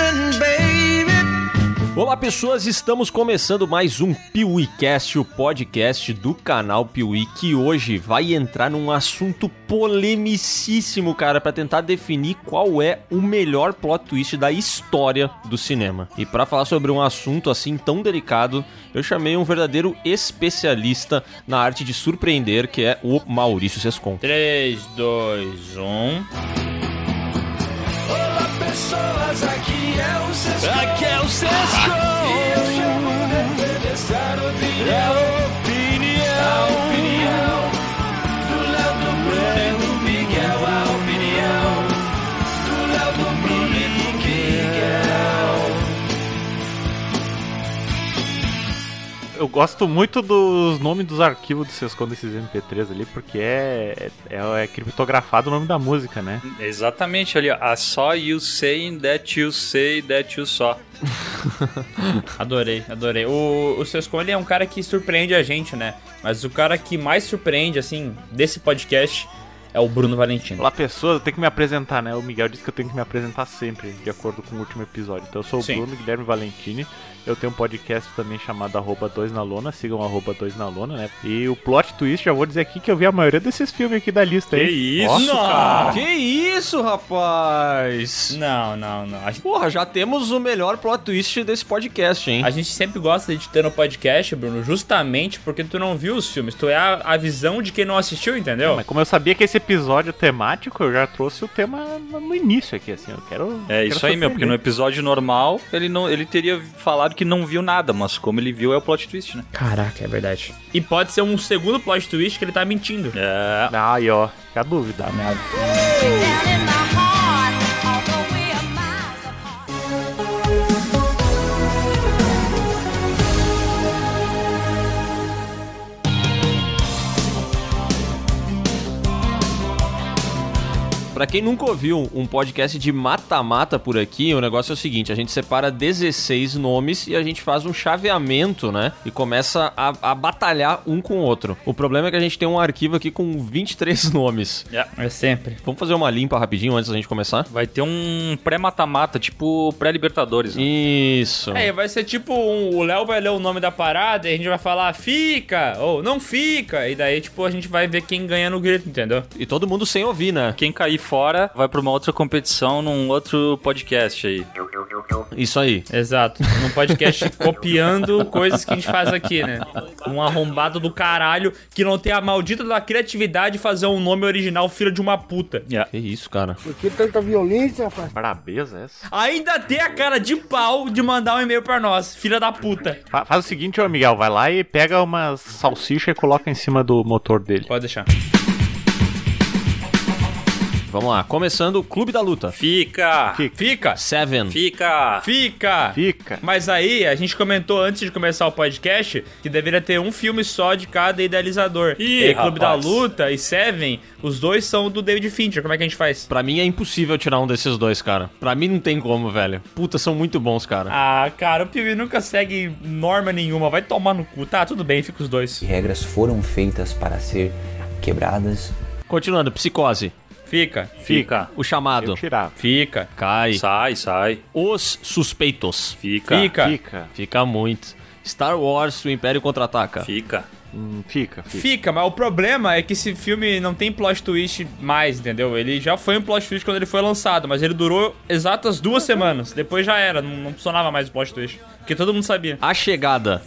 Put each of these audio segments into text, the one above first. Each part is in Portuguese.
listen, baby. Olá pessoas, estamos começando mais um PeeWeeCast, o podcast do canal Piuí, que hoje vai entrar num assunto polemicíssimo, cara, para tentar definir qual é o melhor plot twist da história do cinema. E para falar sobre um assunto assim tão delicado, eu chamei um verdadeiro especialista na arte de surpreender, que é o Maurício Sescon. 3, 2, 1. Pessoas, aqui é o Sescon. Aqui é o Sesco! E eu defender essa opinião. Eu gosto muito dos nomes dos arquivos do Sescon desses MP3 ali, porque é, é, é criptografado o nome da música, né? Exatamente ali, ó. I saw you saying that you say that you saw. adorei, adorei. O, o Sescon, ele é um cara que surpreende a gente, né? Mas o cara que mais surpreende, assim, desse podcast é o Bruno Valentino. Olá pessoas, eu tenho que me apresentar, né? O Miguel disse que eu tenho que me apresentar sempre, de acordo com o último episódio. Então eu sou o Sim. Bruno Guilherme Valentini. Eu tenho um podcast também chamado arroba 2 na lona, sigam arroba 2 na lona, né? E o plot twist, já vou dizer aqui que eu vi a maioria desses filmes aqui da lista Que aí. isso, Nossa, cara? Que isso, rapaz? Não, não, não. A Porra, já temos o melhor plot twist desse podcast, hein? a gente sempre gosta de ter no podcast, Bruno, justamente porque tu não viu os filmes. Tu é a, a visão de quem não assistiu, entendeu? Mas como eu sabia que esse episódio é temático, eu já trouxe o tema no início aqui, assim. Eu quero. É quero isso aí, meu, porque no episódio normal ele não ele teria falado que não viu nada, mas como ele viu é o plot twist, né? Caraca, é verdade. E pode ser um segundo plot twist que ele tá mentindo. É. Aí, ó, fica a dúvida. Tá merda. Pra quem nunca ouviu um podcast de mata-mata por aqui, o negócio é o seguinte: a gente separa 16 nomes e a gente faz um chaveamento, né? E começa a, a batalhar um com o outro. O problema é que a gente tem um arquivo aqui com 23 nomes. É sempre. Vamos fazer uma limpa rapidinho antes da gente começar? Vai ter um pré-mata-mata, tipo pré-libertadores. né? Isso. É, vai ser tipo um, o Léo vai ler o nome da parada e a gente vai falar fica ou não fica. E daí, tipo, a gente vai ver quem ganha no grito, entendeu? E todo mundo sem ouvir, né? Quem cair fora vai pra uma outra competição num outro podcast aí. Isso aí. Exato. Num podcast copiando coisas que a gente faz aqui, né? Um arrombado do caralho que não tem a maldita da criatividade de fazer um nome original filho de uma puta. Que isso, cara. Por que tanta violência, rapaz? Brabeza essa. Ainda tem a cara de pau de mandar um e-mail pra nós, filha da puta. Fa- Faz o seguinte, ô Miguel, vai lá e pega uma salsicha e coloca em cima do motor dele. Pode deixar. Vamos lá. Começando o Clube da Luta. Fica! Fica. Fica. Seven. Fica! Fica. Fica. Mas aí, a gente comentou antes de começar o podcast que deveria ter um filme só de cada idealizador. Ih, e Clube rapaz. da Luta e Seven, os dois são do David Fincher. Como é que a gente faz? Pra mim é impossível tirar um desses dois, cara. Pra mim não tem como, velho. Puta, são muito bons, cara. Ah, cara, o Piuí nunca segue norma nenhuma. Vai tomar no cu. Tá, tudo bem, fica os dois. regras foram feitas para ser quebradas. Continuando, Psicose. Fica. Fica! O Chamado. Eu tirar. Fica. Cai. Sai, sai. Os Suspeitos. Fica! Fica. Fica. Fica muito. Star Wars, o Império Contra-Ataca. Fica! Hum, fica, fica. Fica, mas o problema é que esse filme não tem plot twist mais, entendeu? Ele já foi um plot twist quando ele foi lançado, mas ele durou exatas duas semanas. Depois já era, não, não funcionava mais o plot twist. Porque todo mundo sabia. A Chegada.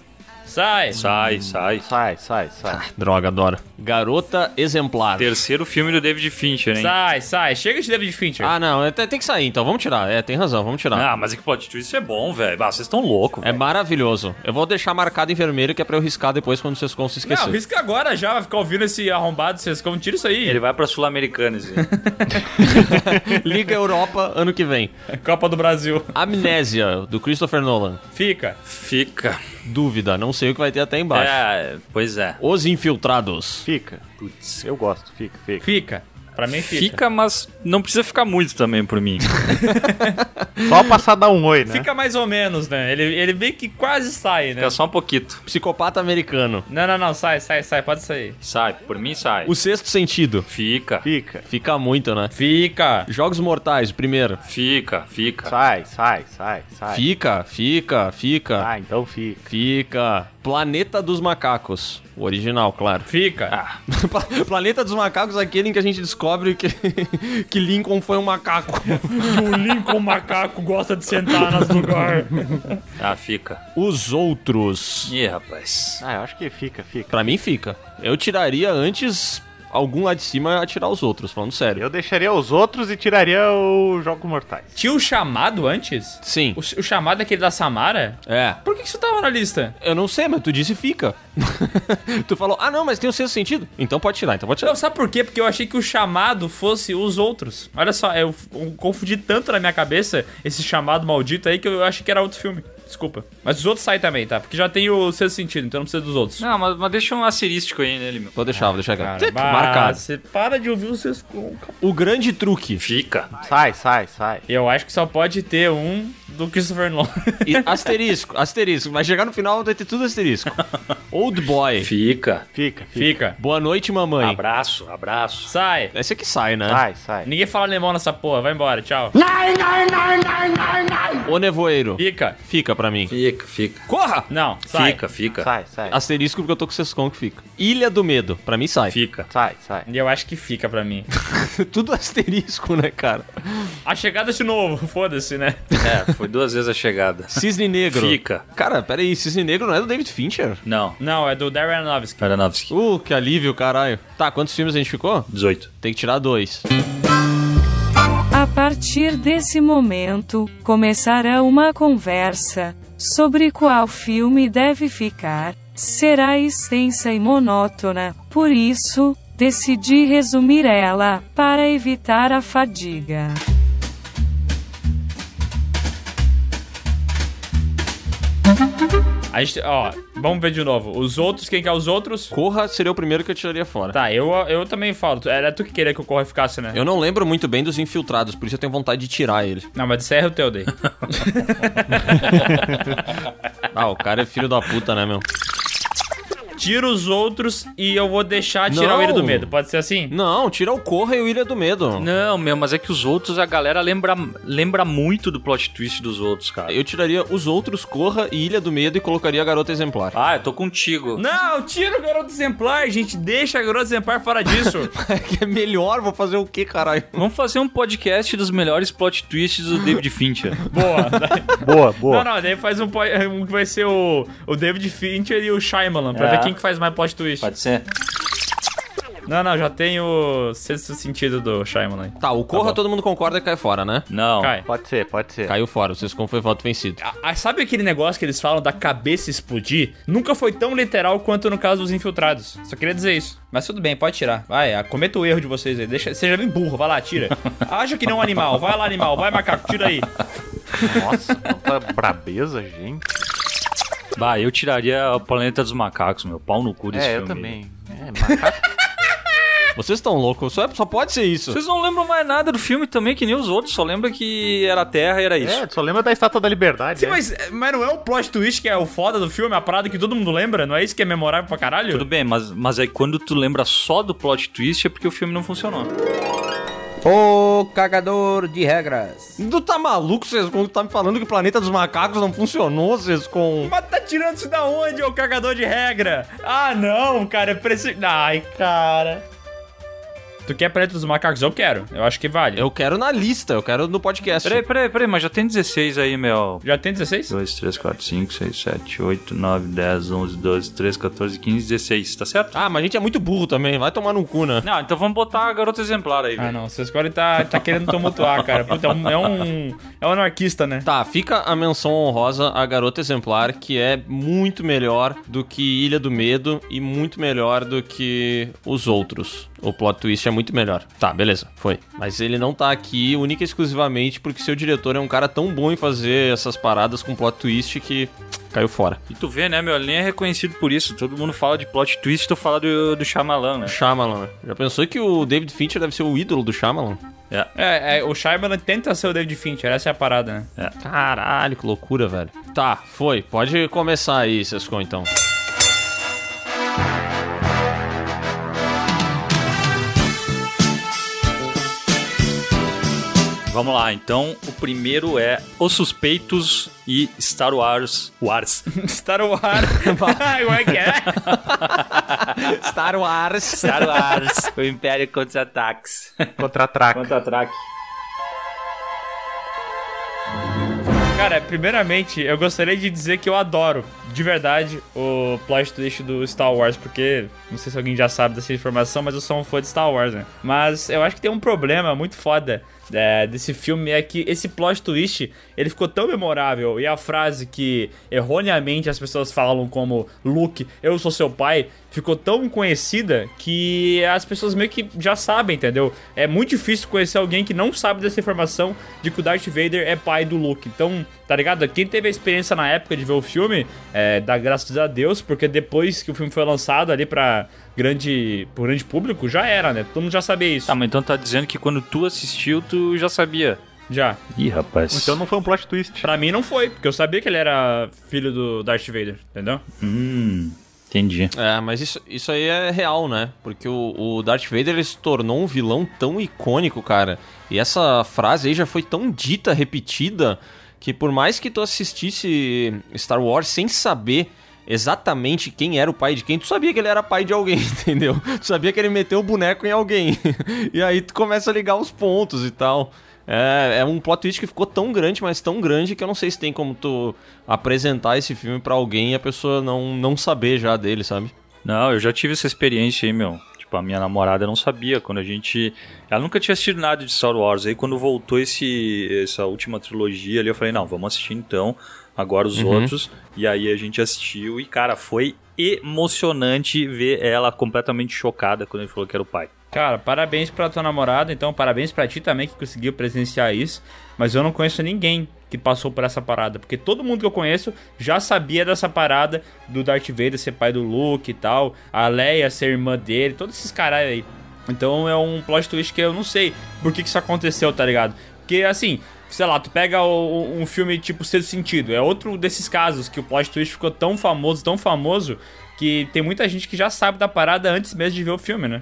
Sai! Sai, sai. Sai, sai, sai. Droga, adoro. Garota Exemplar. Terceiro filme do David Fincher, hein? Sai, sai. Chega de David Fincher. Ah, não, é- tem que sair, então vamos tirar. É, tem razão, vamos tirar. Ah, mas é que plot twist é bom, velho. Ah, vocês estão loucos, É maravilhoso. Eu vou deixar marcado em vermelho que é pra eu riscar depois quando vocês vão se esquecer. não, risca agora já, vai ficar ouvindo esse arrombado, vocês como tira isso aí. Ele vai pra Sul-Americanas. hein? Liga Europa ano que vem. Copa do Brasil. Amnésia, do Christopher Nolan. Fica. Fica. Dúvida, não sei o que vai ter até embaixo. É, pois é. Os Infiltrados. Fica. Putz, eu gosto. Fica, fica. Fica. Pra mim fica. Fica, mas não precisa ficar muito também por mim. Só passar dar um oi, né? Fica mais ou menos, né? Ele, ele meio que quase sai, né? Fica só um pouquinho. Psicopata americano. Não, não, não, sai, sai, sai, pode sair. Sai, por mim sai. O sexto sentido. Fica, Fica. Fica muito, né? Fica. Jogos Mortais, o primeiro. fica, fica. Sai, sai, sai, sai. Fica, fica, fica. Ah, então fica. Fica. Planeta dos Macacos. O original, claro. Fica. Ah, Planeta dos Macacos, aquele em que a gente descobre que, que Lincoln foi um macaco. o Lincoln macaco gosta de sentar nas lugares. ah, fica. Os outros. Ih, rapaz. Ah, eu acho que fica, fica. Pra mim fica. Eu tiraria antes algum lá de cima a tirar os outros, falando sério. Eu deixaria os outros e tiraria o Jogos Mortais. Tinha o chamado antes? Sim. O, o chamado é aquele da Samara? É. Por que, que isso tava na lista? Eu não sei, mas tu disse fica. tu falou, ah não, mas tem o sexto sentido. Então pode tirar, então pode tirar. Não, sabe por quê? Porque eu achei que o chamado fosse os outros. Olha só, eu, eu confundi tanto na minha cabeça esse chamado maldito aí que eu achei que era outro filme. Desculpa. Mas os outros saem também, tá? Porque já tem o sexto sentido, então não precisa dos outros. Não, mas, mas deixa um asterístico aí nele, meu. Vou deixar, vou deixar aqui. Cara, Tic, marcado. Você para de ouvir os seus. O grande truque. Fica. Sai, sai, sai. Eu acho que só pode ter um do Christopher Nolan. E asterisco, asterisco. Vai chegar no final, vai ter tudo asterisco. Old Boy. Fica. Fica, fica. Fica. Boa noite, mamãe. Abraço, abraço. Sai. Esse aqui sai, né? Sai, sai. Ninguém fala alemão nessa porra. Vai embora. Tchau. O nevoeiro. Fica. Fica pra mim. Fica, fica. Corra! Não. Sai. Fica, fica. Sai, sai. Asterisco porque eu tô com o Sescon que fica. Ilha do Medo. Pra mim sai. Fica. Sai, sai. E eu acho que fica pra mim. tudo asterisco, né, cara? A chegada de novo. Foda-se, né? É, foi duas vezes a chegada. Cisne Negro. Fica. Cara, peraí, Cisne Negro não é do David Fincher? Não. Não, é do Darren Aronofsky. Aronofsky. Uh, que alívio, caralho. Tá, quantos filmes a gente ficou? 18. Tem que tirar dois. A partir desse momento, começará uma conversa sobre qual filme deve ficar. Será extensa e monótona, por isso, decidi resumir ela, para evitar a fadiga. A gente, ó, vamos ver de novo. Os outros, quem que é os outros? Corra seria o primeiro que eu tiraria fora. Tá, eu, eu também falo. Era tu que queria que o Corra ficasse, né? Eu não lembro muito bem dos infiltrados, por isso eu tenho vontade de tirar ele. Não, mas é o teu daí. Ah, o cara é filho da puta, né, meu? Tira os outros e eu vou deixar tirar Não. o Ilha do Medo. Pode ser assim? Não, tira o Corra e o Ilha do Medo. Não, meu, mas é que os outros, a galera lembra, lembra muito do plot twist dos outros, cara. Eu tiraria os outros Corra e Ilha do Medo e colocaria a Garota Exemplar. Ah, eu tô contigo. Não, tira o Garoto Exemplar, gente. Deixa a Garoto Exemplar fora disso. que é melhor, vou fazer o que, caralho? Vamos fazer um podcast dos melhores plot twists do David Fincher. Boa. Boa, boa. Não, não, daí faz um, um que vai ser o, o David Fincher e o Shyamalan, pra É. ver quem que faz mais plot twist. Pode ser? Não, não, já tem o sexto sentido do Shyamalan. Tá, o Corra bom. todo mundo concorda que cai fora, né? Não. Cai. Pode ser, pode ser. Caiu fora, o Sescon foi voto vencido. Ah, sabe aquele negócio que eles falam da cabeça explodir? Nunca foi tão literal quanto no caso dos infiltrados. Só queria dizer isso. Mas tudo bem, pode tirar. Vai, ah, cometa o erro de vocês aí. Deixa, seja bem burro, vai lá, tira. Acha que não é um animal. Vai lá, animal. Vai, macaco, tira aí. Nossa, quanta brabeza, gente. Bah, eu tiraria o Planeta dos Macacos, meu. Pau no cu desse É, filme. eu também. É, macaco. Vocês estão loucos, só, só pode ser isso. Vocês não lembram mais nada do filme também, que nem os outros. Só lembra que era Terra e era isso. É, só lembra da Estátua da Liberdade. Sim, é. mas, mas não é o plot twist que é o foda do filme, a parada que todo mundo lembra? Não é isso que é memorável pra caralho? Tudo bem, mas, mas aí quando tu lembra só do plot twist é porque o filme não funcionou. O cagador de regras. Tu tá maluco, Sescon? Tu tá me falando que o Planeta dos Macacos não funcionou, Sescon? Mas tá tirando isso da onde, ô cagador de regra? Ah, não, cara, é preciso. Ai, cara. Tu quer Planeta dos Macacos? Eu quero. Eu acho que vale. Eu quero na lista, eu quero no podcast. Peraí, peraí, peraí, mas já tem 16 aí, meu. Já tem 16? 2, 3, 4, 5, 6, 7, 8, 9, 10, 11, 12, 13, 14, 15, 16, tá certo? Ah, mas a gente é muito burro também, vai tomar no cu, né? Não, então vamos botar a garota exemplar aí, Ah, velho. não. Vocês podem tá, tá querendo tumultuar, cara. Puta, é um, é um. É um anarquista, né? Tá, fica a menção honrosa à Garota Exemplar, que é muito melhor do que Ilha do Medo e muito melhor do que os outros. O plot twist é muito melhor. Tá, beleza, foi. Mas ele não tá aqui única e exclusivamente porque seu diretor é um cara tão bom em fazer essas paradas com plot twist que caiu fora. E tu vê, né, meu? Ele nem é reconhecido por isso. Todo mundo fala de plot twist, tu fala do, do Shyamalan, né? Shyamalan. Já pensou que o David Fincher deve ser o ídolo do Shyamalan? É, é, o Shyamalan tenta ser o David Fincher, essa é a parada, né? Caralho, que loucura, velho. Tá, foi. Pode começar aí, Sescon, então. Vamos lá, então o primeiro é Os Suspeitos e Star Wars Wars. Star Wars. Como é que é? Star Wars. Star Wars, o Império contra-ataques. Contra-track. Contra-track. Cara, primeiramente, eu gostaria de dizer que eu adoro, de verdade, o plot twist do Star Wars, porque não sei se alguém já sabe dessa informação, mas eu sou um fã de Star Wars, né? Mas eu acho que tem um problema muito foda é, desse filme é que esse plot twist ele ficou tão memorável e a frase que erroneamente as pessoas falam como Luke, eu sou seu pai, ficou tão conhecida que as pessoas meio que já sabem, entendeu? É muito difícil conhecer alguém que não sabe dessa informação de que o Darth Vader é pai do Luke. Então, tá ligado? Quem teve a experiência na época de ver o filme, é, dá graças a Deus, porque depois que o filme foi lançado ali pra grande, pro grande público, já era, né? Todo mundo já sabia isso. Tá, mas então tá dizendo que quando tu assistiu, tu já sabia. Já. Ih, rapaz. Então não foi um plot twist. Pra mim não foi, porque eu sabia que ele era filho do Darth Vader, entendeu? Hum, entendi. É, mas isso, isso aí é real, né? Porque o, o Darth Vader ele se tornou um vilão tão icônico, cara. E essa frase aí já foi tão dita, repetida, que por mais que tu assistisse Star Wars sem saber exatamente quem era o pai de quem, tu sabia que ele era pai de alguém, entendeu? Tu sabia que ele meteu o boneco em alguém. e aí tu começa a ligar os pontos e tal. É, é um plot twist que ficou tão grande, mas tão grande que eu não sei se tem como tu apresentar esse filme pra alguém e a pessoa não, não saber já dele, sabe? Não, eu já tive essa experiência aí, meu. A minha namorada não sabia. Quando a gente. Ela nunca tinha assistido nada de Star Wars. Aí quando voltou esse, essa última trilogia ali, eu falei, não, vamos assistir então. Agora os Uhum. outros. E aí a gente assistiu e, cara, foi emocionante ver ela completamente chocada quando ele falou que era o pai. Cara, parabéns pra tua namorada, então parabéns pra ti também que conseguiu presenciar isso. Mas eu não conheço ninguém que passou por essa parada, porque todo mundo que eu conheço já sabia dessa parada do Darth Vader ser pai do Luke e tal, a Leia ser irmã dele, todos esses caras aí. Então é um plot twist que eu não sei por que, que isso aconteceu, tá ligado? Porque assim, sei lá, tu pega o- um filme tipo Sexto Sentido, é outro desses casos que o plot twist ficou tão famoso, tão famoso, que tem muita gente que já sabe da parada antes mesmo de ver o filme, né?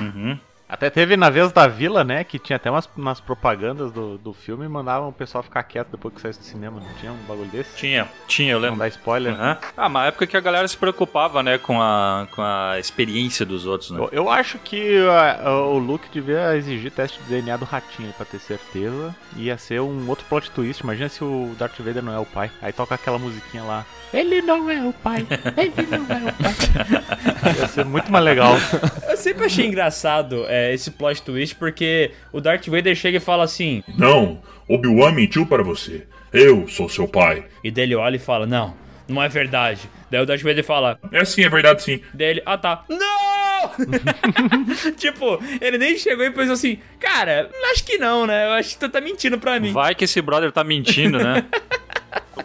Uhum. Até teve na vez da vila, né? Que tinha até umas, umas propagandas do, do filme e mandavam o pessoal ficar quieto depois que saísse do cinema. Não tinha um bagulho desse? Tinha, tinha, eu Não lembro. dá spoiler. Aham. Ah, uma época que a galera se preocupava, né, com a, com a experiência dos outros, né? Eu, eu acho que ah, o Luke devia exigir teste de DNA do ratinho pra ter certeza. Ia ser um outro plot twist. Imagina se o Darth Vader não é o pai. Aí toca aquela musiquinha lá. Ele não é o pai. Ele não é o pai. Ia ser muito mais legal. Eu sempre achei engraçado é, esse plot twist, porque o Darth Vader chega e fala assim, Não, Obi-Wan mentiu para você. Eu sou seu pai. e daí ele olha e fala, não, não é verdade. Daí o Darth Vader fala, É sim, é verdade sim. daí ele, ah tá, não! tipo, ele nem chegou e pensou assim, cara, acho que não, né? Eu acho que tu tá mentindo pra mim. Vai que esse brother tá mentindo, né?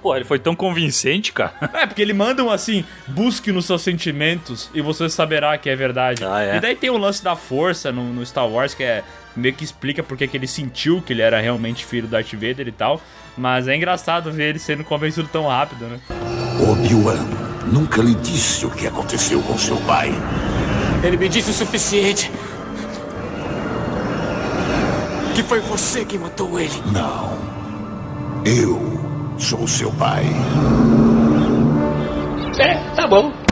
Pô, ele foi tão convincente, cara. É, porque ele manda um assim, busque nos seus sentimentos e você saberá que é verdade. Ah, é? E daí tem o lance da força no, no Star Wars, que é meio que explica porque que ele sentiu que ele era realmente filho do Darth Vader e tal. Mas é engraçado ver ele sendo convencido tão rápido, né? Obi-Wan nunca lhe disse o que aconteceu com seu pai. Ele me disse o suficiente. Que foi você que matou ele. Não. Eu sou seu pai. É, tá bom.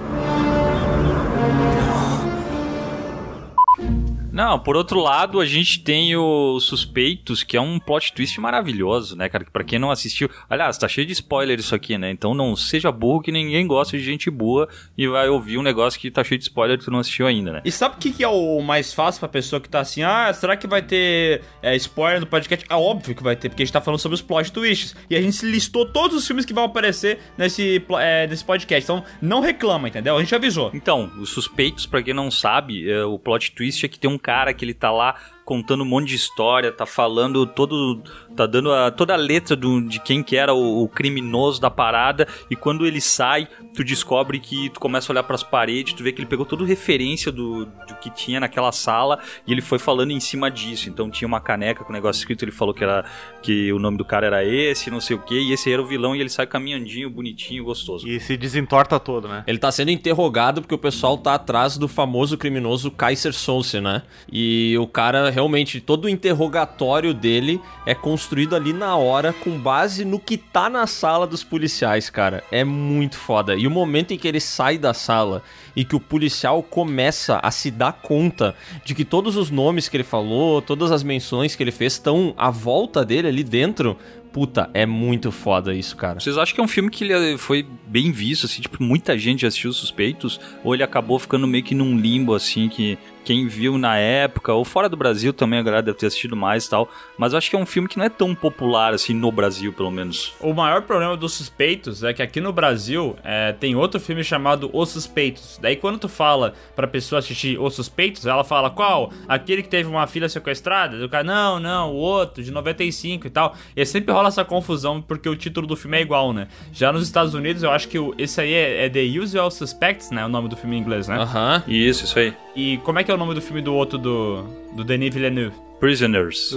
Não, por outro lado, a gente tem o Suspeitos, que é um plot twist maravilhoso, né, cara? Que pra quem não assistiu. Aliás, tá cheio de spoiler isso aqui, né? Então não seja burro que ninguém gosta de gente boa e vai ouvir um negócio que tá cheio de spoiler que tu não assistiu ainda, né? E sabe o que, que é o mais fácil pra pessoa que tá assim, ah, será que vai ter é, spoiler no podcast? É óbvio que vai ter, porque a gente tá falando sobre os plot twists. E a gente listou todos os filmes que vão aparecer nesse, é, nesse podcast. Então não reclama, entendeu? A gente avisou. Então, os suspeitos, pra quem não sabe, é, o plot twist é que tem um cara que ele tá lá contando um monte de história, tá falando todo. tá dando a, toda a letra do, de quem que era o, o criminoso da parada, e quando ele sai, tu descobre que tu começa a olhar pras paredes, tu vê que ele pegou toda referência do, do que tinha naquela sala e ele foi falando em cima disso. Então tinha uma caneca com o negócio escrito, ele falou que era que o nome do cara era esse, não sei o que, e esse era o vilão e ele sai caminhandinho, bonitinho, gostoso. E se desentorta todo, né? Ele tá sendo interrogado porque o pessoal tá atrás do famoso criminoso Kaiser Souse, né? E o cara, realmente, todo o interrogatório dele é construído ali na hora com base no que tá na sala dos policiais, cara. É muito foda. E o momento em que ele sai da sala e que o policial começa a se dar conta de que todos os nomes que ele falou, todas as menções que ele fez estão à volta dele ali dentro. Puta, é muito foda isso, cara. Vocês acham que é um filme que ele foi bem visto, assim, tipo, muita gente já assistiu Suspeitos? Ou ele acabou ficando meio que num limbo, assim, que quem viu na época, ou fora do Brasil também, a galera deve ter assistido mais e tal. Mas eu acho que é um filme que não é tão popular, assim, no Brasil, pelo menos. O maior problema dos Suspeitos é que aqui no Brasil é, tem outro filme chamado Os Suspeitos. Daí quando tu fala pra pessoa assistir Os Suspeitos, ela fala qual? Aquele que teve uma filha sequestrada? O cara, não, não, o outro, de 95 e tal. E sempre rola essa confusão porque o título do filme é igual, né? Já nos Estados Unidos, eu acho que o- esse aí é, é The Usual Suspects, né? O nome do filme em inglês, né? Aham. Isso, isso aí. E como é que é o nome do filme do outro do, do Denis Villeneuve? Prisoners.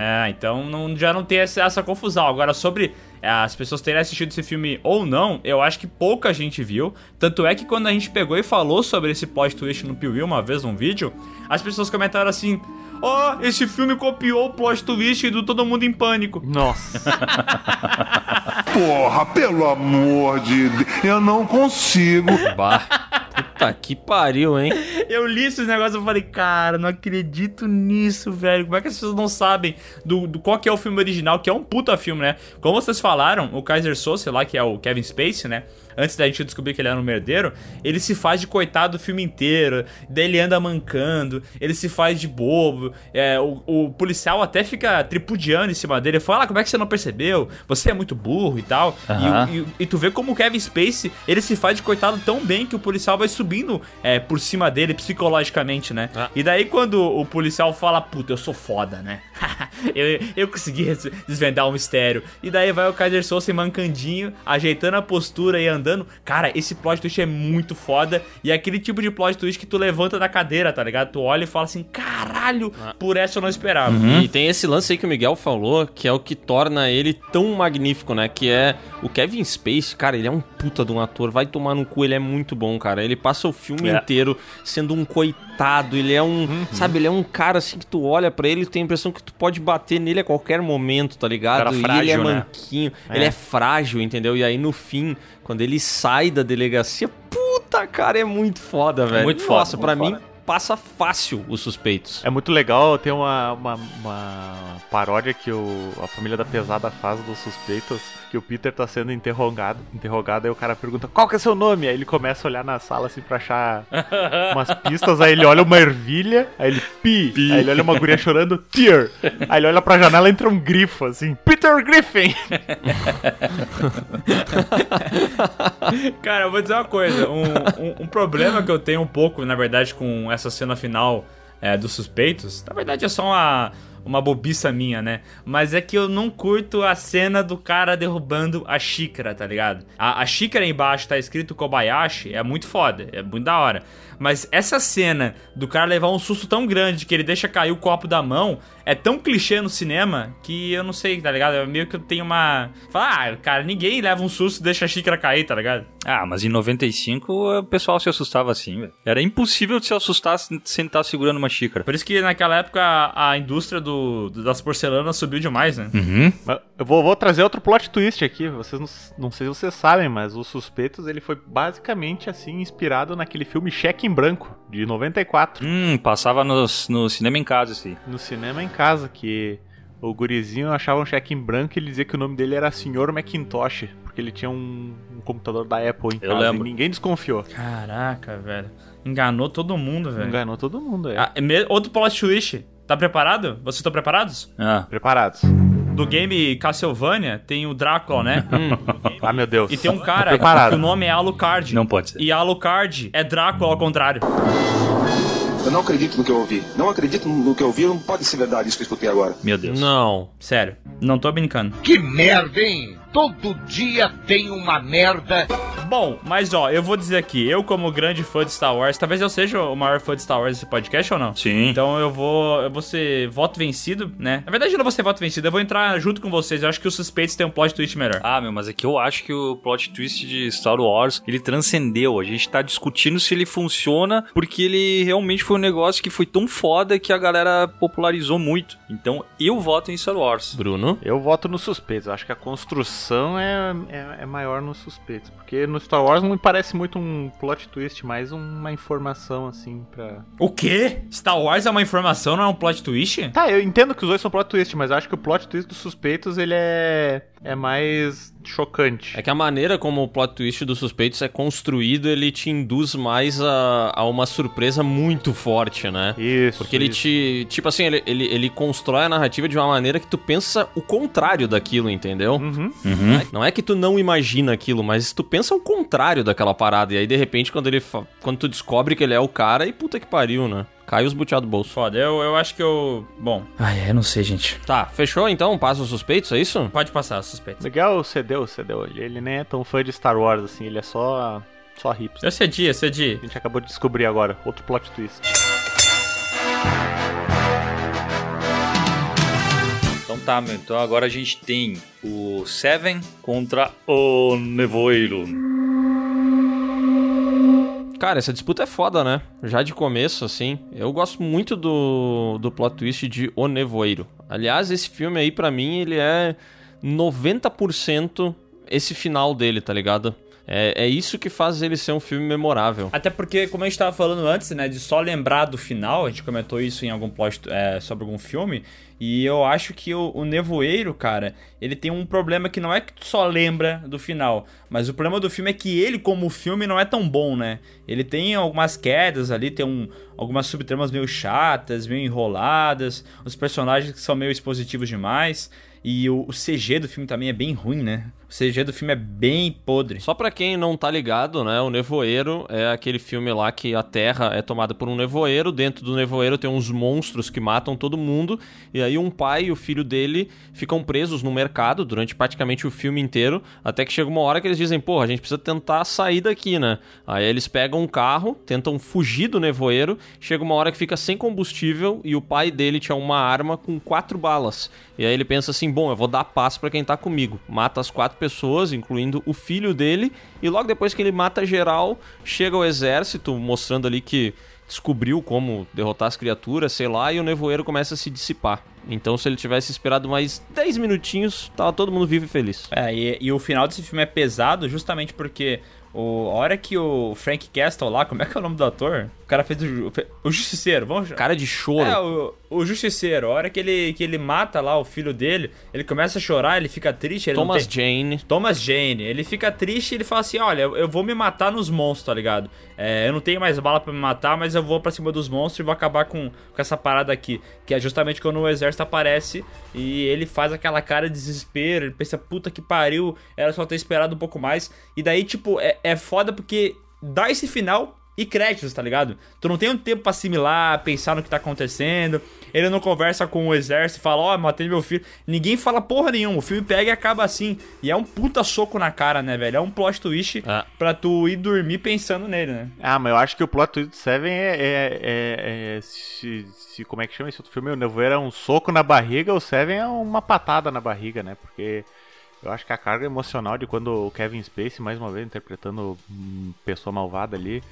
É, então não- já não tem essa, essa confusão. Agora, sobre é, as pessoas terem assistido esse filme ou não, eu acho que pouca gente viu. Tanto é que quando a gente pegou e falou sobre esse plot twist no Piuí uma vez num vídeo, as pessoas comentaram assim: Ó, esse filme copiou o plot twist do Todo Mundo em Pânico. Nossa. Porra, pelo amor de Deus, eu não consigo. Bah. Puta que pariu, hein? Eu li esses negócios e falei, cara, não acredito nisso, velho. Como é que as pessoas não sabem do, do qual que é o filme original, que é um puta filme, né? Como vocês falaram, o Kaiser Soze lá, que é o Kevin Spacey, né? Antes da gente descobrir que ele era um merdeiro, ele se faz de coitado o filme inteiro. Daí ele anda mancando, ele se faz de bobo. É, o, o policial até fica tripudiando em cima dele. Fala, ah, como é que você não percebeu? Você é muito burro e tal. E e, e tu vê como o Kevin Spacey, ele se faz de coitado tão bem que o policial vai subindo é, por cima dele psicologicamente, né? E daí quando o policial fala, puta, eu sou foda, né? eu, eu consegui desvendar o mistério. E daí vai o Kaiser Soze mancandinho, ajeitando a postura e andando. Cara, esse plot twist é muito foda. E é aquele tipo de plot twist que tu levanta da cadeira, tá ligado? Tu olha e fala assim, caralho, por essa eu não esperava. E tem esse lance aí que o Miguel falou, que é o que torna ele tão magnífico, né? Que é o Kevin Spacey, cara, ele é um puta de um ator, vai tomar no cu, ele é muito bom, cara. Ele passa o filme É. inteiro sendo um coitado, ele é um, sabe, ele é um cara assim que tu olha pra ele e tem a impressão que tu pode bater nele a qualquer momento, tá ligado? Cara e ele é frágil, né? manquinho, ele é frágil, entendeu? E aí no fim, quando ele sai da delegacia, puta, cara, é muito foda, velho. muito foda, Nossa, muito pra foda. mim passa fácil os suspeitos. É muito legal ter uma, uma, uma paródia que o, a família da pesada faz dos suspeitos, que o Peter tá sendo interrogado, interrogado, aí o cara pergunta, qual que é seu nome? Aí ele começa a olhar na sala assim pra achar umas pistas, aí ele olha uma ervilha, aí ele pi, aí ele olha uma guria chorando, tear, aí ele olha pra janela e entra um grifo, assim, Peter Griffin! Cara, eu vou dizer uma coisa. Um, um- um problema que eu tenho um pouco, na verdade, com essa cena final é, dos suspeitos. Na verdade, é só uma, uma bobiça minha, né? Mas é que eu não curto a cena do cara derrubando a xícara, tá ligado? A, a xícara embaixo tá escrito Kobayashi, é muito foda, é muito da hora. Mas essa cena do cara levar um susto tão grande que ele deixa cair o copo da mão é tão clichê no cinema que eu não sei, tá ligado? É meio que eu tenho uma. Ah, cara, ninguém leva um susto e deixa a xícara cair, tá ligado? Ah, mas em 95 o pessoal se assustava assim, velho. Era impossível de se assustar sem estar segurando uma xícara. Por isso que naquela época a, a indústria do, das porcelanas subiu demais, né? Uhum. Eu vou, vou trazer outro plot twist aqui. Vocês não, não sei se vocês sabem, mas os Suspeitos ele foi basicamente assim inspirado naquele filme Cheque em Branco de 94 Hum, passava nos- no cinema em casa, assim. no cinema em casa que o gurizinho achava um cheque em branco e ele dizia que o nome dele era Sr. Macintosh porque ele tinha um, um computador da Apple em Eu casa lembro. e ninguém desconfiou. Caraca, velho. Enganou todo mundo, velho. Enganou todo mundo, é. Ah, é me- outro plot twist. Tá preparado? Vocês estão preparados? Ah, Preparados. Do game Castlevania tem o Drácula, né? Ah, meu Deus. E tem um cara Preparado. que o nome é Alucard. não pode ser. E Alucard é Drácula ao contrário. Eu não acredito no que eu ouvi. Não acredito no que eu ouvi, não pode ser verdade isso que eu escutei agora. Meu Deus. Não. Sério, não tô brincando. Que merda, hein? Todo dia tem uma merda. Bom, mas ó, eu vou dizer aqui, eu como grande fã de Star Wars, talvez eu seja o maior fã de Star Wars desse podcast ou não? Sim. Então eu vou, eu vou ser voto vencido, né? Na verdade eu não vou ser voto vencido, eu vou entrar junto com vocês. Eu acho que os suspeitos têm um plot twist melhor. Ah, meu, mas é que eu acho que o plot twist de Star Wars, ele transcendeu. A gente tá discutindo se ele funciona, porque ele realmente foi um negócio que foi tão foda que a galera popularizou muito. Então, eu voto em Star Wars. Bruno? Eu voto nos suspeitos. Eu acho que a construção é, é, é maior nos suspeitos. Porque no Star Wars não me parece muito um plot twist, mais uma informação assim pra. O quê? Star Wars é uma informação, não é um plot twist? Tá, eu entendo que os dois são plot twist, mas acho que o plot twist dos suspeitos ele é. É mais chocante. É que a maneira como o plot twist dos suspeitos é construído, ele te induz mais a, a uma surpresa muito forte, né? Isso. Porque ele isso. te. Tipo assim, ele, ele, ele constrói a narrativa de uma maneira que tu pensa o contrário daquilo, entendeu? Uhum. Não é que tu não imagina aquilo, mas tu pensa o contrário daquela parada. E aí, de repente, quando ele. fa- Quando tu descobre que ele é o cara, e puta que pariu, né? Cai os buteados do bolso. Foda, eu, eu acho que eu. Bom. Ai, eu não sei, gente. Tá, fechou então? Passa os suspeitos, é isso? Pode passar, suspeito. Miguel cedeu, cedeu. Ele, ele nem é tão fã de Star Wars assim, ele é só. só hipster. Eu cedi, eu cedi. A gente acabou de descobrir agora. Outro plot twist. Então tá, meu. Então agora a gente tem o Seven contra o Nevoeiro. Cara, essa disputa é foda, né? Já de começo, assim. Eu gosto muito do, do plot twist de O Nevoeiro. Aliás, esse filme aí, pra mim, ele é 90% esse final dele, tá ligado? É, é isso que faz ele ser um filme memorável. Até porque, como a gente tava falando antes, né, de só lembrar do final, a gente comentou isso em algum plot é, sobre algum filme, e eu acho que o, o Nevoeiro, cara, ele tem um problema que não é que tu só lembra do final, mas o problema do filme é que ele, como filme, não é tão bom, né? Ele tem algumas quedas ali, tem um, algumas subtramas meio chatas, meio enroladas, os personagens que são meio expositivos demais, e o, o CG do filme também é bem ruim, né? O CG do filme é bem podre. Só pra quem não tá ligado, né, o Nevoeiro é aquele filme lá que a Terra é tomada por um nevoeiro, dentro do nevoeiro tem uns monstros que matam todo mundo, e aí um pai e o filho dele ficam presos no mercado durante praticamente o filme inteiro, até que chega uma hora que eles dizem, porra, a gente precisa tentar sair daqui, né? Aí eles pegam um carro, tentam fugir do nevoeiro, chega uma hora que fica sem combustível e o pai dele tinha uma arma com quatro balas. E aí ele pensa assim, bom, eu vou dar paz pra quem tá comigo. Mata as quatro pessoas, incluindo o filho dele, e logo depois que ele mata geral, chega o exército mostrando ali que descobriu como derrotar as criaturas, sei lá, e o nevoeiro começa a se dissipar. Então, se ele tivesse esperado mais 10 minutinhos, tava todo mundo vivo e feliz. É, e, e o final desse filme é pesado justamente porque o, a hora que o Frank Castle lá, como é que é o nome do ator? O cara fez o, o Justiceiro, vamos Cara de choro. É, o, o Justiceiro, a hora que ele, que ele mata lá o filho dele, ele começa a chorar, ele fica triste. Ele Thomas tem- Jane. Thomas Jane, ele fica triste e ele fala assim: Olha, eu vou me matar nos monstros, tá ligado? É, eu não tenho mais bala pra me matar, mas eu vou pra cima dos monstros e vou acabar com, com essa parada aqui. Que é justamente quando o exército aparece e ele faz aquela cara de desespero. Ele pensa: Puta que pariu, era só ter esperado um pouco mais. E daí, tipo, é, é foda porque dá esse final. E créditos, tá ligado? Tu não tem um tempo pra assimilar, pensar no que tá acontecendo. Ele não conversa com o exército e fala, ó, matei meu filho. Ninguém fala porra nenhuma. O filme pega e acaba assim. E é um puta soco na cara, né, velho? É um plot twist pra tu ir dormir pensando nele, né? Ah, mas eu acho que o plot twist do Seven é. é, é- é- se, se- como é que chama esse outro filme? O Nevoeiro é um soco na barriga, o Seven é uma patada na barriga, né? Porque eu acho que a carga emocional de quando o Kevin Spacey, mais uma vez interpretando hum, pessoa malvada ali,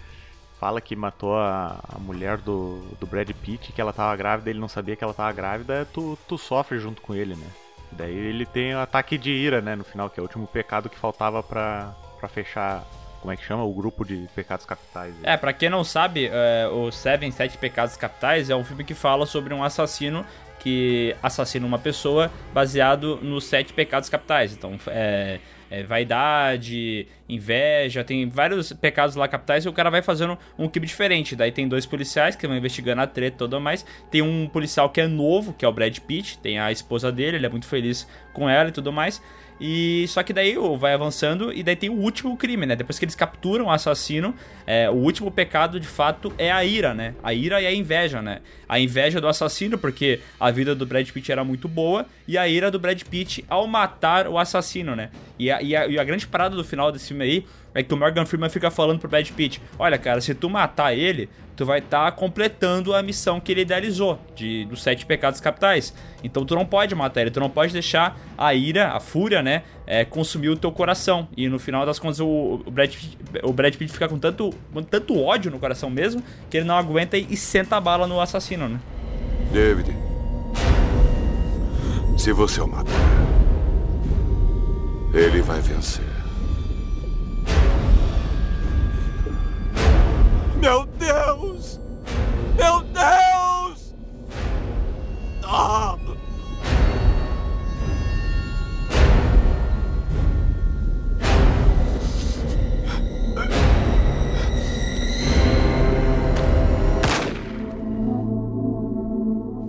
fala que matou a, a mulher do, do Brad Pitt, que ela tava grávida, ele não sabia que ela tava grávida, tu, tu sofre junto com ele, né? Daí ele tem o ataque de ira, né, no final, que é o último pecado que faltava pra, pra fechar, como é que chama? O grupo de pecados capitais. É, pra quem não sabe, é, o Seven Sete Pecados Capitais é um filme que fala sobre um assassino que assassina uma pessoa baseado nos sete pecados capitais. Então, é, é, vaidade, inveja, tem vários pecados lá capitais e o cara vai fazendo um crime diferente. Daí tem dois policiais que vão investigando a treta tudo mais. Tem um policial que é novo, que é o Brad Pitt, tem a esposa dele, ele é muito feliz com ela e tudo mais. E só que daí vai avançando e daí tem o último crime, né? Depois que eles capturam o assassino, é, o último pecado de fato é a ira, né? A ira e a inveja, né? A inveja do assassino porque a vida do Brad Pitt era muito boa e a ira do Brad Pitt ao matar o assassino, né? E a, e a, e a grande parada do final desse filme aí é que o Morgan Freeman fica falando pro Brad Pitt: Olha, cara, se tu matar ele, tu vai estar completando a missão que ele idealizou de, dos sete pecados capitais. Então tu não pode matar ele, tu não pode deixar a ira, a fúria, né, é, consumir o teu coração. E no final das contas o, o, Brad, Pitt, o Brad Pitt fica com tanto, com tanto ódio no coração mesmo que ele não aguenta e, e senta a bala no assassino, né? David, se você o matar, ele vai vencer. Meu Deus! Meu Deus! Ah!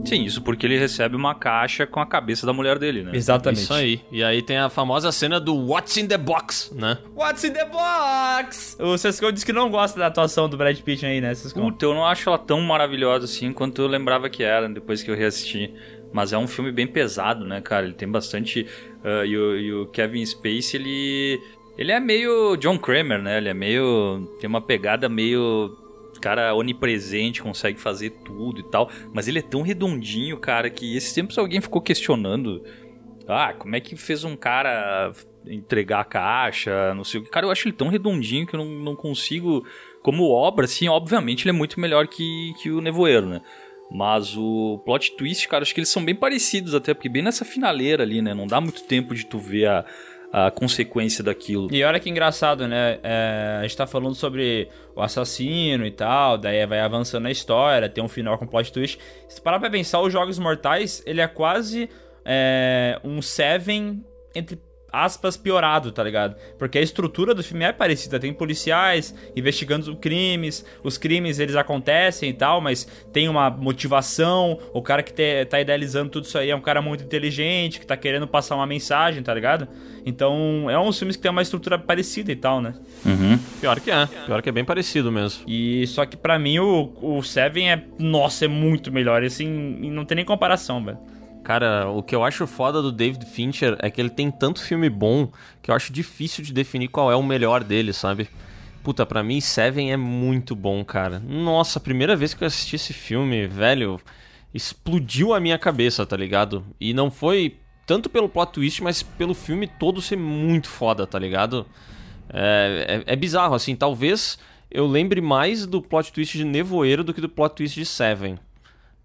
Sim, isso porque ele recebe uma caixa com a cabeça da mulher dele, né? Exatamente. Isso aí. E aí tem a famosa cena do What's in the Box, né? What's in the box? O Sescon disse que não gosta da atuação do Brad Pitt aí, né, Sescon? Puta, eu não acho ela tão maravilhosa assim quanto eu lembrava que era depois que eu reassisti. Mas é um filme bem pesado, né, cara? Ele tem bastante. ah, e, o, e o Kevin Spacey, ele. Ele é meio John Kramer, né? Ele é meio. Tem uma pegada meio. Cara onipresente, consegue fazer tudo e tal. Mas ele é tão redondinho, cara, que esses tempos alguém ficou questionando. Ah, como é que fez um cara entregar a caixa, não sei o que. Cara, eu acho ele tão redondinho que eu não, não consigo. Como obra, assim, obviamente ele é muito melhor que, que o Nevoeiro, né? Mas o plot twist, cara, acho que eles são bem parecidos até, porque bem nessa finaleira ali, né? Não dá muito tempo de tu ver a, a consequência daquilo. E olha que engraçado, né? É, a gente tá falando sobre o assassino e tal, daí vai avançando a história, tem um final com plot twist. Se parar pra pensar, os Jogos Mortais, ele é quase é, um Seven entre aspas piorado, tá ligado? Porque a estrutura do filme é parecida, tem policiais investigando crimes, os crimes eles acontecem e tal, mas tem uma motivação, o cara que te, tá idealizando tudo isso aí é um cara muito inteligente, que tá querendo passar uma mensagem, tá ligado? Então, é uns filmes que tem uma estrutura parecida e tal, né? Uhum. Pior que é. Pior que é bem parecido mesmo. E só que pra mim o, o Seven é, nossa, é muito melhor, e assim, não tem nem comparação, velho. Cara, o que eu acho foda do David Fincher é que ele tem tanto filme bom que eu acho difícil de definir qual é o melhor dele, sabe? Puta, pra mim Seven é muito bom, cara. Nossa, a primeira vez que eu assisti esse filme, velho, explodiu a minha cabeça, tá ligado? E não foi tanto pelo plot twist, mas pelo filme todo ser muito foda, tá ligado? É, é, é bizarro, assim, talvez eu lembre mais do plot twist de Nevoeiro do que do plot twist de Seven.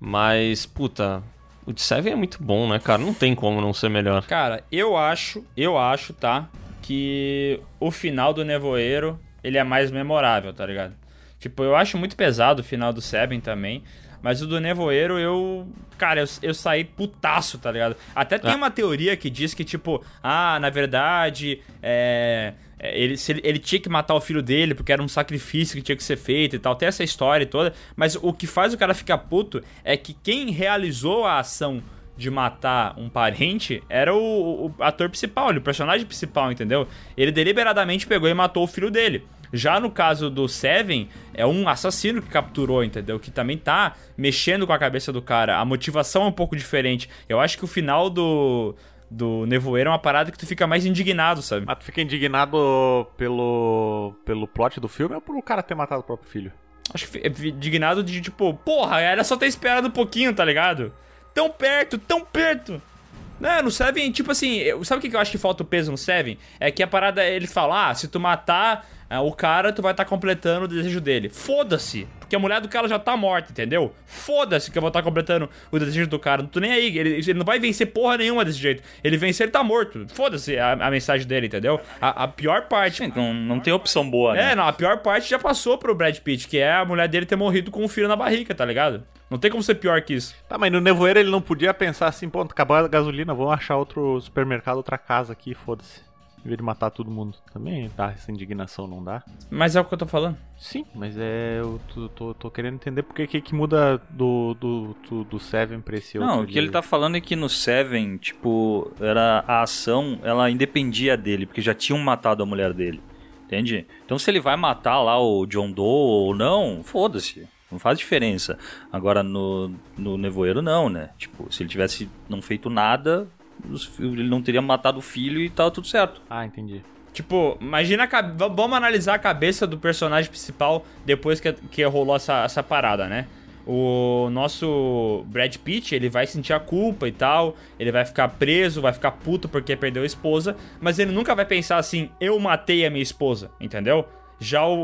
Mas, puta, o de Seven é muito bom, né, cara? Não tem como não ser melhor. Cara, eu acho, eu acho, tá? Que o final do Nevoeiro, ele é mais memorável, tá ligado? Tipo, eu acho muito pesado o final do Seven também. Mas o do Nevoeiro, eu. Cara, eu, eu saí putaço, tá ligado? Até tem Ah. uma teoria que diz que, tipo, ah, na verdade, é. É, Ele, ele, ele tinha que matar o filho dele porque era um sacrifício que tinha que ser feito e tal. Tem essa história toda. Mas o que faz o cara ficar puto é que quem realizou a ação de matar um parente era o, o ator principal, o personagem principal, entendeu? Ele deliberadamente pegou e matou o filho dele. Já no caso do Seven, é um assassino que capturou, entendeu? Que também tá mexendo com a cabeça do cara. A motivação é um pouco diferente. Eu acho que o final do, do Nevoeiro é uma parada que tu fica mais indignado, sabe? Mas tu fica indignado pelo, pelo plot do filme ou por o cara ter matado o próprio filho? Acho que é indignado de tipo, porra, era só ter esperado um pouquinho, tá ligado? Tão perto, tão perto. Não, no Seven, tipo assim, eu- sabe o que eu acho que falta o peso no Seven? É que a parada, ele fala, ah, se tu matar ah, o cara, tu vai estar completando o desejo dele. Foda-se, porque a mulher do cara já tá morta, entendeu? Foda-se que eu vou estar completando o desejo do cara. Não tô nem aí, ele, ele não vai vencer porra nenhuma desse jeito. Ele vencer, ele tá morto. Foda-se a, a mensagem dele, entendeu? A, a pior parte... Não, não tem opção boa, né? É, não, a pior parte já passou pro Brad Pitt, que é a mulher dele ter morrido com um filho na barriga, tá ligado? Não tem como ser pior que isso. Tá, mas no Nevoeiro ele não podia pensar assim, pô, acabou a gasolina, vamos achar outro supermercado, outra casa aqui, foda-se. Em vez de matar todo mundo. Também dá essa indignação, não dá? Mas é o que eu tô falando. Sim, mas é. Eu tô, tô, tô querendo entender porque que, que muda do, do, do, do Seven pra esse outro. Não, o que ele tá falando é que no Seven, tipo, era a ação, ela independia dele, porque já tinham matado a mulher dele. Entende? Então se ele vai matar lá o John Doe ou não, foda-se. Não faz diferença. Agora no, no Nevoeiro não, né? Tipo, se ele tivesse não feito nada, ele não teria matado o filho e tava tudo certo. Ah, entendi. Tipo, imagina a Vamos analisar a cabeça do personagem principal depois que, que rolou essa, essa parada, né? O nosso Brad Pitt, ele vai sentir a culpa e tal, ele vai ficar preso, vai ficar puto porque perdeu a esposa, mas ele nunca vai pensar assim, eu matei a minha esposa, entendeu? Já o,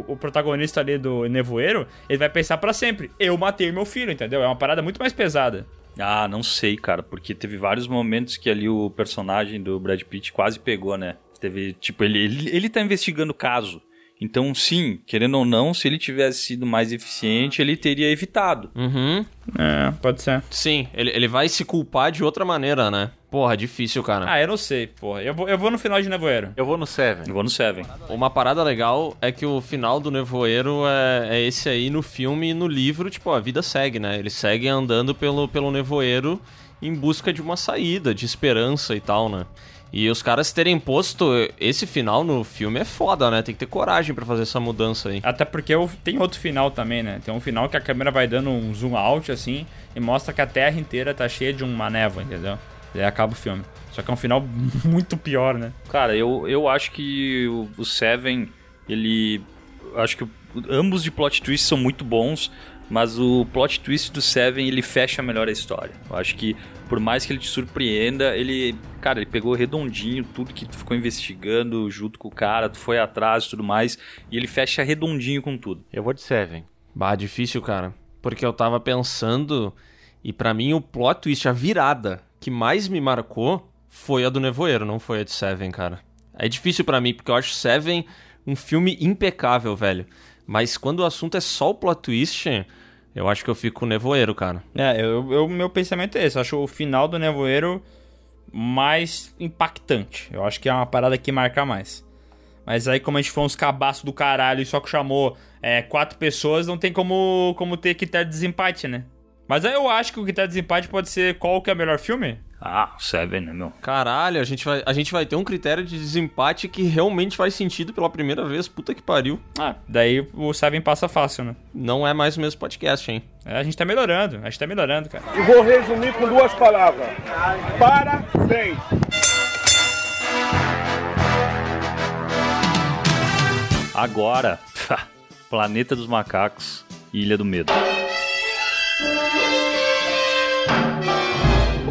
o- o protagonista ali do Nevoeiro, ele vai pensar pra sempre, eu matei meu filho, entendeu? É uma parada muito mais pesada. Ah, não sei, cara, porque teve vários momentos que ali o personagem do Brad Pitt quase pegou, né? Teve, tipo, ele, ele, ele tá investigando o caso. Então, sim, querendo ou não, se ele tivesse sido mais eficiente, ele teria evitado. Uhum. É, pode ser. Sim, ele, ele vai se culpar de outra maneira, né? Porra, difícil, cara. Ah, eu não sei, porra. Eu vou, eu vou no final de Nevoeiro. Eu vou no Seven. Eu vou no Seven. Uma parada legal é que o final do Nevoeiro é, é esse aí no filme e no livro, tipo, a vida segue, né? Eles seguem andando pelo, pelo Nevoeiro em busca de uma saída, de esperança e tal, né? E os caras terem posto esse final no filme é foda, né? Tem que ter coragem pra fazer essa mudança aí. Até porque tem outro final também, né? Tem um final que a câmera vai dando um zoom out, assim, e mostra que a Terra inteira tá cheia de uma névoa, entendeu? E aí acaba o filme. Só que é um final muito pior, né? Cara, eu, eu acho que o, o Seven, ele. Acho que o- ambos de plot twist são muito bons, mas o plot twist do Seven ele fecha melhor a história. Eu acho que por mais que ele te surpreenda, ele. Cara, ele pegou redondinho tudo que tu ficou investigando junto com o cara, tu foi atrás e tudo mais, e ele fecha redondinho com tudo. Eu vou de Seven. Bah, difícil, cara. Porque eu tava pensando, e pra mim o plot twist, a virada que mais me marcou foi a do Nevoeiro, não foi a de Seven, cara. É difícil pra mim, porque eu acho Seven um filme impecável, velho. Mas quando o assunto é só o plot twist, eu acho que eu fico com o Nevoeiro, cara. É, eu, eu- meu pensamento é esse. Eu acho o final do Nevoeiro mais impactante. Eu acho que é uma parada que marca mais. Mas aí, como a gente foi uns cabaços do caralho e só que chamou é, quatro pessoas, não tem como, como ter critério de desempate, né? Mas aí eu acho que o critério de desempate pode ser qual que é o melhor filme? Ah, o Seven, né, meu? Caralho, a gente, vai, a gente vai ter um critério de desempate que realmente faz sentido pela primeira vez. Puta que pariu. Ah, daí o Seven passa fácil, né? Não é mais o mesmo podcast, hein? É, a gente tá melhorando, a gente tá melhorando, cara. E vou resumir com duas palavras. Parabéns. Agora, Planeta dos Macacos Ilha do Medo.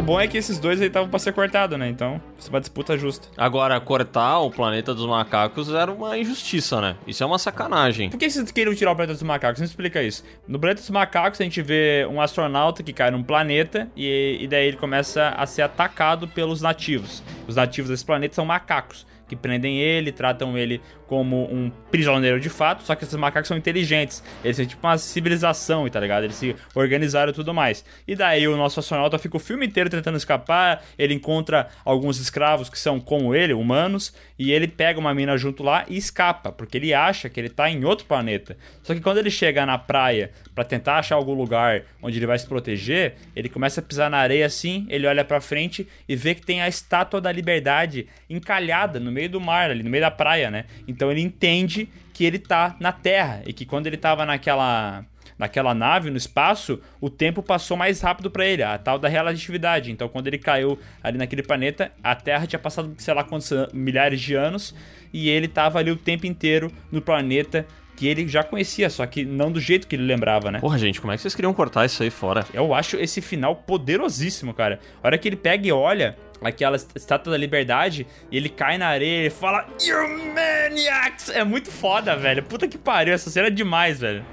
O bom é que esses dois aí estavam pra ser cortado, né? Então, isso é uma disputa justa. Agora, cortar o planeta dos macacos era uma injustiça, né? Isso é uma sacanagem. Por que vocês queriam tirar o planeta dos macacos? Me explica isso. No planeta dos macacos, a gente vê um astronauta que cai num planeta e, e daí ele começa a ser atacado pelos nativos. Os nativos desse planeta são macacos. Que prendem ele, tratam ele como um prisioneiro de fato, só que esses macacos são inteligentes. Eles são tipo uma civilização, tá ligado? Eles se organizaram e tudo mais. E daí o nosso astronauta fica o filme inteiro tentando escapar, ele encontra alguns escravos que são como ele, humanos, e ele pega uma mina junto lá e escapa, porque ele acha que ele tá em outro planeta. Só que quando ele chega na praia pra tentar achar algum lugar onde ele vai se proteger, ele começa a pisar na areia assim, ele olha pra frente e vê que tem a estátua da liberdade encalhada no meio do mar, ali no meio da praia, né? Então ele entende que ele tá na Terra e que quando ele tava naquela naquela nave no espaço, o tempo passou mais rápido pra ele, a tal da relatividade. Então, quando ele caiu ali naquele planeta, a Terra tinha passado, sei lá quantos an- milhares de anos, e ele tava ali o tempo inteiro no planeta que ele já conhecia, só que não do jeito que ele lembrava, né? Porra, gente, como é que vocês queriam cortar isso aí fora? Eu acho esse final poderosíssimo, cara. A hora que ele pega e olha aquela estátua da liberdade e ele cai na areia e fala You maniacs! É muito foda, velho. Puta que pariu, essa cena é demais, velho.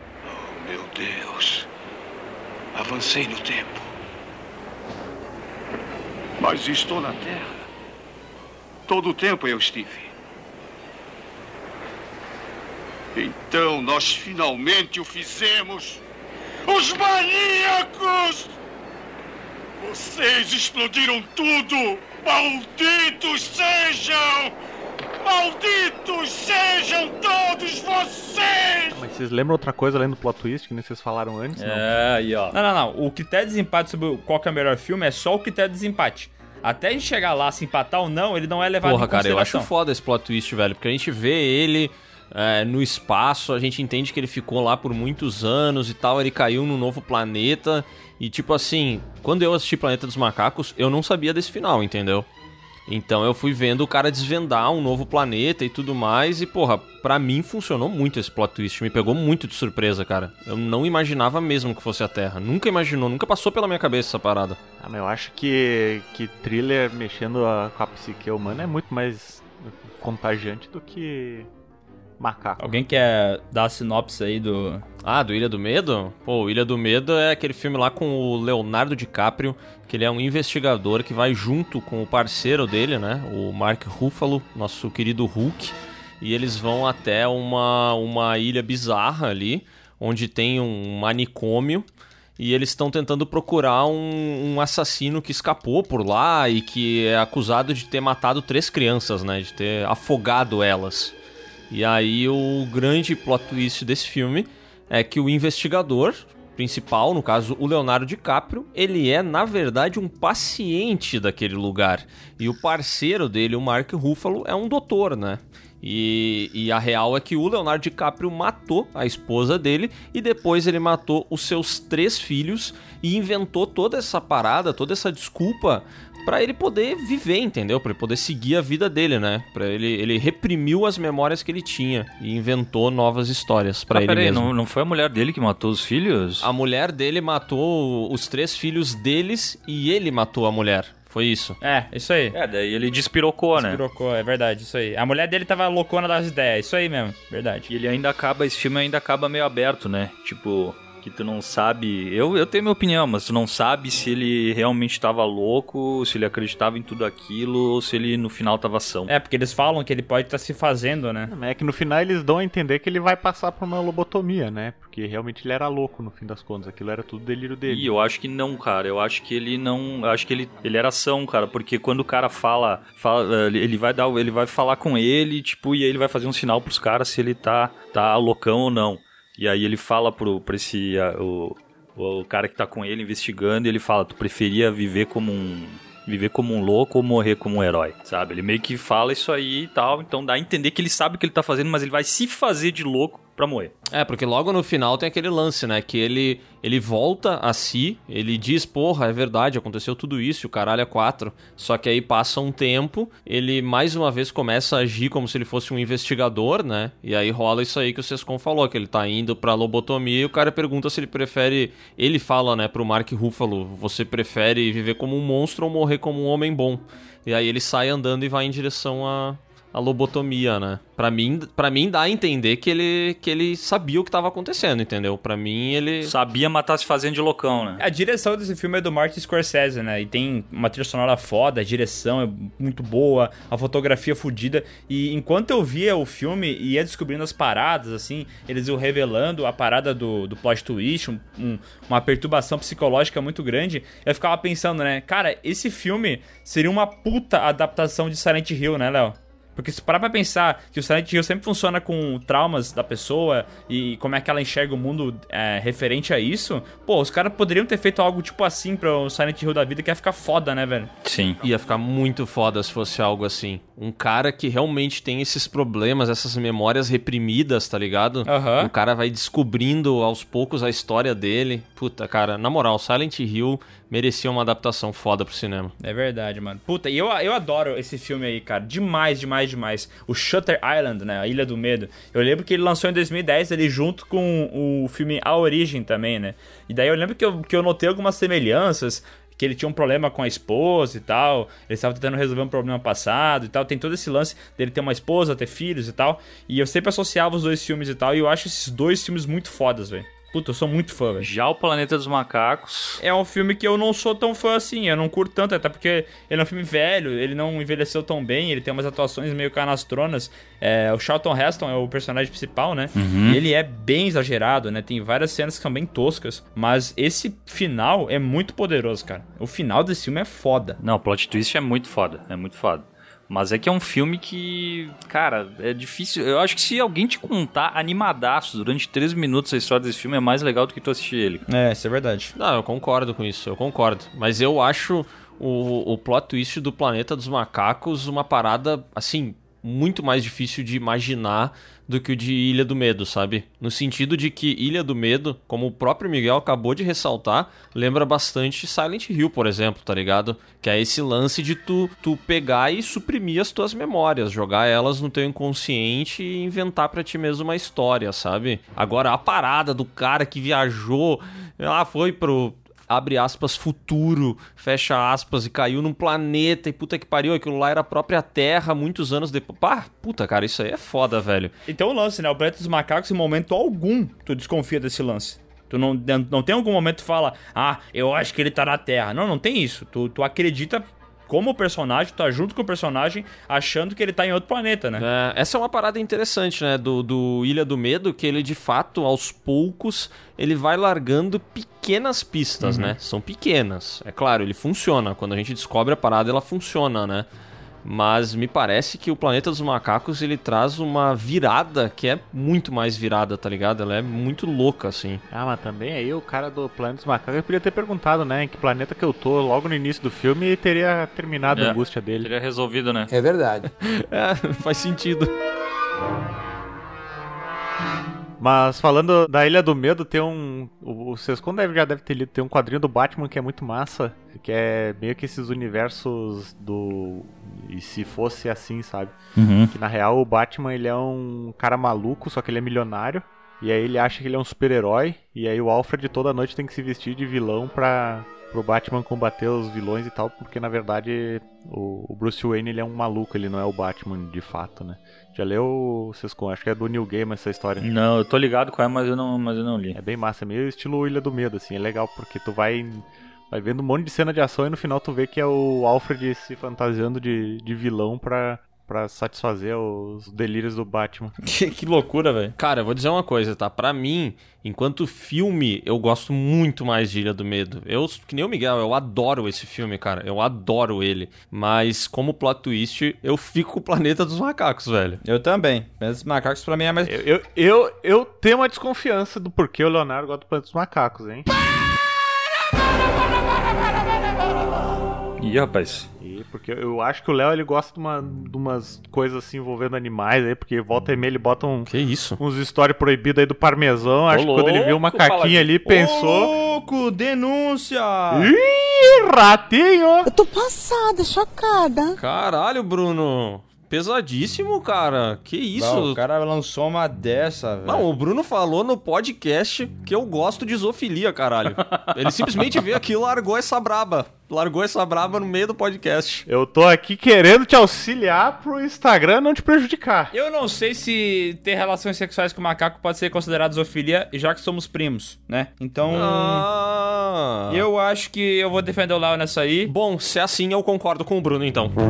Meu Deus. Avancei no tempo. Mas estou na Terra. Todo o tempo eu estive. Então nós finalmente o fizemos. Os maníacos! Vocês explodiram tudo! Malditos sejam! Malditos sejam todos vocês! Mas vocês lembram outra coisa além do plot twist que nem vocês falaram antes? não? É, aí, ó. Não, não, não. O critério de desempate sobre qual que é o melhor filme é só o critério de desempate. Até a gente chegar lá, se empatar ou não, ele não é levado Porra, em cara, eu acho consideração. foda esse plot twist, velho, porque a gente vê ele é, no espaço, a gente entende que ele ficou lá por muitos anos e tal, ele caiu num novo planeta. E tipo assim, quando eu assisti Planeta dos Macacos, eu não sabia desse final, entendeu? Então eu fui vendo o cara desvendar um novo planeta e tudo mais, e porra, pra mim funcionou muito esse plot twist, me pegou muito de surpresa, cara. Eu não imaginava mesmo que fosse a Terra, nunca imaginou, nunca passou pela minha cabeça essa parada. Ah, mas eu acho que, que thriller mexendo a- com a psique humana é muito mais contagiante do que macaco. Alguém quer dar a sinopse aí do. Ah, do Ilha do Medo? Pô, o Ilha do Medo é aquele filme lá com o Leonardo DiCaprio, que ele é um investigador que vai junto com o parceiro dele, né? O Mark Ruffalo, nosso querido Hulk. E eles vão até uma, uma ilha bizarra ali, onde tem um manicômio. E eles estão tentando procurar um, um assassino que escapou por lá e que é acusado de ter matado três crianças, né? De ter afogado elas. E aí o grande plot twist desse filme é que o investigador principal, no caso o Leonardo DiCaprio, ele é na verdade um paciente daquele lugar. E o parceiro dele, o Mark Ruffalo, é um doutor, né? E, e a real é que o Leonardo DiCaprio matou a esposa dele e depois ele matou os seus três filhos e inventou toda essa parada, toda essa desculpa Pra ele poder viver, entendeu? Pra ele poder seguir a vida dele, né? Para ele ele reprimiu as memórias que ele tinha e inventou novas histórias pra Ah, ele peraí, mesmo. não, não foi a mulher dele que matou os filhos? A mulher dele matou os três filhos deles e ele matou a mulher. Foi isso. É, isso aí. É, daí ele despirocou, né? Despirocou, é verdade, isso aí. A mulher dele tava loucona das ideias, isso aí mesmo, verdade. E ele ainda acaba, esse filme ainda acaba meio aberto, né? Tipo, que tu não sabe. Eu, eu tenho minha opinião, mas tu não sabe se ele realmente tava louco, se ele acreditava em tudo aquilo, ou se ele no final tava são. É, porque eles falam que ele pode estar se fazendo, né? É que no final eles dão a entender que ele vai passar por uma lobotomia, né? Porque realmente ele era louco no fim das contas. Aquilo era tudo delírio dele. E eu acho que não, cara. Eu acho que ele não. Eu acho que ele, ele era ação, cara. Porque quando o cara fala, fala. ele- Ele vai dar. Ele vai falar com ele, tipo, e aí ele vai fazer um sinal pros caras se ele tá, tá loucão ou não. E aí ele fala pro, pra esse. ah, o, o cara que tá com ele investigando, ele fala: Tu preferia viver como um. Viver como um louco ou morrer como um herói, sabe? Ele meio que fala isso aí e tal, então dá a entender que ele sabe o que ele tá fazendo, mas ele vai se fazer de louco morrer. É, porque logo no final tem aquele lance, né? Que ele, ele volta a si, ele diz, porra, é verdade, aconteceu tudo isso, o caralho é quatro. Só que aí passa um tempo, ele mais uma vez começa a agir como se ele fosse um investigador, né? E aí rola isso aí que o Sescon falou, que ele tá indo pra lobotomia e o cara pergunta se ele prefere. Ele fala, né, pro Mark Ruffalo, você prefere viver como um monstro ou morrer como um homem bom? E aí ele sai andando e vai em direção a, a lobotomia, né? Pra mim, pra mim dá a entender que ele, que ele sabia o que tava acontecendo, entendeu? Pra mim ele Sabia matar se fazendo de loucão, né? A direção desse filme é do Martin Scorsese, né? E tem uma trilha sonora foda, a direção é muito boa, a fotografia fodida. E enquanto eu via o filme e ia descobrindo as paradas, assim, eles iam revelando a parada do, do plot twist, um- um- uma perturbação psicológica muito grande, eu ficava pensando, né? Cara, esse filme seria uma puta adaptação de Silent Hill, né, Léo? Porque se parar pra pensar que o Silent Hill sempre funciona com traumas da pessoa e como é que ela enxerga o mundo é, referente a isso, pô, os caras poderiam ter feito algo tipo assim pra o Silent Hill da vida que ia ficar foda, né, velho? Sim. ia ficar muito foda se fosse algo assim. Um cara que realmente tem esses problemas, essas memórias reprimidas, tá ligado? Aham. O cara vai descobrindo aos poucos a história dele. Puta, cara, na moral, Silent Hill merecia uma adaptação foda pro cinema. É verdade, mano. Puta, e eu, eu adoro esse filme aí, cara. Demais, demais, demais. O Shutter Island, né? A Ilha do Medo. Eu lembro que ele lançou em 2010 ali junto com o filme A Origem também, né? E daí eu lembro que eu, que eu notei algumas semelhanças. Que ele tinha um problema com a esposa e tal. Ele estava tentando resolver um problema passado e tal. Tem todo esse lance dele ter uma esposa, ter filhos e tal. E eu sempre associava os dois filmes e tal. E eu acho esses dois filmes muito fodas, velho. Puta, eu sou muito fã, velho. Já o Planeta dos Macacos. É um filme que eu não sou tão fã assim, eu não curto tanto, até porque ele é um filme velho, ele não envelheceu tão bem, ele tem umas atuações meio canastronas. É, o Charlton Heston é o personagem principal, né? Uhum. E ele é bem exagerado, né? Tem várias cenas que são bem toscas, mas esse final é muito poderoso, cara. O final desse filme é foda. Não, o plot twist é muito foda, é muito foda. Mas é que é um filme que, cara, é difícil. Eu acho que se alguém te contar animadaço durante três minutos a história desse filme, é mais legal do que tu assistir ele. É, isso é verdade. Não, eu concordo com isso, eu concordo. Mas eu acho o, o plot twist do Planeta dos Macacos uma parada, assim, muito mais difícil de imaginar do que o de Ilha do Medo, sabe? No sentido de que Ilha do Medo, como o próprio Miguel acabou de ressaltar, lembra bastante Silent Hill, por exemplo, tá ligado? Que é esse lance de tu, tu pegar e suprimir as tuas memórias, jogar elas no teu inconsciente e inventar pra ti mesmo uma história, sabe? Agora, a parada do cara que viajou, ah, foi pro, abre aspas, futuro, fecha aspas, e caiu num planeta, e puta que pariu, aquilo lá era a própria Terra muitos anos depois. Pá, puta, cara, isso aí é foda, velho. Então o lance, né? O Planeta dos Macacos, em momento algum, tu desconfia desse lance. Tu não, não tem algum momento que tu fala, ah, eu acho que ele tá na Terra. Não, não tem isso. Tu, tu acredita como personagem, tu tá junto com o personagem, achando que ele tá em outro planeta, né? É, essa é uma parada interessante, né? Do, do Ilha do Medo, que ele de fato, aos poucos, ele vai largando pequenas pistas, Uhum. né? São pequenas. É claro, ele funciona. Quando a gente descobre a parada, ela funciona, né? Mas me parece que o Planeta dos Macacos ele traz uma virada que é muito mais virada, tá ligado? Ela é muito louca, assim. Ah, mas também aí o cara do Planeta dos Macacos podia ter perguntado, né? Em que planeta que eu tô logo no início do filme e teria terminado É. a angústia dele. Teria resolvido, né? É verdade. É, faz sentido. Mas falando da Ilha do Medo, tem um. O o Sescon deve, já deve ter lido, tem um quadrinho do Batman que é muito massa. Que é meio que esses universos do. E se fosse assim, sabe? Uhum. Que na real o Batman ele é um cara maluco, só que ele é milionário. E aí ele acha que ele é um super-herói. E aí o Alfred toda noite tem que se vestir de vilão pra. Pro Batman combater os vilões e tal, porque na verdade o, Bruce Wayne ele é um maluco, ele não é o Batman de fato, né? Já leu, Sescon? Acho que é do Neil Gaiman essa história. Não, eu tô ligado com ela, mas eu não, mas eu não li. É bem massa, é meio estilo Ilha do Medo, assim, é legal porque tu vai, vai vendo um monte de cena de ação e no final tu vê que é o Alfred se fantasiando de, de vilão pra, pra satisfazer os delírios do Batman. Que, que loucura, velho. Cara, eu vou dizer uma coisa, tá? Pra mim, enquanto filme, eu gosto muito mais de Ilha do Medo. Eu, que nem o Miguel, eu adoro esse filme, cara. Eu adoro ele. Mas como plot twist, eu fico com o Planeta dos Macacos, velho. Eu também. Planeta dos Macacos pra mim é mais. Eu, eu, eu, eu tenho uma desconfiança do porquê o Leonardo gosta do Planeta dos Macacos, hein? Ih, rapaz. Porque eu acho que o Léo ele gosta de, uma, de umas coisas assim envolvendo animais aí, porque volta e meia ele bota um, Que isso? uns stories proibidos aí do parmesão. Acho que quando ele viu o louco, macaquinho ali, pensou. louco, denúncia! Ih, ratinho! Eu tô passada, chocada. Caralho, Bruno. Pesadíssimo, cara. Que isso? Não, o cara lançou uma dessa, velho. Não, o Bruno falou no podcast que eu gosto de zoofilia, caralho. Ele simplesmente veio aqui e largou essa braba. Largou essa braba no meio do podcast. Eu tô aqui querendo te auxiliar pro Instagram não te prejudicar. Eu não sei se ter relações sexuais com macaco pode ser considerado zoofilia, já que somos primos, né? Então. Ah. Eu acho que eu vou defender o Léo nessa aí. Bom, se é assim, eu concordo com o Bruno, então.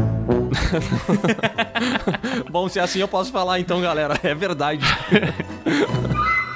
Bom, se é assim, eu posso falar, então, galera. É verdade.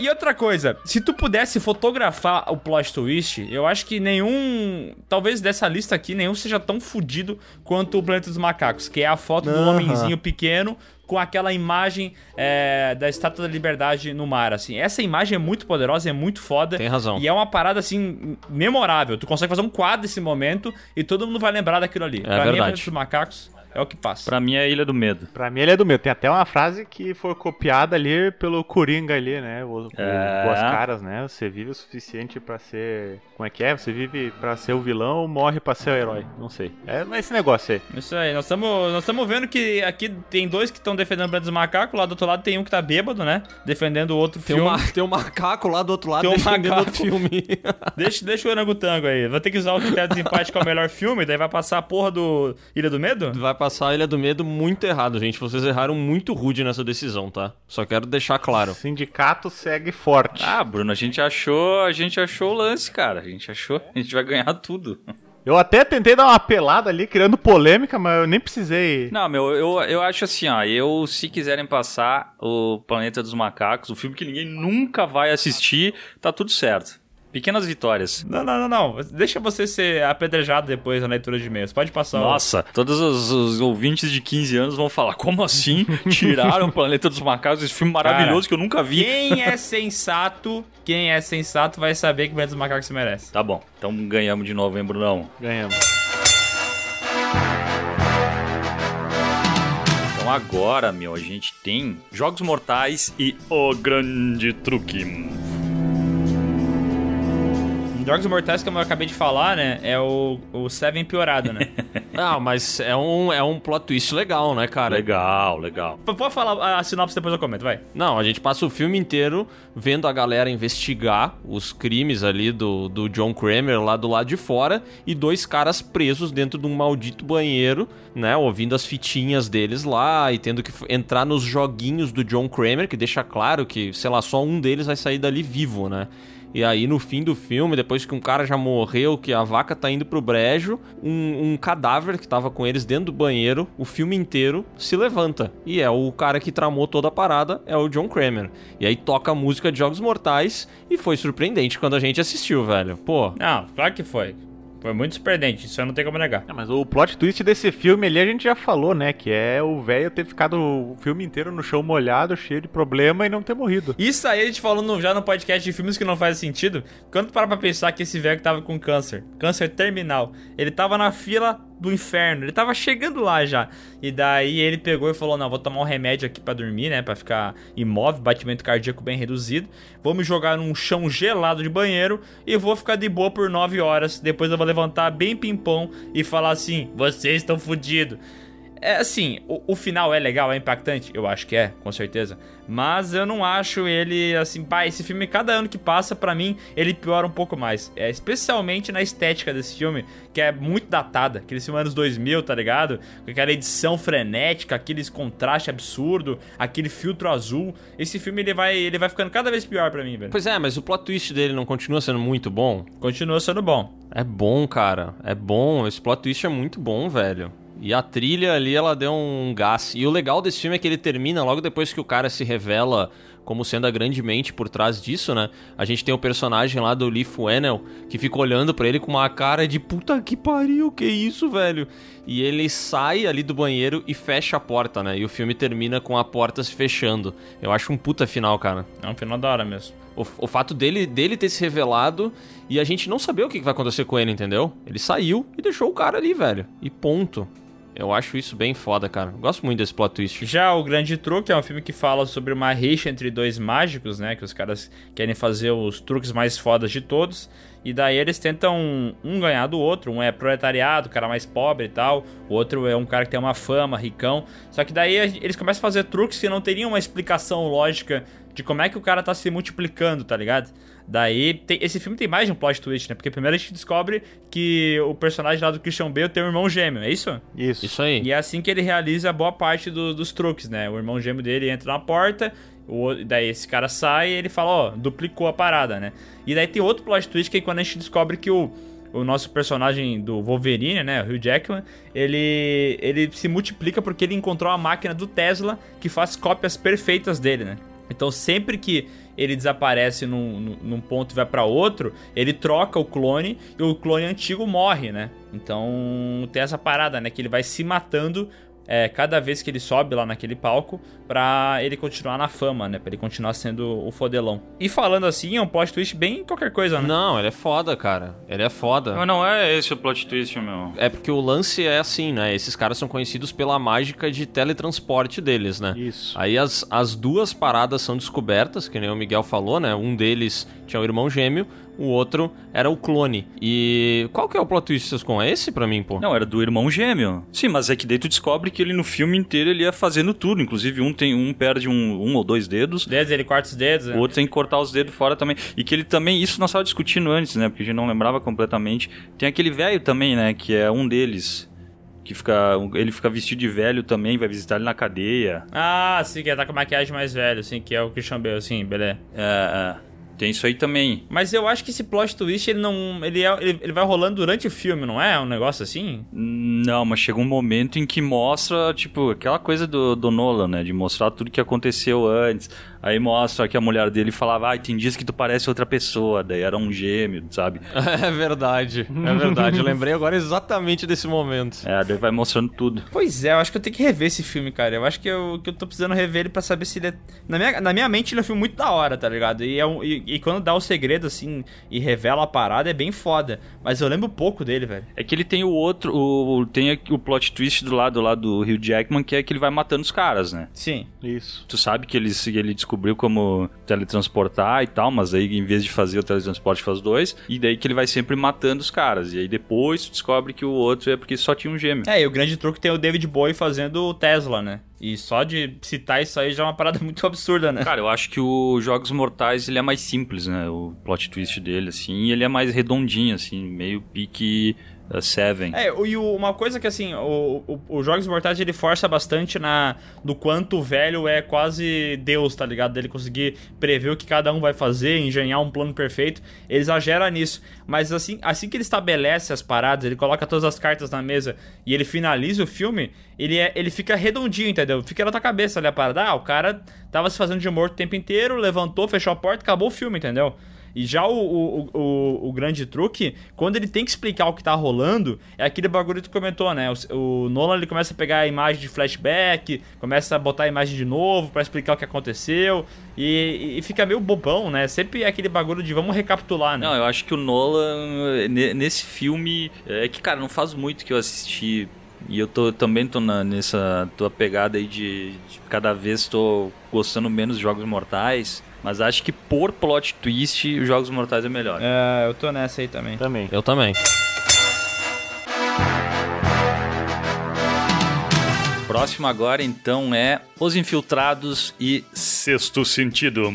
E outra coisa, se tu pudesse fotografar o plot twist, eu acho que nenhum. Talvez dessa lista aqui, nenhum seja tão fudido quanto o Planeta dos Macacos, que é a foto do Aham. homenzinho pequeno com aquela imagem é, da Estátua da Liberdade no mar, assim. Essa imagem é muito poderosa, é muito foda. Tem razão. E é uma parada, assim, memorável. Tu consegue fazer um quadro desse momento e todo mundo vai lembrar daquilo ali. pra mim, verdade. o Planeta dos Macacos é o que passa. Pra mim é a Ilha do Medo. Pra mim ele é do meu. Tem até uma frase que foi copiada ali pelo Coringa ali, né? O, o É. Duas Caras, né? Você vive o suficiente pra ser... Como é que é? Você vive pra ser o vilão ou morre pra ser o herói? Não sei. É esse negócio aí. Isso aí, nós estamos nós estamos vendo que aqui tem dois que estão defendendo o Planeta dos Macacos, lá do outro lado tem um que tá bêbado, né? Defendendo o outro Tem, filme. uma, tem um macaco lá do outro lado Tem um defendendo macaco. outro filme. Deixa, deixa o orangotango aí. Vou ter que usar o critério de desempate que é o melhor filme, daí vai passar a porra do Ilha do Medo? Vai passar a Ilha do Medo muito errado, gente. Vocês erraram muito rude nessa decisão, tá? Só quero deixar claro. O sindicato segue forte. Ah, Bruno, a gente achou, a gente achou o lance, cara. A gente achou, a gente vai ganhar tudo. Eu até tentei dar uma pelada ali, criando polêmica, mas eu nem precisei. Não, meu, eu, eu acho assim, ó. Eu, se quiserem passar o Planeta dos Macacos, o filme que ninguém nunca vai assistir, tá tudo certo. Pequenas vitórias. Não, não, não, não. Deixa você ser apedrejado depois na leitura de e-mails. Pode passar. o- Nossa, todos os, os ouvintes de 15 anos vão falar: como assim? Tiraram o Planeta dos Macacos, esse filme maravilhoso Cara, que eu nunca vi. Quem é sensato, quem é sensato vai saber que o Planeta dos Macacos se merece. Tá bom, então ganhamos de novo, hein, Brunão? Ganhamos. Então agora, meu, a gente tem Jogos Mortais e O Grande Truque. Jogos Mortais, como eu acabei de falar, né? É o, o Seven piorado, né? Ah, mas é um, é um plot twist legal, né, cara? Legal, legal. P- Pode falar a sinopse depois eu comento, vai. Não, a gente passa o filme inteiro vendo a galera investigar os crimes ali do, do John Kramer lá do lado de fora e dois caras presos dentro de um maldito banheiro, né? Ouvindo as fitinhas deles lá e tendo que entrar nos joguinhos do John Kramer, que deixa claro que, sei lá, só um deles vai sair dali vivo, né? E aí, no fim do filme, depois que um cara já morreu, que a vaca tá indo pro brejo, um, um cadáver que tava com eles dentro do banheiro, o filme inteiro se levanta. E é o cara que tramou toda a parada, é o John Kramer. E aí toca a música de Jogos Mortais e foi surpreendente quando a gente assistiu, velho. Pô, Não, claro que foi. Foi muito surpreendente, isso eu não tenho como negar. É, mas o plot twist desse filme ali a gente já falou, né? Que é o velho ter ficado o filme inteiro no chão molhado, cheio de problema e não ter morrido. Isso aí a gente falou no- já no podcast de filmes que não faz sentido. Quando para pra pensar que esse velho que tava com câncer, câncer terminal, ele tava na fila do inferno, ele tava chegando lá já. E daí ele pegou e falou: Não, vou tomar um remédio aqui pra dormir, né? Pra ficar imóvel, batimento cardíaco bem reduzido. Vou me jogar num chão gelado de banheiro e vou ficar de boa por 9 horas. Depois eu vou levantar bem pimpão e falar assim: Vocês estão fodidos. É assim, o, o final é legal, é impactante? Eu acho que é, com certeza. Mas eu não acho ele assim, pá, esse filme, cada ano que passa, pra mim, ele piora um pouco mais. É, especialmente na estética desse filme, que é muito datada. Aquele filme anos 2000, tá ligado? Com aquela edição frenética, aqueles contraste absurdo, aquele filtro azul. Esse filme ele vai, ele vai ficando cada vez pior pra mim, velho. pois é, mas o plot twist dele não continua sendo muito bom? Continua sendo bom. É bom, cara. É bom. Esse plot twist é muito bom, velho. E a trilha ali, ela deu um gás. E o legal desse filme é que ele termina logo depois que o cara se revela como sendo a grande mente por trás disso, né? A gente tem o personagem lá do Lee Fuenel que fica olhando pra ele com uma cara de puta que pariu, que isso, velho? E ele sai ali do banheiro e fecha a porta, né? E o filme termina com a porta se fechando. Eu acho um puta final, cara. É um final da hora mesmo. O, o fato dele, dele ter se revelado e a gente não saber o que vai acontecer com ele, entendeu? Ele saiu e deixou o cara ali, velho. E ponto. Eu acho isso bem foda, cara. Gosto muito desse plot twist. Já o Grande Truque é um filme que fala sobre uma rixa entre dois mágicos, né? Que os caras querem fazer os truques mais fodas de todos. E daí eles tentam um ganhar do outro. Um é proletariado, o cara mais pobre e tal. O outro é um cara que tem uma fama, ricão. Só que daí eles começam a fazer truques que não teriam uma explicação lógica de como é que o cara tá se multiplicando, tá ligado? Daí, tem- esse filme tem mais de um plot twist, né? Porque primeiro a gente descobre que o personagem lá do Christian Bale tem um irmão gêmeo, é isso? Isso. Isso aí. E é assim que ele realiza boa parte do- dos truques, né? O irmão gêmeo dele entra na porta, o, daí esse cara sai e ele fala, ó, duplicou a parada, né? E daí tem outro plot twist que é quando a gente descobre que o, o nosso personagem do Wolverine, né, o Hugh Jackman, ele, ele se multiplica porque ele encontrou a máquina do Tesla que faz cópias perfeitas dele, né? Então sempre que ele desaparece num, num- ponto e vai pra outro, ele troca o clone e o clone antigo morre, né? Então tem essa parada, né? Que ele vai se matando é, cada vez que ele sobe lá naquele palco pra ele continuar na fama, né? Pra ele continuar sendo o fodelão. E falando assim, é um plot twist bem qualquer coisa, né? Não, ele é foda, cara. Ele é foda. Mas não é esse o plot twist, meu. É porque o lance é assim, né? Esses caras são conhecidos pela mágica de teletransporte deles, né? Isso. Aí as, as duas paradas são descobertas, que nem o Miguel falou, né? Um deles tinha um irmão gêmeo, o outro era o clone. E qual que é o plot twist, Sescon? É esse pra mim, pô? Não, era do irmão gêmeo. Sim, mas é que daí tu descobre que ele no filme inteiro ele ia fazendo tudo. Inclusive, um tem um perde um, um ou dois dedos. Dedos, ele corta os dedos, né? O outro tem que cortar os dedos fora também. E que ele também, isso nós estávamos discutindo antes, né? Porque a gente não lembrava completamente. Tem aquele velho também, né? Que é um deles. Que fica. Ele fica vestido de velho também, vai visitar ele na cadeia. Ah, sim, que tá com a maquiagem mais velho, assim, que é o Christian Bale, sim, beleza. É, é. Tem isso aí também. Mas eu acho que esse plot twist, ele não. Ele, é, ele, ele vai rolando durante o filme, não é? Um negócio assim? Não, mas chega um momento em que mostra, tipo, aquela coisa do, do Nolan, né? De mostrar tudo que aconteceu antes. Aí mostra que a mulher dele falava, ah, tem dias que tu parece outra pessoa, daí era um gêmeo, sabe? É verdade, é verdade. Eu lembrei agora exatamente desse momento. É, daí vai mostrando tudo. Pois é, eu acho que eu tenho que rever esse filme, cara. Eu acho que eu, que eu tô precisando rever ele pra saber se ele é. Na minha, na minha mente, ele é um filme muito da hora, tá ligado? E, é um- e, e quando dá o segredo, assim, e revela a parada, é bem foda. Mas eu lembro pouco dele, velho. É que ele tem o outro, o, tem aqui o plot twist do lado lá do Hugh Jackman, que é que ele vai matando os caras, né? Sim. Isso. Tu sabe que ele, ele descobriu como teletransportar e tal, mas aí em vez de fazer o teletransporte faz dois, e daí que ele vai sempre matando os caras. E aí depois tu descobre que o outro é porque só tinha um gêmeo. É, e o grande truque tem o David Bowie fazendo o Tesla, né? E só de citar isso aí já é uma parada muito absurda, né? Cara, eu acho que o Jogos Mortais ele é mais simples, né? O plot twist dele, assim, ele é mais redondinho, assim, meio pique uh, Seven. É, e uma coisa que assim, o, o, o Jogos Mortais ele força bastante na do quanto o velho é quase Deus, tá ligado? Dele conseguir prever o que cada um vai fazer, engenhar um plano perfeito. Ele exagera nisso. Mas assim, assim que ele estabelece as paradas, ele coloca todas as cartas na mesa e ele finaliza o filme, ele, é, ele fica redondinho, entendeu? Fica na tua cabeça ali a parada. Ah, o cara tava se fazendo de morto o tempo inteiro, levantou, fechou a porta, acabou o filme, entendeu? E já o, o, o, o grande truque, quando ele tem que explicar o que tá rolando, é aquele bagulho que tu comentou, né? O, o Nolan ele começa a pegar a imagem de flashback, começa a botar a imagem de novo pra explicar o que aconteceu, e, e fica meio bobão, né? Sempre é aquele bagulho de vamos recapitular, né? Não, eu acho que o Nolan, ne- nesse filme, é que, cara, não faz muito que eu assisti. E eu tô, também tô na- nessa tua pegada aí de cada vez tô gostando menos de Jogos Mortais. Mas acho que por plot twist, os Jogos Mortais é melhor. É, eu tô nessa aí também. Também. Eu também. Próximo agora, então, é Os Infiltrados e Sexto Sentido.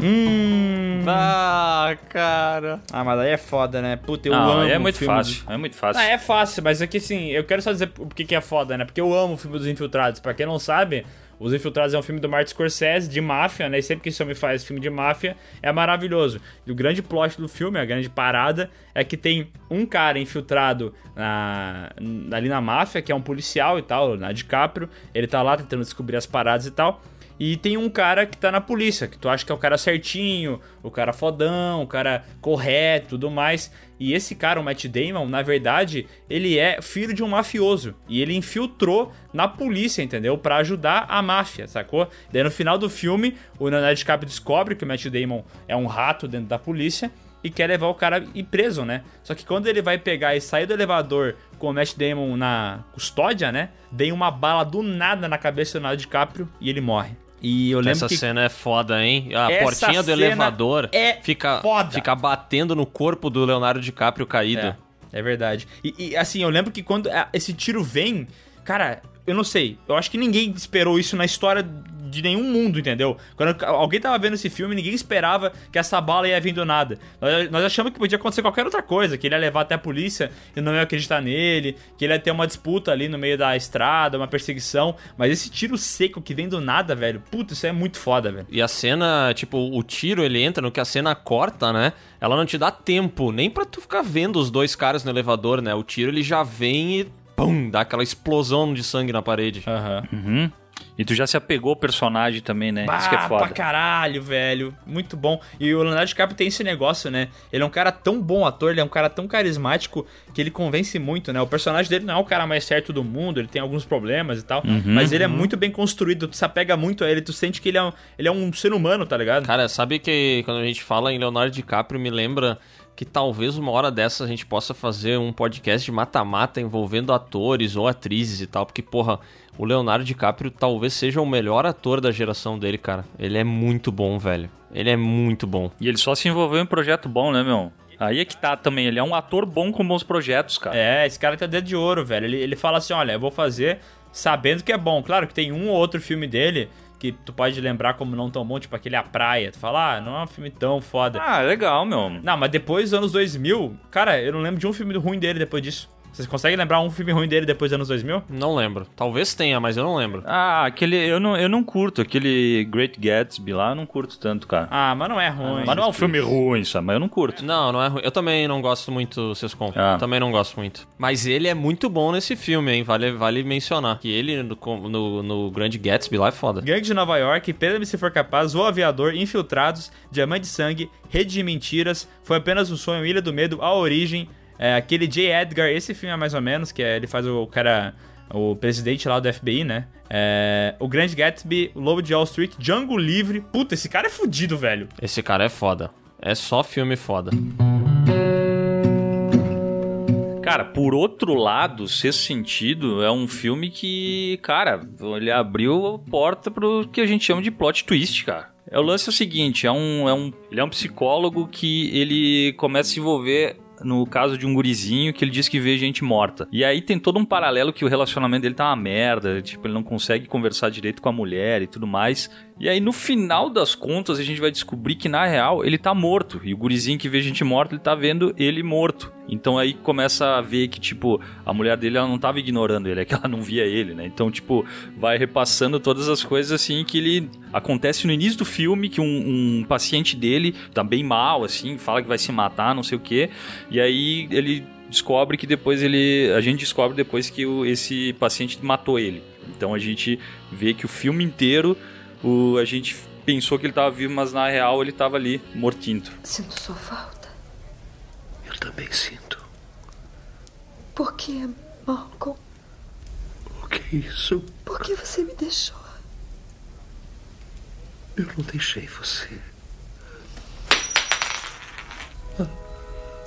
Hum. Ah, cara. Ah, mas aí é foda, né? Puta, eu Não, amo é o muito filme fácil, do- é muito fácil. Ah, é fácil, mas é que assim, eu quero só dizer por que que é foda, né? Porque eu amo o filme dos Infiltrados. Pra quem não sabe, Os Infiltrados é um filme do Martin Scorsese, de máfia, né? E sempre que esse homem faz filme de máfia, é maravilhoso. E o grande plot do filme, a grande parada, é que tem um cara infiltrado na, ali na máfia, que é um policial e tal, na DiCaprio. Ele tá lá tentando descobrir as paradas e tal. E tem um cara que tá na polícia, que tu acha que é o cara certinho, o cara fodão, o cara correto, tudo mais. E esse cara, o Matt Damon, na verdade, ele é filho de um mafioso. E ele infiltrou na polícia, entendeu? Pra ajudar a máfia, sacou? Daí no final do filme, o Leonardo DiCaprio descobre que o Matt Damon é um rato dentro da polícia e quer levar o cara e preso, né? Só que quando ele vai pegar e sair do elevador com o Matt Damon na custódia, né? Vem uma bala do nada na cabeça do Leonardo DiCaprio e ele morre. E eu lembro Essa que cena é foda, hein? A Essa portinha do elevador é fica, foda. fica batendo no corpo do Leonardo DiCaprio caído. É, é verdade. E, e, assim, eu lembro que quando esse tiro vem, cara, eu não sei. Eu acho que ninguém esperou isso na história de nenhum mundo, entendeu? Quando alguém tava vendo esse filme, ninguém esperava que essa bala ia vir do nada. Nós, nós achamos que podia acontecer qualquer outra coisa, que ele ia levar até a polícia e não ia acreditar nele, que ele ia ter uma disputa ali no meio da estrada, uma perseguição. Mas esse tiro seco que vem do nada, velho, puta, isso é muito foda, velho. E a cena, tipo, o tiro ele entra no que a cena corta, né? Ela não te dá tempo nem pra tu ficar vendo os dois caras no elevador, né? O tiro ele já vem e pum, dá aquela explosão de sangue na parede. Aham. Uhum. E tu já se apegou ao personagem também, né? Isso que é foda. pra caralho, velho. Muito bom. E o Leonardo DiCaprio tem esse negócio, né? Ele é um cara tão bom ator, ele é um cara tão carismático que ele convence muito, né? O personagem dele não é o cara mais certo do mundo, ele tem alguns problemas e tal. Uhum, mas ele é uhum. muito bem construído, tu se apega muito a ele, tu sente que ele é um, ele é um ser humano, tá ligado? Cara, sabe que quando a gente fala em Leonardo DiCaprio, me lembra que talvez uma hora dessa a gente possa fazer um podcast de mata-mata envolvendo atores ou atrizes e tal, porque, porra, o Leonardo DiCaprio talvez seja o melhor ator da geração dele, cara. Ele é muito bom, velho. Ele é muito bom. E ele só se envolveu em projeto bom, né, meu? Aí é que tá também. Ele é um ator bom com bons projetos, cara. É, esse cara tá dedo de ouro, velho. Ele, ele fala assim: olha, eu vou fazer sabendo que é bom. Claro que tem um ou outro filme dele que tu pode lembrar como não tão bom, tipo aquele A Praia. Tu fala, ah, não é um filme tão foda. Ah, legal, meu. Não, mas depois dos anos 2000, cara, eu não lembro de um filme ruim dele depois disso. Vocês conseguem lembrar um filme ruim dele depois dos anos 2000? Não lembro. Talvez tenha, mas eu não lembro. Ah, aquele. Eu não, eu não curto. Aquele Great Gatsby lá, eu não curto tanto, cara. Ah, mas não é ruim. mas não é um filme ruim, sabe? Mas eu não curto. Não, não é ruim. Eu também não gosto muito, Sescom. Ah. Também não gosto muito. Mas ele é muito bom nesse filme, hein? Vale, vale mencionar. Que ele no, no, no Grande Gatsby lá é foda. Gangue de Nova York, Pedro se for capaz, O Aviador, Infiltrados, Diamante de Sangue, Rede de Mentiras, Foi apenas um sonho, Ilha do Medo, A Origem, é, aquele J. Edgar, esse filme é mais ou menos, que é, ele faz o cara, o presidente lá do FBI, né? É, o Grande Gatsby, o Lobo de Wall Street, Django Livre. Puta, esse cara é fudido, velho. Esse cara é foda. É só filme foda. Cara, por outro lado, Sexto Sentido é um filme que, cara, ele abriu a porta pro que a gente chama de plot twist, cara. É, o lance é o seguinte, é um, é um, ele é um psicólogo que ele começa a se envolver no caso de um gurizinho que ele diz que vê gente morta. E aí tem todo um paralelo que o relacionamento dele tá uma merda, tipo, ele não consegue conversar direito com a mulher e tudo mais. E aí no final das contas a gente vai descobrir que na real ele tá morto. E o gurizinho que vê gente morta, ele tá vendo ele morto. Então aí começa a ver que, tipo, a mulher dele ela não tava ignorando ele, é que ela não via ele, né? Então, tipo, vai repassando todas as coisas assim que ele. Acontece no início do filme que um, um paciente dele tá bem mal, assim, fala que vai se matar, não sei o quê. E aí ele descobre que depois ele. A gente descobre depois que o, esse paciente matou ele. Então a gente vê que o filme inteiro o, a gente pensou que ele tava vivo, mas na real ele tava ali, mortinto. Sinto sua falta. Eu também sinto. Por que, Malcolm? O que é isso? Por que você me deixou? Eu não deixei você.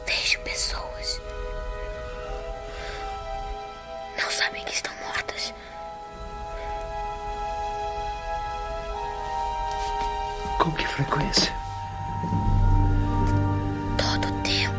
Vejo pessoas. Com que frequência? Todo tempo.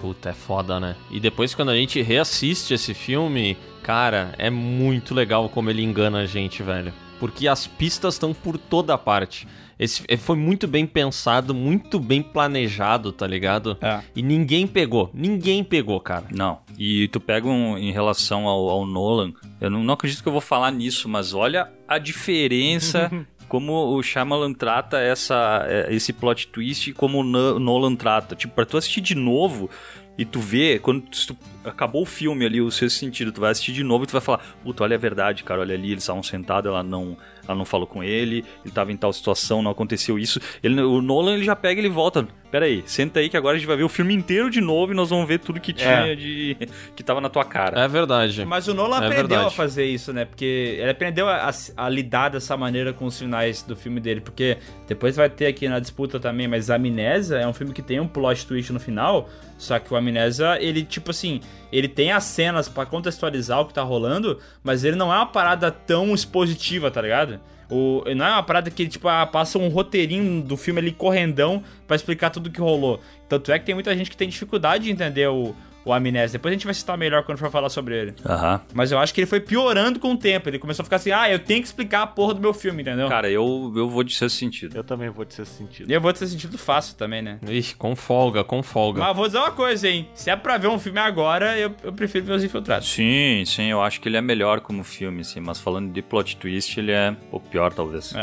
Puta, é foda, né? E depois quando a gente reassiste esse filme, cara, é muito legal como ele engana a gente, velho. Porque as pistas estão por toda parte. Esse é, foi muito bem pensado, muito bem planejado, tá ligado? É. E ninguém pegou. Ninguém pegou, cara. Não. E tu pega um, em relação ao, ao Nolan, eu não, não acredito que eu vou falar nisso, mas olha a diferença como o Shyamalan trata essa, é, esse plot twist como o No- Nolan trata. Tipo, pra tu assistir de novo e tu vê, quando tu, acabou o filme ali, o sexto sentido, tu vai assistir de novo e tu vai falar, puta, olha a verdade, cara, olha ali, eles estavam sentados, ela não, ela não falou com ele, ele tava em tal situação, não aconteceu isso. Ele, o Nolan, ele já pega e ele volta, pera aí, senta aí que agora a gente vai ver o filme inteiro de novo e nós vamos ver tudo que tinha de... que tava na tua cara. É verdade. Mas o Nolan É aprendeu verdade. a fazer isso, né? Porque ele aprendeu a, a lidar dessa maneira com os finais do filme dele. Porque depois vai ter aqui na disputa também, mas Amnésia é um filme que tem um plot twist no final. Só que o Amnésia, ele, tipo assim, ele tem as cenas pra contextualizar o que tá rolando, mas ele não é uma parada tão expositiva, tá ligado? O, não é uma parada que, tipo, ah, passa um roteirinho do filme ali correndão pra explicar tudo o que rolou. Tanto é que tem muita gente que tem dificuldade de entender o, o Amnésia. Depois a gente vai citar melhor quando for falar sobre ele. Aham. Mas eu acho que ele foi piorando com o tempo. Ele começou a ficar assim, ah, eu tenho que explicar a porra do meu filme, entendeu? Cara, eu, eu vou de sexto sentido. Eu também vou ter esse sentido. E eu vou ter sentido fácil também, né? Ixi, com folga, com folga. Mas vou dizer uma coisa, hein? Se é pra ver um filme agora, eu, eu prefiro ver Os Infiltrados. Sim, sim, eu acho que ele é melhor como filme, sim, mas falando de plot twist, ele é o pior, talvez. É.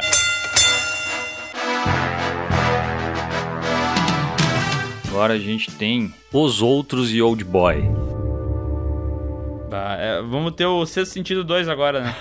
Agora a gente tem Os Outros e Old Boy. Bah, é, vamos ter o Sexto Sentido 2 agora, né?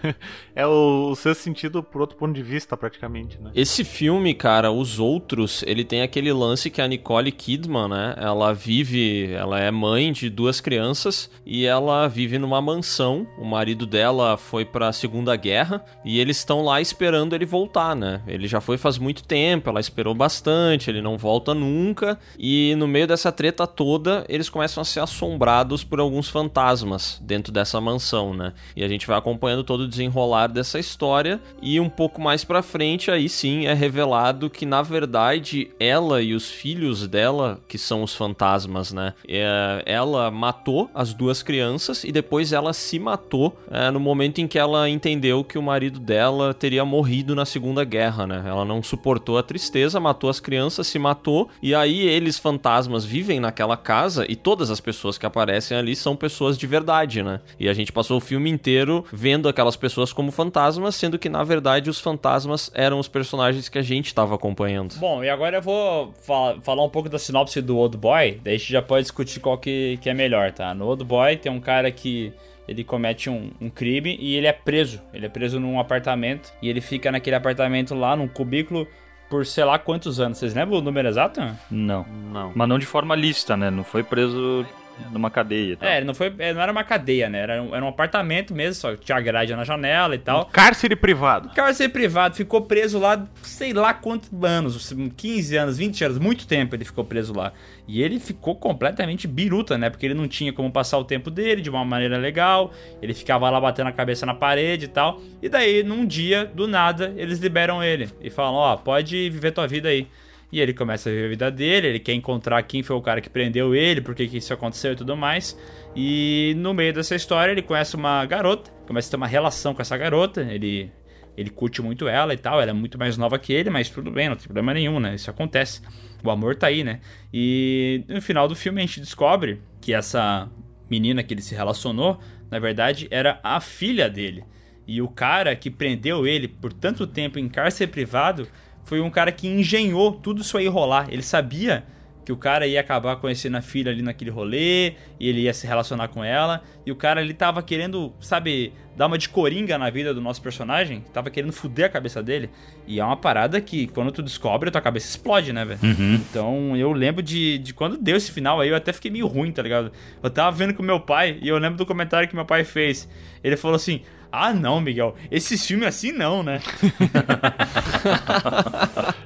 é o, o seu sentido por outro ponto de vista, praticamente, né? Esse filme, cara, Os Outros, ele tem aquele lance que a Nicole Kidman, né? Ela vive, ela é mãe de duas crianças e ela vive numa mansão. O marido dela foi pra Segunda Guerra e eles estão lá esperando ele voltar, né? Ele já foi faz muito tempo, ela esperou bastante, ele não volta nunca. E no meio dessa treta toda, eles começam a ser assombrados por alguns fantasmas. Fantasmas dentro dessa mansão, né? E a gente vai acompanhando todo o desenrolar dessa história e um pouco mais pra frente aí sim é revelado que na verdade ela e os filhos dela, que são os fantasmas, né? É, ela matou as duas crianças e depois ela se matou é, no momento em que ela entendeu que o marido dela teria morrido na Segunda Guerra, né? Ela não suportou a tristeza, matou as crianças, se matou e aí eles fantasmas vivem naquela casa e todas as pessoas que aparecem ali são pessoas de verdade, né? E a gente passou o filme inteiro vendo aquelas pessoas como fantasmas, sendo que na verdade os fantasmas eram os personagens que a gente estava acompanhando. Bom, e agora eu vou fa- falar um pouco da sinopse do Old Boy, daí a gente já pode discutir qual que, que é melhor, tá? No Old Boy tem um cara que ele comete um, um crime e ele é preso. Ele é preso num apartamento e ele fica naquele apartamento lá, num cubículo, por sei lá quantos anos. Vocês lembram o número exato? Não. Não. Mas não de forma lícita, né? Não foi preso numa cadeia e tal. É, não, foi, é, não era uma cadeia, né? Era um, era um apartamento mesmo, só tinha grade na janela e tal. Cárcere privado. Cárcere privado, ficou preso lá, sei lá quantos anos, 15 anos, 20 anos, muito tempo ele ficou preso lá. E ele ficou completamente biruta, né? Porque ele não tinha como passar o tempo dele de uma maneira legal, ele ficava lá batendo a cabeça na parede e tal. E daí, num dia, do nada, eles liberam ele e falam: Ó, pode viver tua vida aí. E ele começa a viver a vida dele, ele quer encontrar quem foi o cara que prendeu ele, por que isso aconteceu e tudo mais. E no meio dessa história ele conhece uma garota, começa a ter uma relação com essa garota, ele ele curte muito ela e tal, ela é muito mais nova que ele, mas tudo bem, não tem problema nenhum, né? Isso acontece. O amor tá aí, né? E no final do filme a gente descobre que essa menina que ele se relacionou, na verdade, era a filha dele. E o cara que prendeu ele por tanto tempo em cárcere privado foi um cara que engenhou tudo isso aí rolar. Ele sabia que o cara ia acabar conhecendo a filha ali naquele rolê, e ele ia se relacionar com ela, e o cara ali tava querendo, sabe, dar uma de coringa na vida do nosso personagem, tava querendo fuder a cabeça dele, e é uma parada que quando tu descobre, a tua cabeça explode, né, velho? Uhum. Então eu lembro de, de quando deu esse final aí, eu até fiquei meio ruim, tá ligado? Eu tava vendo com meu pai, e eu lembro do comentário que meu pai fez, ele falou assim... Ah, não, Miguel. Esse filme assim não, né?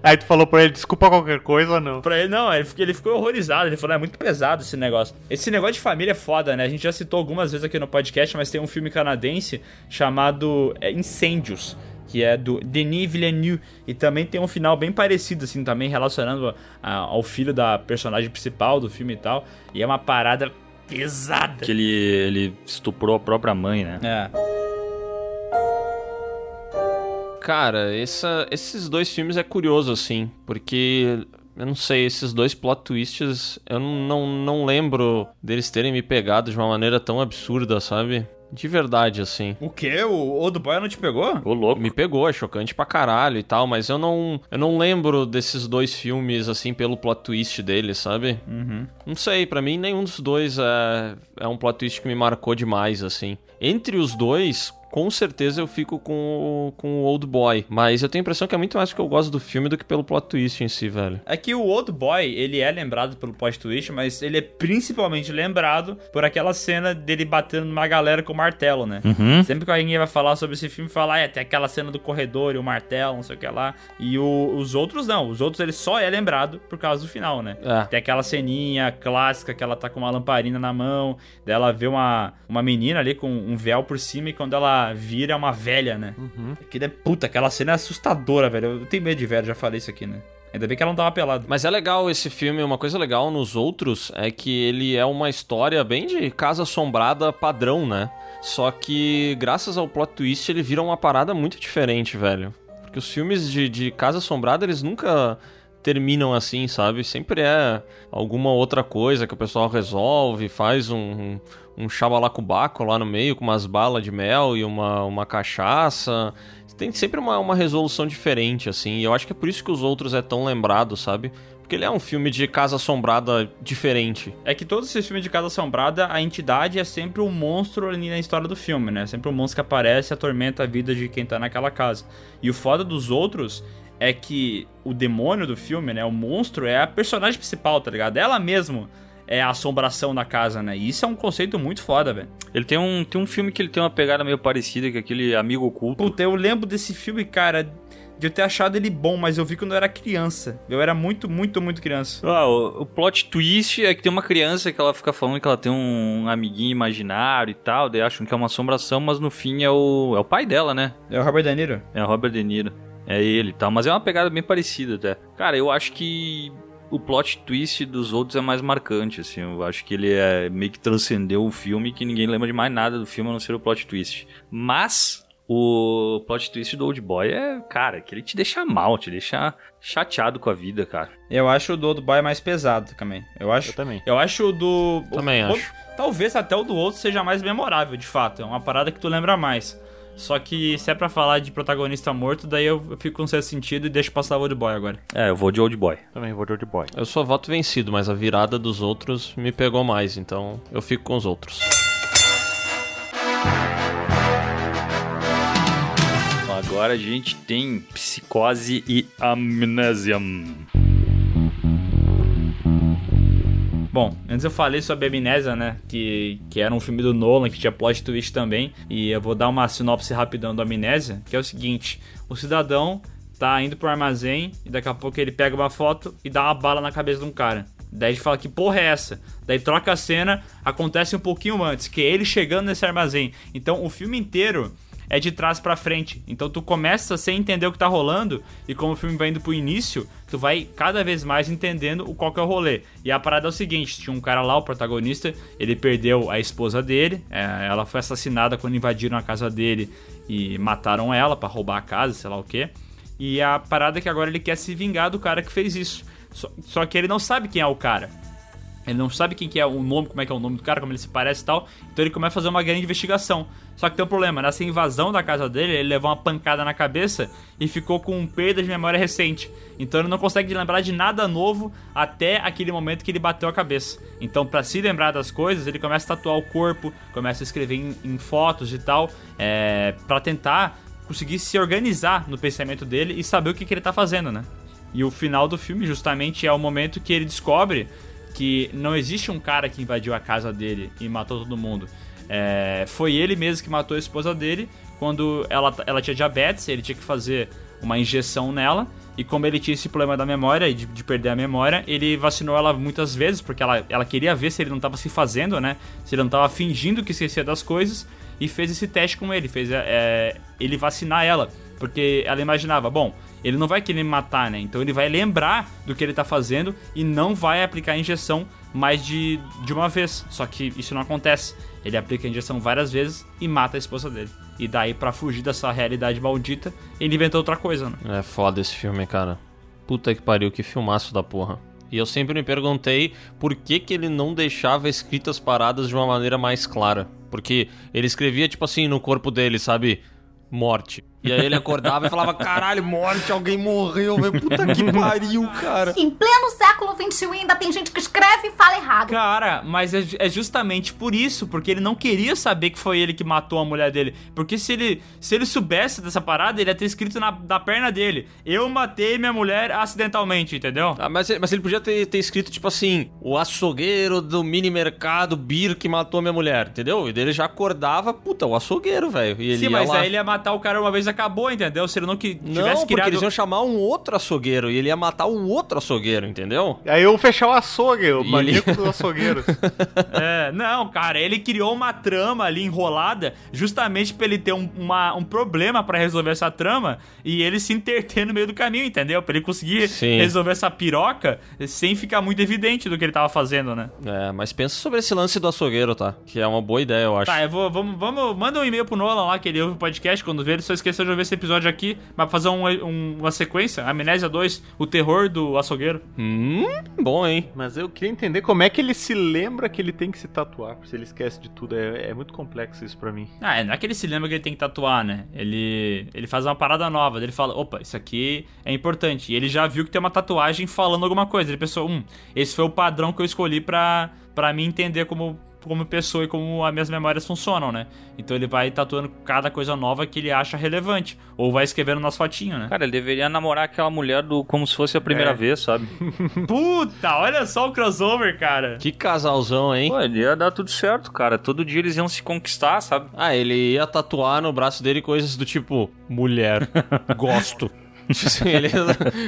Aí tu falou pra ele, desculpa qualquer coisa, não. Pra ele, não, ele ficou, ele ficou horrorizado. Ele falou, é muito pesado esse negócio. Esse negócio de família é foda, né? A gente já citou algumas vezes aqui no podcast, mas tem um filme canadense chamado é, Incêndios. Que é do Denis Villeneuve. E também tem um final bem parecido, assim, também relacionando a- ao filho da personagem principal do filme e tal. E é uma parada pesada. Que ele, ele estuprou a própria mãe, né? É. Cara, essa- esses dois filmes é curioso, assim, porque eu não sei, esses dois plot twists, eu não, não, não lembro deles terem me pegado de uma maneira tão absurda, sabe? De verdade, assim. O quê? O Old Boy não te pegou? Ô, louco. Me pegou, é chocante pra caralho e tal, mas eu não, eu não lembro desses dois filmes, assim, pelo plot twist deles, sabe? Uhum. Não sei, pra mim nenhum dos dois é, é um plot twist que me marcou demais, assim. Entre os dois, com certeza eu fico com, o- com o Old Boy. Mas eu tenho a impressão que é muito mais porque eu gosto do filme do que pelo plot twist em si, velho. É que o Old Boy, ele é lembrado pelo plot twist, mas ele é principalmente lembrado por aquela cena dele batendo numa galera com o martelo, né? Uhum. Sempre que alguém vai falar sobre esse filme, fala, ah, é, tem aquela cena do corredor e o martelo, não sei o que lá. E o- os outros não, os outros ele só é lembrado por causa do final, né? É. Tem aquela ceninha clássica que ela tá com uma lamparina na mão, daí ela vê uma, uma menina ali com um véu por cima e quando ela vira uma velha, né? Aquilo é puta, aquela cena é assustadora, velho. Eu tenho medo de velho, já falei isso aqui, né? Ainda bem que ela não tava pelada. Mas é legal esse filme, uma coisa legal nos outros é que ele é uma história bem de casa assombrada padrão, né? Só que graças ao plot twist ele vira uma parada muito diferente, velho. Porque os filmes de, de casa assombrada eles nunca terminam assim, sabe? Sempre é alguma outra coisa que o pessoal resolve, faz um, um chabalacubaco lá no meio com umas balas de mel e uma, uma cachaça. Tem sempre uma, uma resolução diferente, assim. E eu acho que é por isso que os outros é tão lembrado, sabe? Porque ele é um filme de casa assombrada diferente. É que todos esses filmes de Casa Assombrada, a entidade é sempre um monstro ali na história do filme, né? Sempre um monstro que aparece e atormenta a vida de quem tá naquela casa. E o foda dos outros é que o demônio do filme, né? O monstro é a personagem principal, tá ligado? Ela mesmo é a assombração da casa, né? E isso é um conceito muito foda, velho. Ele tem um, tem um filme que ele tem uma pegada meio parecida que aquele Amigo Oculto. Puta, eu lembro desse filme, cara. de eu ter achado ele bom, mas eu vi quando eu era criança. Eu era muito, muito, muito criança. Ah, o, o plot twist é que tem uma criança que ela fica falando que ela tem um amiguinho imaginário e tal, daí acham que é uma assombração, mas no fim é o, é o pai dela, né? É o Robert De Niro? É o Robert De Niro. É ele e tal, mas é uma pegada bem parecida até. Cara, eu acho que o plot twist dos outros é mais marcante, assim. Eu acho que ele é meio que transcendeu o filme que ninguém lembra de mais nada do filme a não ser o plot twist. Mas o plot twist do Old Boy é, cara, que ele te deixa mal, te deixa chateado com a vida, cara. Eu acho o do Old Boy mais pesado também. Eu acho. Eu também. Eu acho o do. Também o- acho. Talvez até o do outro seja mais memorável, de fato. É uma parada que tu lembra mais. Só que se é pra falar de protagonista morto, daí eu fico com certo sentido e deixo passar o Old Boy agora. É, eu vou de Old Boy. Também vou de Old Boy. Eu sou voto vencido, mas a virada dos outros me pegou mais, então eu fico com os outros. Agora a gente tem Psicose e Amnésia. Bom, antes eu falei sobre Amnésia, né? Que, que era um filme do Nolan, que tinha plot twist também. E eu vou dar uma sinopse rapidão do Amnésia, que é o seguinte: o cidadão tá indo pro armazém e daqui a pouco ele pega uma foto e dá uma bala na cabeça de um cara. Daí gente fala que porra é essa? Daí troca a cena, acontece um pouquinho antes, que é ele chegando nesse armazém. Então o filme inteiro é de trás pra frente. Então tu começa sem entender o que tá rolando e como o filme vai indo pro início, tu vai cada vez mais entendendo o qual que é o rolê. E a parada é o seguinte, tinha um cara lá, o protagonista, ele perdeu a esposa dele, é, ela foi assassinada quando invadiram a casa dele e mataram ela pra roubar a casa, sei lá o que. E a parada é que agora ele quer se vingar do cara que fez isso. Só, só que ele não sabe quem é o cara. Ele não sabe quem que é o nome, como é que é o nome do cara, como ele se parece e tal. Então ele começa a fazer uma grande investigação. Só que tem um problema, nessa invasão da casa dele, ele levou uma pancada na cabeça e ficou com perda de memória recente. Então ele não consegue lembrar de nada novo até aquele momento que ele bateu a cabeça. Então, pra se lembrar das coisas, ele começa a tatuar o corpo, começa a escrever em, em fotos e tal, é, para tentar conseguir se organizar no pensamento dele e saber o que, que ele tá fazendo, né? E o final do filme, justamente, é o momento que ele descobre que não existe um cara que invadiu a casa dele e matou todo mundo. É, foi ele mesmo que matou a esposa dele quando ela, ela tinha diabetes, ele tinha que fazer uma injeção nela. E como ele tinha esse problema da memória e de, de perder a memória, ele vacinou ela muitas vezes, porque ela, ela queria ver se ele não estava se fazendo, né? Se ele não estava fingindo que esquecia das coisas. E fez esse teste com ele, fez é, ele vacinar ela. Porque ela imaginava, bom, ele não vai querer me matar, né? Então ele vai lembrar do que ele tá fazendo e não vai aplicar a injeção mais de, de uma vez. Só que isso não acontece. Ele aplica a injeção várias vezes e mata a esposa dele. E daí, pra fugir dessa realidade maldita, ele inventou outra coisa, né? É foda esse filme, cara. Puta que pariu, que filmaço da porra. E eu sempre me perguntei por que, que ele não deixava escritas paradas de uma maneira mais clara. Porque ele escrevia, tipo assim, no corpo dele, sabe? Morte. E aí ele acordava e falava: caralho, morte, alguém morreu, velho. Puta que pariu, cara. Em pleno século XXI ainda tem gente que escreve e fala errado. Cara, mas é, é justamente por isso, porque ele não queria saber que foi ele que matou a mulher dele. Porque se ele, se ele soubesse dessa parada, ele ia ter escrito na, na perna dele: Eu matei minha mulher acidentalmente, entendeu? Ah, mas, mas ele podia ter, ter escrito, tipo assim, o açougueiro do mini mercado Bir que matou minha mulher, entendeu? E daí ele já acordava, puta, o açougueiro, velho. E ele Sim, ia mas lá... aí ele ia matar o cara uma vez acabou, entendeu? Se ele não que tivesse Não, porque criado. eles iam chamar um outro açougueiro e ele ia matar um outro açougueiro, entendeu? Aí eu fechar o açougue, o maníaco ele- dos açougueiros. É, não, cara, ele criou uma trama ali enrolada justamente pra ele ter um, uma- um problema pra resolver essa trama e ele se interter no meio do caminho, entendeu? Pra ele conseguir Sim. resolver essa piroca sem ficar muito evidente do que ele tava fazendo, né? É, mas pensa sobre esse lance do açougueiro, tá? Que é uma boa ideia, eu acho. Tá, eu vou, vamos, vamos, manda um e-mail pro Nolan lá, que ele ouve o podcast, quando vê, ele só esqueceu de ouvir esse episódio aqui, mas pra fazer um- um- uma sequência, Amnésia 2, o terror do açougueiro. Hum, bom, hein? Mas eu queria entender como é que ele se lembra que ele tem que se tatuar, se ele esquece de tudo. É, é muito complexo isso pra mim. Ah, é, não é que ele se lembra que ele tem que tatuar, né? Ele, ele faz uma parada nova, ele fala, opa, isso aqui é importante. E ele já viu que tem uma tatuagem falando alguma coisa. Ele pensou, hum, esse foi o padrão que eu escolhi pra, pra mim entender como, como pessoa e como as minhas memórias funcionam, né? Então ele vai tatuando cada coisa nova que ele acha relevante. Ou vai escrevendo nas fotinhas, né? Cara, ele deveria namorar aquela mulher do como se fosse a primeira É. vez, sabe? Puta, olha só o crossover, cara. Que casalzão, hein? Pô, ele ia dar tudo certo, cara. Todo dia eles iam se conquistar, sabe? Ah, ele ia tatuar no braço dele coisas do tipo: mulher, gosto. Tipo assim, ele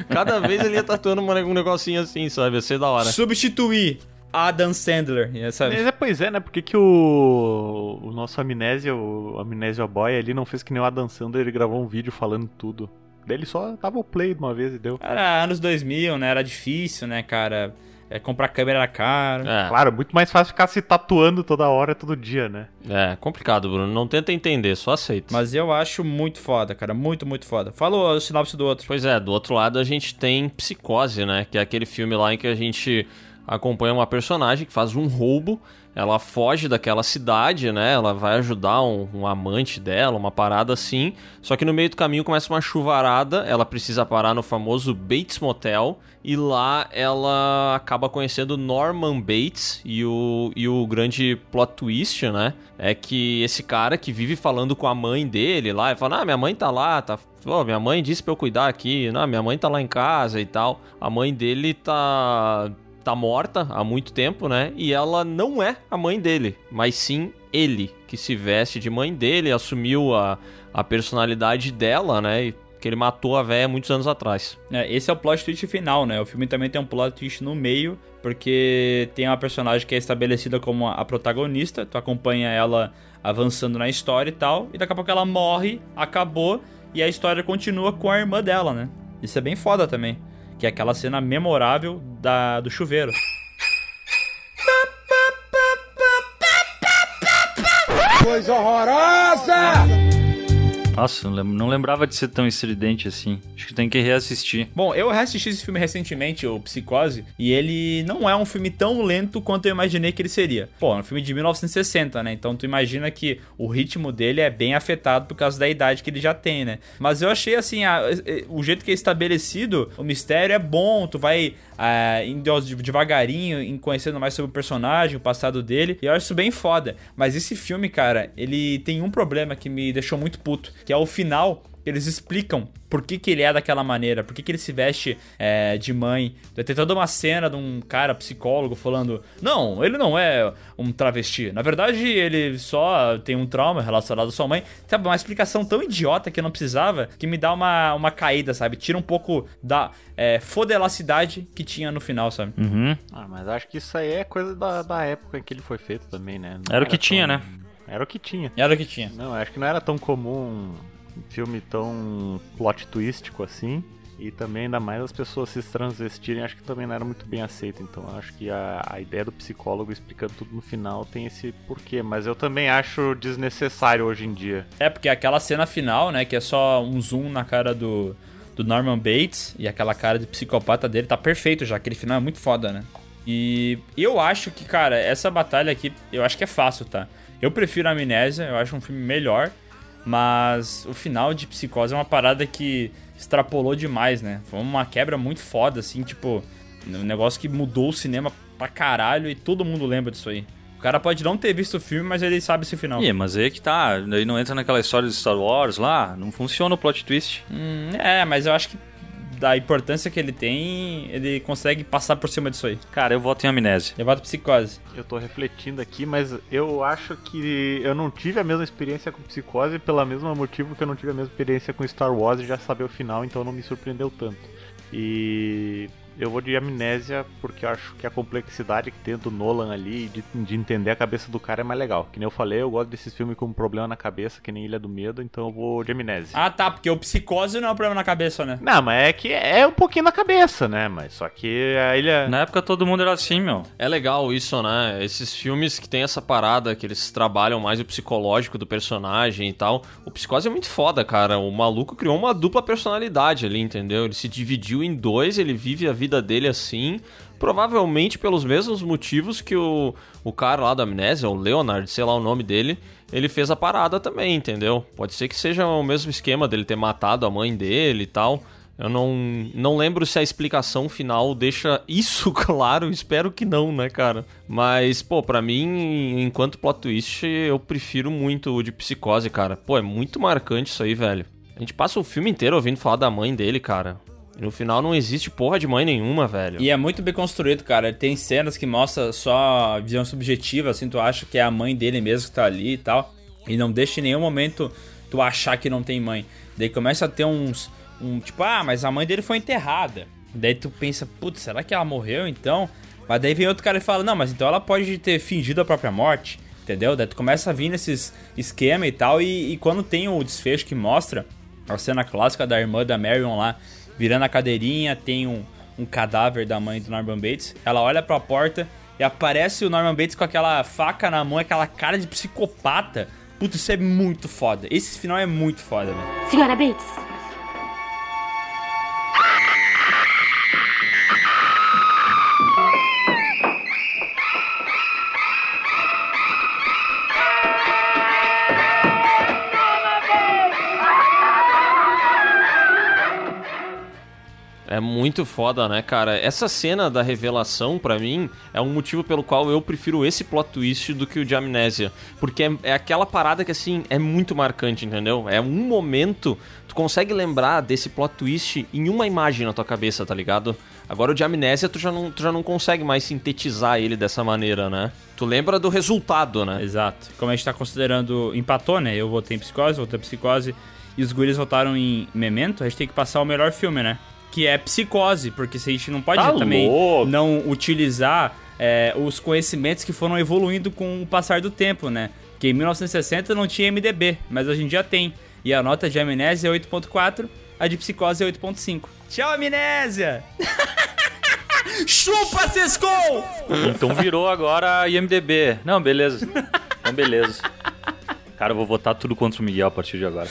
cada vez ele ia tatuando um negocinho assim, sabe? Ia ser da hora. Substituir Adam Sandler. e Essa... Mas é, pois é, né? Por que, que o, o nosso Amnésia, o Amnésia Boy ali não fez que nem o Adam Sandler, ele gravou um vídeo falando tudo. Daí ele só dava o play de uma vez e deu. Era anos 2000, né? Era difícil, né, cara? É, comprar câmera era caro. É. Claro, muito mais fácil ficar se tatuando toda hora, todo dia, né? É, complicado, Bruno. Não tenta entender, só aceita. Mas eu acho muito foda, cara. Muito, muito foda. Falou o sinopse do outro. Pois é, do outro lado a gente tem Psicose, né? Que é aquele filme lá em que a gente acompanha uma personagem que faz um roubo. Ela foge daquela cidade, né? Ela vai ajudar um, um amante dela, uma parada assim. Só que no meio do caminho começa uma chuvarada. Ela precisa parar no famoso Bates Motel. E lá ela acaba conhecendo Norman Bates. E o, e o grande plot twist, né? É que esse cara que vive falando com a mãe dele lá. Ele fala: Ah, minha mãe tá lá, tá minha mãe disse pra eu cuidar aqui. Não, minha mãe tá lá em casa e tal. A mãe dele tá tá morta há muito tempo, né? E ela não é a mãe dele, mas sim ele, que se veste de mãe dele, assumiu a, a personalidade dela, né? E que ele matou a véia muitos anos atrás. É, esse é o plot twist final, né? O filme também tem um plot twist no meio, porque tem uma personagem que é estabelecida como a protagonista, tu acompanha ela avançando na história e tal, e daqui a pouco ela morre, acabou, e a história continua com a irmã dela, né? Isso é bem foda também, que é aquela cena memorável da, do chuveiro. Coisa horrorosa! Nossa, não lem- não lembrava de ser tão estridente assim. Acho que tem que reassistir. Bom, eu reassisti esse filme recentemente, o Psicose, e ele não é um filme tão lento quanto eu imaginei que ele seria. Pô, é um filme de 1960, né? Então tu imagina que o ritmo dele é bem afetado por causa da idade que ele já tem, né? Mas eu achei assim, a- eh, o jeito que é estabelecido, o mistério é bom, tu vai ah, indo devagarinho, em conhecendo mais sobre o personagem, o passado dele, e eu acho isso bem foda. Mas esse filme, cara, ele tem um problema que me deixou muito puto, que é o final eles explicam por que, que ele é daquela maneira, por que, que ele se veste é, de mãe. Vai ter toda uma cena de um cara psicólogo falando: Não, ele não é um travesti. Na verdade, ele só tem um trauma relacionado à sua mãe. Sabe, uma explicação tão idiota que eu não precisava que me dá uma, uma caída, sabe? Tira um pouco da é, fodelacidade que tinha no final, sabe? Uhum. Ah, mas acho que isso aí é coisa da, da época em que ele foi feito também, né? Não Era o que tinha, tão- né? Era o que tinha. Era o que tinha. Não, acho que não era tão comum um filme tão plot twistico assim. E também, ainda mais as pessoas se transvestirem, acho que também não era muito bem aceito. Então, acho que a, a ideia do psicólogo explicando tudo no final tem esse porquê. Mas eu também acho desnecessário hoje em dia. É, porque aquela cena final, né, que é só um zoom na cara do, do Norman Bates e aquela cara de psicopata dele, tá perfeito já. Aquele final é muito foda, né? E eu acho que, cara, essa batalha aqui, eu acho que é fácil, tá? Eu prefiro a Amnésia, eu acho um filme melhor, mas o final de Psicose é uma parada que extrapolou demais, né? Foi uma quebra muito foda, assim, tipo, um negócio que mudou o cinema pra caralho e todo mundo lembra disso aí. O cara pode não ter visto o filme, mas ele sabe esse final. Ih, mas aí que tá. Daí não entra naquela história de Star Wars lá. Não funciona o plot twist. Hum, é, mas eu acho que da importância que ele tem, ele consegue passar por cima disso aí. Cara, eu voto em amnésia. Eu voto psicose. Eu tô refletindo aqui, mas eu acho que eu não tive a mesma experiência com Psicose pelo mesmo motivo que eu não tive a mesma experiência com Star Wars e já saber o final, então não me surpreendeu tanto. E eu vou de Amnésia porque eu acho que a complexidade que tem do Nolan ali de, de entender a cabeça do cara é mais legal. Que nem eu falei, eu gosto desses filmes com um problema na cabeça, que nem Ilha do Medo, então eu vou de Amnésia. Ah, tá, porque o psicose não é um problema na cabeça, né? Não, mas é que é um pouquinho na cabeça, né? Mas só que a ilha. Na época todo mundo era assim, meu. É legal isso, né? Esses filmes que tem essa parada, que eles trabalham mais o psicológico do personagem e tal. O Psicose é muito foda, cara. O maluco criou uma dupla personalidade ali, entendeu? Ele se dividiu em dois, ele vive a vida dele assim. Provavelmente pelos mesmos motivos que o, o cara lá da Amnésia, o Leonard, sei lá o nome dele, ele fez a parada também, entendeu? Pode ser que seja o mesmo esquema dele ter matado a mãe dele e tal. Eu não, não lembro se a explicação final deixa isso claro, espero que não, né, cara? Mas, pô, pra mim, enquanto plot twist, eu prefiro muito o de psicose, cara. Pô, é muito marcante isso aí, velho. A gente passa o filme inteiro ouvindo falar da mãe dele, cara. No final não existe porra de mãe nenhuma, velho. E é muito bem construído, cara. Tem cenas que mostra só a visão subjetiva, assim, tu acha que é a mãe dele mesmo que tá ali e tal. E não deixa em nenhum momento tu achar que não tem mãe. Daí começa a ter uns, um tipo, ah, mas a mãe dele foi enterrada. Daí tu pensa, putz, será que ela morreu então? Mas daí vem outro cara e fala, não, mas então ela pode ter fingido a própria morte, entendeu? Daí tu começa a vir nesses esquema e tal, e, e quando tem o desfecho que mostra a cena clássica da irmã da Marion lá, virando a cadeirinha, tem um, um cadáver da mãe do Norman Bates, ela olha pra porta e aparece o Norman Bates com aquela faca na mão, aquela cara de psicopata. Putz, isso é muito foda. Esse final é muito foda, velho. Senhora Bates. É muito foda, né, cara? Essa cena da revelação, pra mim, é um motivo pelo qual eu prefiro esse plot twist do que o de Amnésia. Porque é, é aquela parada que, assim, é muito marcante, entendeu? É um momento, tu consegue lembrar desse plot twist em uma imagem na tua cabeça, tá ligado? Agora o de Amnésia, tu já não, tu já não consegue mais sintetizar ele dessa maneira, né? Tu lembra do resultado, né? Exato. Como a gente tá considerando, empatou, né? Eu votei em Psicose, votei em Psicose, e os guris votaram em Memento, a gente tem que passar o melhor filme, né? Que é Psicose, porque se a gente não pode Tá também louco. não utilizar é, os conhecimentos que foram evoluindo com o passar do tempo, né? Que em 1960 não tinha MDB, mas hoje em dia tem. E a nota de Amnésia é 8.4, a de Psicose é 8.5. Tchau, Amnésia! Chupa, Sescon! Então virou agora a IMDB. Não, beleza. Então, beleza. Cara, eu vou votar tudo contra o Miguel a partir de agora.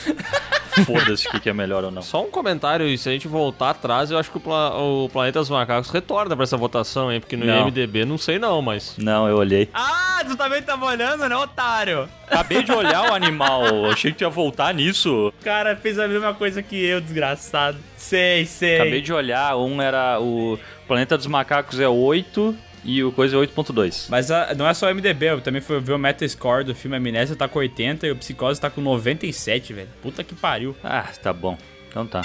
Foda-se o que, que é melhor ou não. Só um comentário, e se a gente voltar atrás, eu acho que o, Pla- o Planeta dos Macacos retorna pra essa votação, hein? Porque no Não. IMDB não sei não, mas... Não, eu olhei. Ah, tu também tava olhando, né, otário? Acabei de olhar o animal. Achei que tu ia voltar nisso. O cara fez a mesma coisa que eu, desgraçado. Sei, sei. Acabei de olhar. Um era o Planeta dos Macacos é 8 e o coisa é 8.2. Mas ah, não é só o MDB, eu também fui ver o Metascore do filme Amnésia, tá com 80 e o Psicose tá com 97, velho. Puta que pariu. Ah, tá bom. Então tá.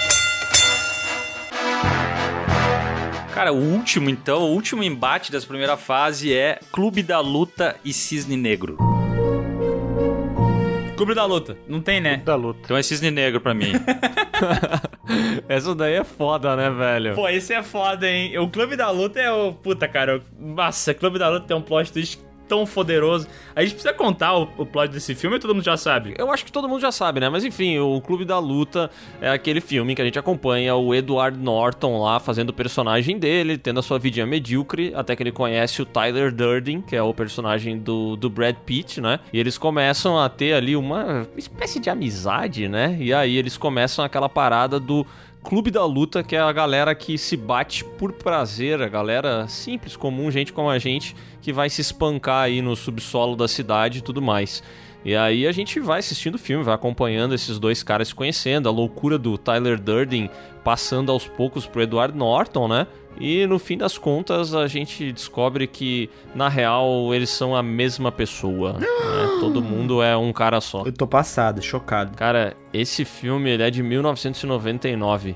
Cara, o último então, o último embate dessa primeira fase é Clube da Luta e Cisne Negro. Clube da Luta, não tem, né? Da luta. Então é Cisne Negro pra mim. Essa daí é foda, né, velho? Pô, esse é foda, hein? O Clube da Luta é o. Puta, cara. o- Nossa, Clube da Luta tem um plot twist tão poderoso. A gente precisa contar o, o plot desse filme todo mundo já sabe? Eu acho que todo mundo já sabe, né? Mas enfim, o Clube da Luta é aquele filme que a gente acompanha o Edward Norton lá fazendo o personagem dele, tendo a sua vidinha medíocre, até que ele conhece o Tyler Durden, que é o personagem do, do Brad Pitt, né? E eles começam a ter ali uma espécie de amizade, né? E aí eles começam aquela parada do Clube da Luta, que é a galera que se bate por prazer, a galera simples, comum, gente como a gente, que vai se espancar aí no subsolo da cidade e tudo mais. E aí a gente vai assistindo o filme, vai acompanhando esses dois caras se conhecendo, a loucura do Tyler Durden passando aos poucos pro Edward Norton, né? E no fim das contas a gente descobre que na real eles são a mesma pessoa. né? Todo mundo é um cara só. Eu tô passado, chocado. Cara, esse filme ele é de 1999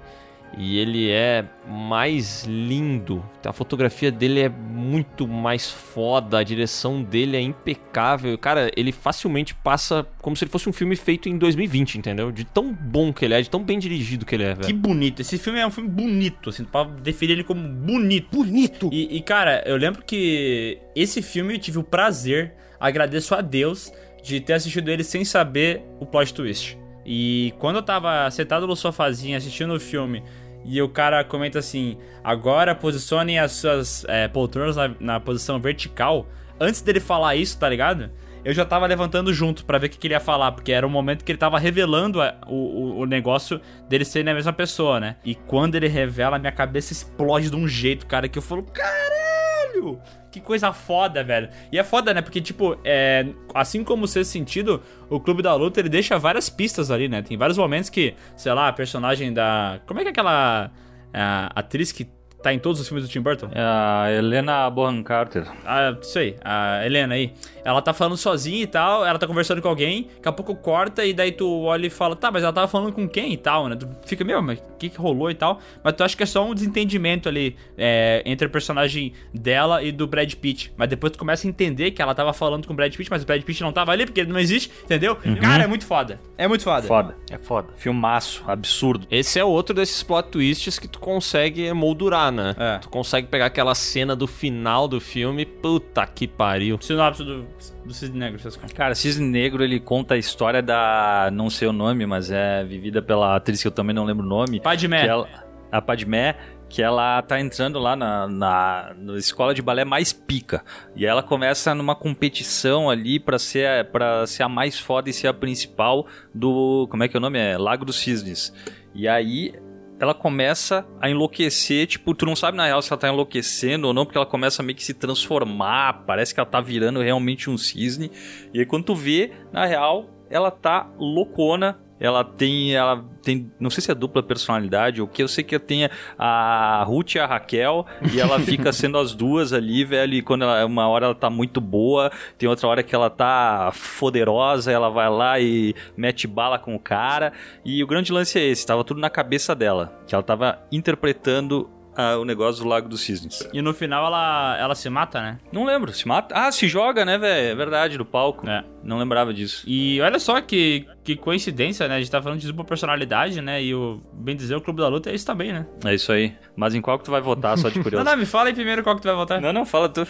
e ele é mais lindo. A fotografia dele é muito mais foda, a direção dele é impecável. Cara, ele facilmente passa como se ele fosse um filme feito em 2020, entendeu? De tão bom que ele é, de tão bem dirigido que ele é, Que velho. bonito. Esse filme é um filme bonito, assim, pra definir ele como bonito. Bonito! E, e, cara, eu lembro que esse filme eu tive o prazer, agradeço a Deus, de ter assistido ele sem saber o plot twist. E quando eu tava sentado no sofazinho assistindo o filme e o cara comenta assim: agora posicionem as suas é, poltronas na, na posição vertical. Antes dele falar isso, tá ligado? Eu já tava levantando junto pra ver o que, que ele ia falar, porque era o momento que ele tava revelando a- o, o, negócio dele serem a mesma pessoa, né? E quando ele revela, minha cabeça explode de um jeito, cara, que eu falo, caralho! Que coisa foda, velho. E é foda, né? Porque, tipo, é, assim como o sexto sentido, o Clube da Luta, ele deixa várias pistas ali, né? Tem vários momentos que, sei lá, a personagem da... Como é que é aquela a, atriz que tá em todos os filmes do Tim Burton? É a Helena Bonham Carter. Ah, isso aí, a Helena aí. Ela tá falando sozinha e tal, ela tá conversando com alguém, daqui a pouco corta e daí tu olha e fala, tá, mas ela tava falando com quem e tal, né? Tu fica, meu, mas que, que rolou e tal. Mas tu acha que é só um desentendimento ali é, entre o personagem dela e do Brad Pitt. Mas depois tu começa a entender que ela tava falando com o Brad Pitt, mas o Brad Pitt não tava ali porque ele não existe, entendeu? Cara, é muito foda. É muito foda. Foda. É foda. Filmaço, absurdo. Esse é outro desses plot twists que tu consegue moldurar, né? É. Tu consegue pegar aquela cena do final do filme, puta que pariu. Sinopse do, do Cisne Negro, vocês contam. Cara, Cisne Negro, ele conta a história da. Não sei o nome, mas é vivida pela atriz que eu também não lembro o nome. Padmé. Ela- a Padmé, que ela tá entrando lá na, na, na escola de balé mais pica. E ela começa numa competição ali pra ser, pra ser a mais foda e ser a principal do. Como é que é o nome? É Lago dos Cisnes. E aí. Ela começa a enlouquecer, tipo, tu não sabe na real se ela tá enlouquecendo ou não, porque ela começa a meio que se transformar, parece que ela tá virando realmente um cisne. E aí quando tu vê, na real, ela tá loucona. Ela tem, ela tem, não sei se é dupla personalidade ou o que, eu sei que tem a Ruth e a Raquel e ela fica sendo as duas ali, velho, e quando ela, uma hora ela tá muito boa, tem outra hora que ela tá foderosa, ela vai lá e mete bala com o cara, e o grande lance é esse, tava tudo na cabeça dela, que ela tava interpretando ah, o negócio do Lago dos Cisnes. E no final ela, ela se mata, né? Não lembro, se mata? Ah, se joga, né, velho? É verdade, do palco. É. Não lembrava disso. E olha só que, que coincidência, né? A gente tá falando de dupla personalidade, né? E o, bem dizer, o Clube da Luta é isso também, né? É isso aí. Mas em qual que tu vai votar, só de curioso? Não, não, me fala aí primeiro qual que tu vai votar. Não, não, fala tu.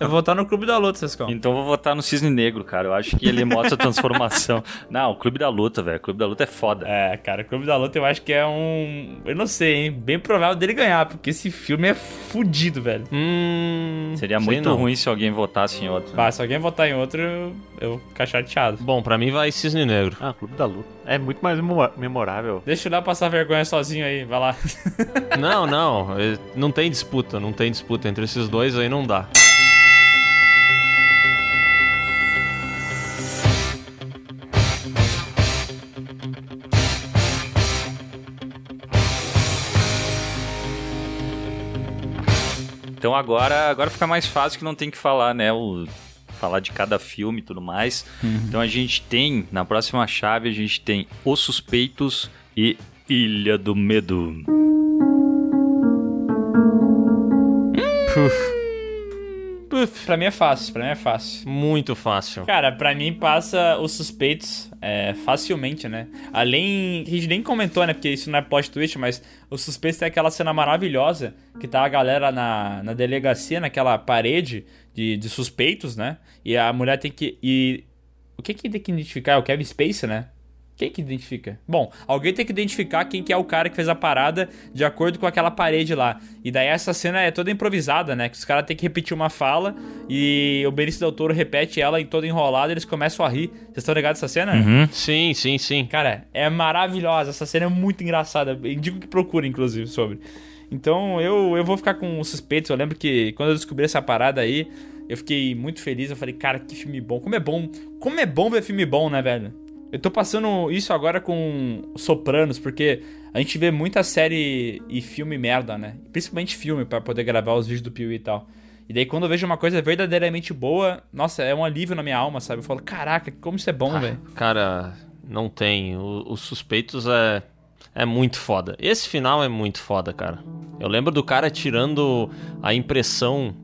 Eu vou votar no Clube da Luta, Sescão. Então eu vou votar no Cisne Negro, cara. Eu acho que ele mostra a transformação. Não, o Clube da Luta, velho. O Clube da Luta é foda. É, cara, o Clube da Luta eu acho que é um. Eu não sei, hein? Bem provável dele ganhar, porque esse filme é fudido, velho. Hum. Seria muito não. ruim se alguém votasse em outro. Bah, se alguém votar em outro, eu, vou ficar chateado. Bom, pra mim vai Cisne Negro. Ah, Clube da Luta. É muito mais memo- memorável. Deixa eu lá passar vergonha sozinho aí, vai lá. Não, não, eh, não tem disputa, não tem disputa entre esses dois aí não dá. Então agora, agora fica mais fácil que não tem que falar, né? O, falar de cada filme e tudo mais. Então a gente tem, na próxima chave, a gente tem Os Suspeitos e Ilha do Medo. pra mim é fácil, pra mim é fácil. Muito fácil. Cara, pra mim passa os suspeitos é, facilmente, né? Além. A gente nem comentou, né? Porque isso não é plot twist, mas os suspeitos tem aquela cena maravilhosa que tá a galera na, na delegacia, naquela parede de, de suspeitos, né? E a mulher tem que. E. O que que tem que identificar? É o Kevin Spacey, né? Quem que identifica? Bom, alguém tem que identificar quem que é o cara que fez a parada de acordo com aquela parede lá. E daí essa cena é toda improvisada, né? Que os caras têm que repetir uma fala e o Benício Del Toro repete ela em toda enrolada e eles começam a rir. Vocês estão ligados nessa cena? Sim, sim, sim. Cara, é maravilhosa. Essa cena é muito engraçada. Indico que procure, inclusive, sobre. Então eu, eu vou ficar com os suspeitos. Eu lembro que quando eu descobri essa parada aí, eu fiquei muito feliz. Eu falei, cara, que filme bom. Como é bom. Como é bom ver filme bom, né, velho? Eu tô passando isso agora com Sopranos, porque a gente vê muita série e filme merda, né? Principalmente filme, pra poder gravar os vídeos do Piuí e tal. E daí quando eu vejo uma coisa verdadeiramente boa, nossa, é um alívio na minha alma, sabe? Eu falo, caraca, como isso é bom, velho. Cara, não tem. Os suspeitos é. É muito foda. Esse final é muito foda, cara. Eu lembro do cara tirando a impressão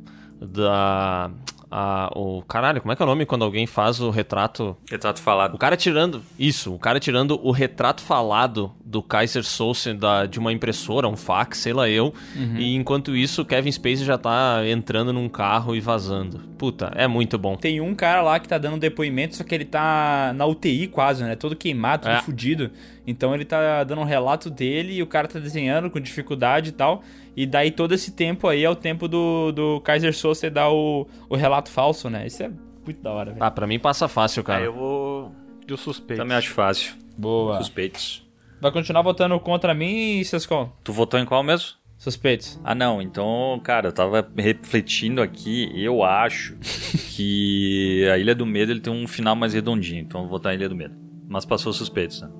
da. A, o caralho, como é que é o nome quando alguém faz o retrato? Retrato falado. O cara tirando. Isso, o cara tirando o retrato falado do Kaiser Souse da, de uma impressora, um fax, sei lá eu. Uhum. E enquanto isso, o Kevin Spacey já tá entrando num carro e vazando. Puta, é muito bom. Tem um cara lá que tá dando depoimento, só que ele tá na UTI quase, né? Todo queimado, todo É. fudido. Então ele tá dando um relato dele e o cara tá desenhando com dificuldade e tal. E daí todo esse tempo aí é o tempo do, do Kaiser Soze dar o, o relato falso, né? Isso é muito da hora, velho. Ah, pra mim passa fácil, cara. Aí eu vou de os suspeitos. Também acho fácil. Boa. Suspeitos. Vai continuar votando contra mim, Sescon? Tu votou em qual mesmo? Suspeitos. Ah, não. Então, cara, eu tava refletindo aqui. Eu acho que a Ilha do Medo ele tem um final mais redondinho. Então, eu vou votar em Ilha do Medo. Mas passou os suspeitos, né?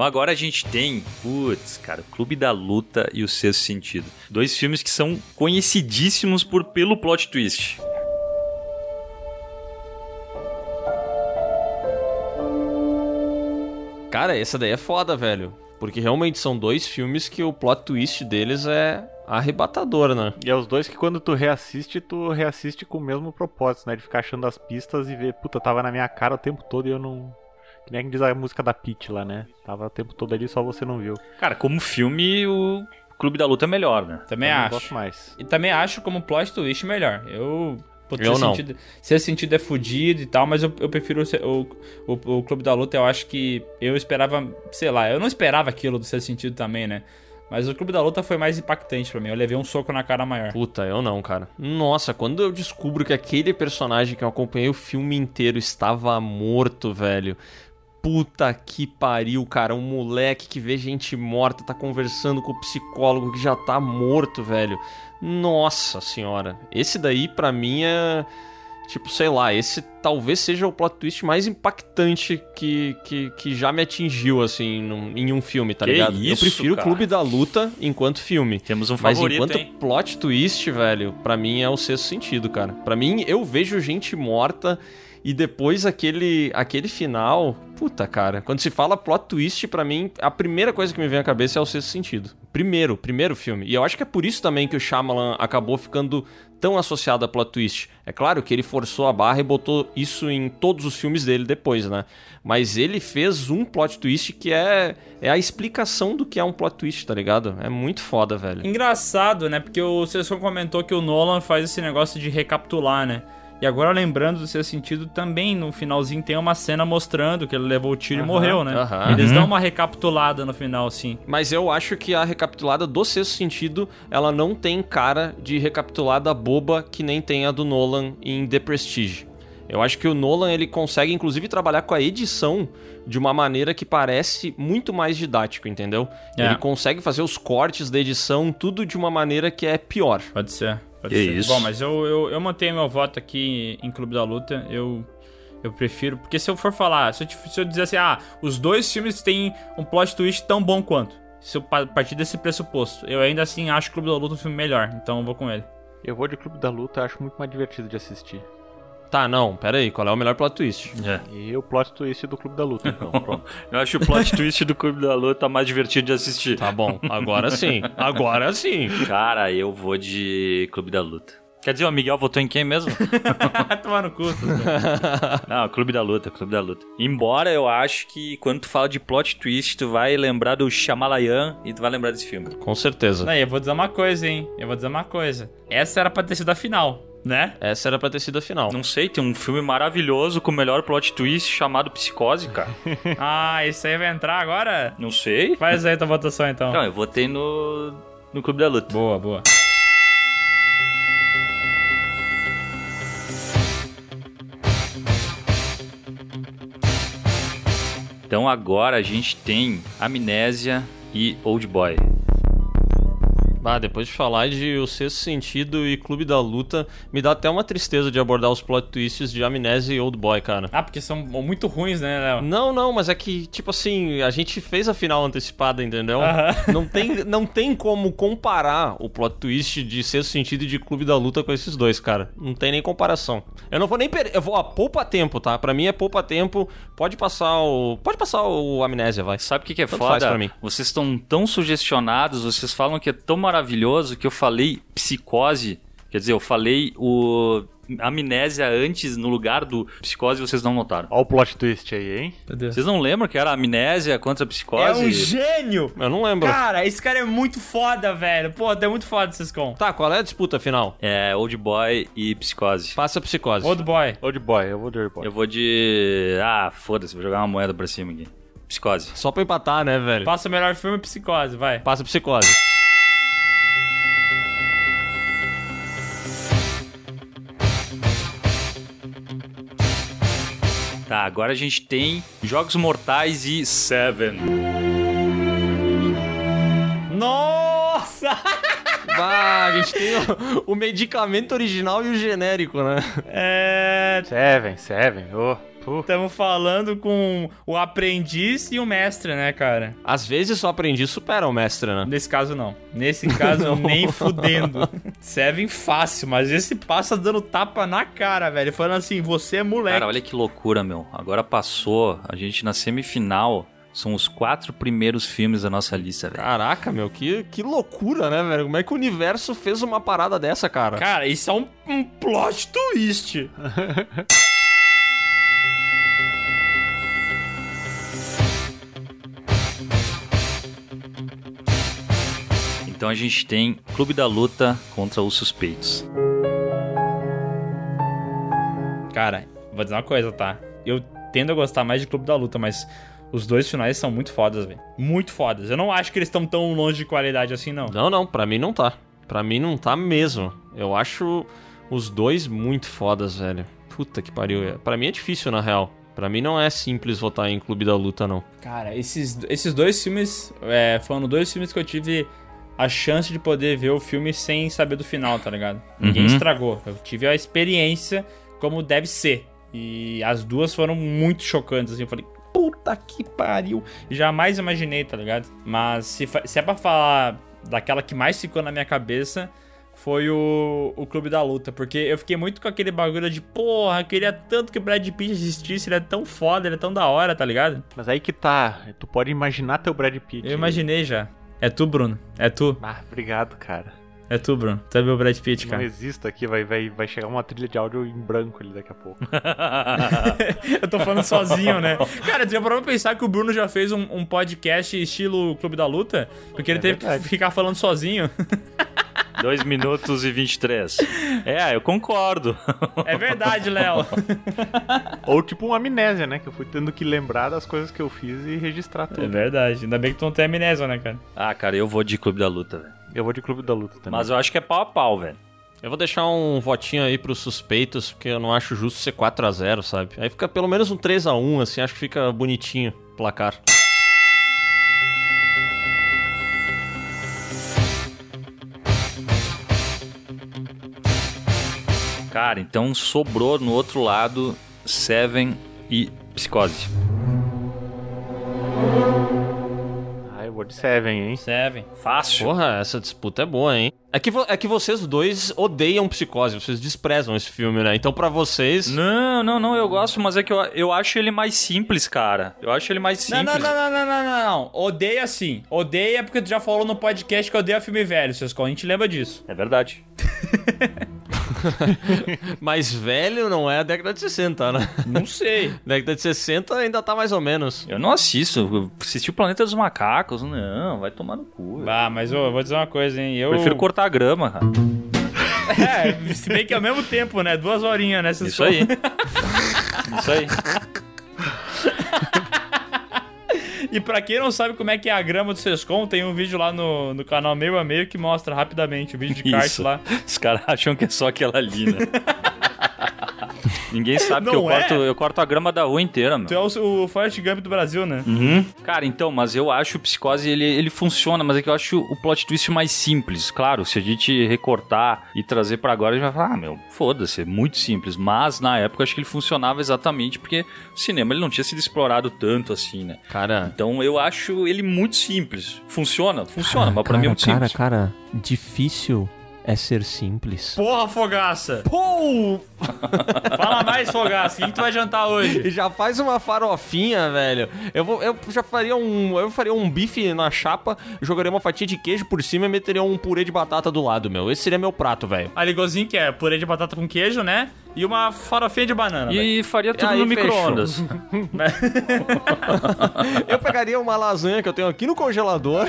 Então agora a gente tem, putz, cara, Clube da Luta e O Sexto Sentido. Dois filmes que são conhecidíssimos por pelo plot twist. Cara, essa daí é foda, velho. Porque realmente são dois filmes que o plot twist deles é arrebatador, né? E é os dois que quando tu reassiste, tu reassiste com o mesmo propósito, né? De ficar achando as pistas e ver, puta, tava na minha cara o tempo todo e eu não, que nem diz a música da Peach lá, né? Tava o tempo todo ali, só você não viu. Cara, como filme, o Clube da Luta é melhor, né? Também Eu acho. gosto mais. E também acho como plot twist melhor. Eu. Putz, Eu não. Sentido, Sexto sentido é fudido e tal, mas eu, eu prefiro o, se- o, o, o Clube da Luta. Eu acho que eu esperava, sei lá, eu não esperava aquilo do Sexto Sentido também, né? Mas o Clube da Luta foi mais impactante pra mim. Eu levei um soco na cara maior. Puta, eu não, cara. Nossa, quando eu descubro que aquele personagem que eu acompanhei o filme inteiro estava morto, velho. Puta que pariu, cara. Um moleque que vê gente morta, tá conversando com o psicólogo que já tá morto, velho. Nossa senhora. Esse daí, pra mim, é. Tipo, sei lá, esse talvez seja o plot twist mais impactante que, que, que já me atingiu, assim, num- em um filme, tá Que ligado? eu isso, prefiro o cara. Clube da Luta enquanto filme. Temos um Mas favorito, enquanto hein? plot twist, velho, pra mim é o sexto sentido, cara. Pra mim, eu vejo gente morta e depois aquele, aquele final. Puta, cara. Quando se fala plot twist, pra mim, a primeira coisa que me vem à cabeça é o sexto sentido. Primeiro, primeiro filme. E eu acho que é por isso também que o Shyamalan acabou ficando tão associado a plot twist. É claro que ele forçou a barra e botou isso em todos os filmes dele depois, né? Mas ele fez um plot twist que é, é a explicação do que é um plot twist, tá ligado? É muito foda, velho. Engraçado, né? Porque o Sessão comentou que o Nolan faz esse negócio de recapitular, né? E agora, lembrando do seu sentido, também no finalzinho tem uma cena mostrando que ele levou o tiro Aham, e morreu, né? aham. Eles Uhum. dão uma recapitulada no final, sim. Mas eu acho que a recapitulada do sexto sentido, ela não tem cara de recapitulada boba que nem tem a do Nolan em The Prestige. Eu acho que o Nolan ele consegue inclusive trabalhar com a edição de uma maneira que parece muito mais didático, entendeu? É. Ele consegue fazer os cortes da edição tudo de uma maneira que é pior. Pode ser. Pode Que ser. isso. Bom, mas eu, eu, eu mantenho meu voto aqui em Clube da Luta. Eu, eu prefiro. Porque se eu for falar, se eu, se eu dizer assim, ah, os dois filmes têm um plot twist tão bom quanto. Se eu pa- partir desse pressuposto, eu ainda assim acho Clube da Luta um filme melhor. Então eu vou com ele. Eu vou de Clube da Luta, acho muito mais divertido de assistir. Tá, não, pera aí, qual é o melhor plot twist? É. E o plot twist do Clube da Luta, então. Pronto. Eu acho o plot twist do Clube da Luta mais divertido de assistir. Tá bom, agora sim, agora sim. Cara, eu vou de Clube da Luta. Quer dizer, o Miguel votou em quem mesmo? Tomar no cu. Não, Clube da Luta, Clube da Luta. Embora eu acho que quando tu fala de plot twist, tu vai lembrar do Shyamalan e tu vai lembrar desse filme. Com certeza. Não, e eu vou dizer uma coisa, hein? Eu vou dizer uma coisa. Essa era pra ter sido a final, né? Essa era pra ter sido a final. Não sei, tem um filme maravilhoso com o melhor plot twist chamado Psicose, cara. Ah, isso aí vai entrar agora? Não sei. Faz aí tua votação então. Não, eu votei no, no Clube da Luta. Boa, boa. Então agora a gente tem Amnésia e Old Boy. Ah, depois de falar de O Sexto Sentido e Clube da Luta, me dá até uma tristeza de abordar os plot twists de Amnésia e Old Boy, cara. Ah, porque são muito ruins, né, Léo? Não, não, mas é que, tipo assim, a gente fez a final antecipada, entendeu? Aham. Não, tem, não tem como comparar o plot twist de Sexto Sentido e de Clube da Luta com esses dois, cara. Não tem nem comparação. Eu não vou nem perder. Eu vou, ó, poupa tempo, tá? Pra mim é poupa tempo. Pode passar o. Pode passar o Amnésia, vai. Sabe o que, que é Tanto faz foda? pra mim. Vocês estão tão sugestionados, vocês falam que é tão maravilhoso que eu falei psicose. Quer dizer, eu falei o amnésia antes no lugar do psicose e vocês não notaram. Olha o plot twist aí, hein? Vocês não lembram que era amnésia contra a É psicose? um gênio! Eu não lembro. Cara, esse cara é muito foda, velho. Pô, é muito foda, Ciscom. Tá, qual é a disputa final? É Old Boy e psicose. Passa a psicose. Old Boy. Old Boy, eu vou de Old Boy. Eu vou de. Ah, foda-se, vou jogar uma moeda pra cima aqui. Psicose. Só pra empatar, né, velho? Passa o melhor filme Psicose, vai. Passa a psicose. Tá, agora a gente tem Jogos Mortais e Seven. Nossa! Bah, a gente tem o, o medicamento original e o genérico, né? É. Seven, Seven, ô. Puh. Estamos falando com o aprendiz e o mestre, né, cara? Às vezes só aprendi supera o mestre, né? Nesse caso, não. Nesse caso, nem fudendo. Seven fácil, mas esse passa dando tapa na cara, velho. Falando assim, você é moleque. Cara, olha que loucura, meu. Agora passou, a gente na semifinal. São os quatro primeiros filmes da nossa lista, velho. Caraca, meu, que, que loucura, né, velho? Como é que o universo fez uma parada dessa, cara? Cara, isso é um, um plot twist. Então a gente tem Clube da Luta contra os Suspeitos. Cara, vou dizer uma coisa, tá? Eu tendo a gostar mais de Clube da Luta, mas os dois finais são muito fodas, velho. Muito fodas. Eu não acho que eles estão tão longe de qualidade assim, não. Não, não, pra mim não tá. Pra mim não tá mesmo. Eu acho os dois muito fodas, velho. Puta que pariu. Pra mim é difícil, na real. Pra mim não é simples votar em Clube da Luta, não. Cara, esses, esses dois filmes é, foram dois filmes que eu tive a chance de poder ver o filme sem saber do final, tá ligado? Ninguém Uhum. estragou. Eu tive a experiência como deve ser. E as duas foram muito chocantes, assim. Eu falei, puta que pariu. Jamais imaginei, tá ligado? Mas se, se é pra falar daquela que mais ficou na minha cabeça, foi o, o Clube da Luta. Porque eu fiquei muito com aquele bagulho de, porra, queria tanto que o Brad Pitt existisse, ele é tão foda, ele é tão da hora, tá ligado? Mas aí que tá. Tu pode imaginar teu Brad Pitt. Eu imaginei já. É tu, Bruno. É tu. Ah, obrigado, cara. É tu, Bruno. Tu é meu Brad Pitt, Não cara. exista aqui, vai, vai, vai chegar uma trilha de áudio em branco ali daqui a pouco. eu tô falando sozinho, né? Cara, você já parou pra pensar que o Bruno já fez um, um podcast estilo Clube da Luta? Porque ele É teve verdade. que ficar falando sozinho. 2 minutos e 23. É, eu concordo. É verdade, Léo. Ou tipo uma amnésia, né? Que eu fui tendo que lembrar das coisas que eu fiz e registrar tudo. É verdade. Ainda bem que tu não tem amnésia, né, cara? Ah, cara, eu vou de Clube da Luta, velho. Eu vou de Clube da Luta também. Mas eu acho que é pau a pau, velho. Eu vou deixar um votinho aí pros suspeitos, porque eu não acho justo ser 4x0, sabe? Aí fica pelo menos um 3x1, assim, acho que fica bonitinho o placar. Cara, então sobrou no outro lado Seven e Psicose. Eu vou de Seven, hein? Seven. Fácil. Porra, essa disputa é boa, hein? É que, é que vocês dois odeiam Psicose, vocês desprezam esse filme, né? Então pra vocês... Não, não, não, eu gosto, mas é que eu, eu acho ele mais simples, cara. Eu acho ele mais simples. não, não, não, não, não, não, não. Odeia sim. Odeia porque tu já falou no podcast que odeia filme velho, seus A gente lembra disso. É verdade. Mas velho não é a década de 60, né? Não sei. década de 60 ainda tá mais ou menos. Eu não assisto. Eu assisti o Planeta dos Macacos. Não, vai tomar no cu. Ah, mas eu vou dizer uma coisa, hein? Eu Prefiro cortar a grama, cara. É, se bem que é ao mesmo tempo, né? Duas horinhas, né? Isso aí. Isso aí. E pra quem não sabe como é que é a grama do Sescom, tem um vídeo lá no, no canal Meio a Meio que mostra rapidamente o vídeo de kart Isso. lá. Os caras acham que é só aquela ali, né? Ninguém sabe que eu é? corto, eu corto a grama da rua inteira, meu. Tu é o, o Forrest Gump do Brasil, né? Uhum. Cara, então, mas eu acho o Psicose, ele, ele funciona, mas é que eu acho o plot twist mais simples. Claro, se a gente recortar e trazer pra agora, a gente vai falar, ah, meu, foda-se, é muito simples. Mas, na época, eu acho que ele funcionava exatamente porque o cinema ele não tinha sido explorado tanto assim, né? Cara... Então, eu acho ele muito simples. Funciona? Funciona, mas pra mim é muito simples. cara, difícil é ser simples. Porra, Fogaça! Pô! Fala mais, Fogaça. O que tu vai jantar hoje? E já faz uma farofinha, velho. Eu, vou, eu já faria um. Eu faria um bife na chapa, jogaria uma fatia de queijo por cima e meteria um purê de batata do lado, meu. Esse seria meu prato, velho. A ligozinho que é purê de batata com queijo, né? E uma farofinha de banana. E faria tudo Aí, no micro-ondas. Eu pegaria uma lasanha que eu tenho aqui no congelador.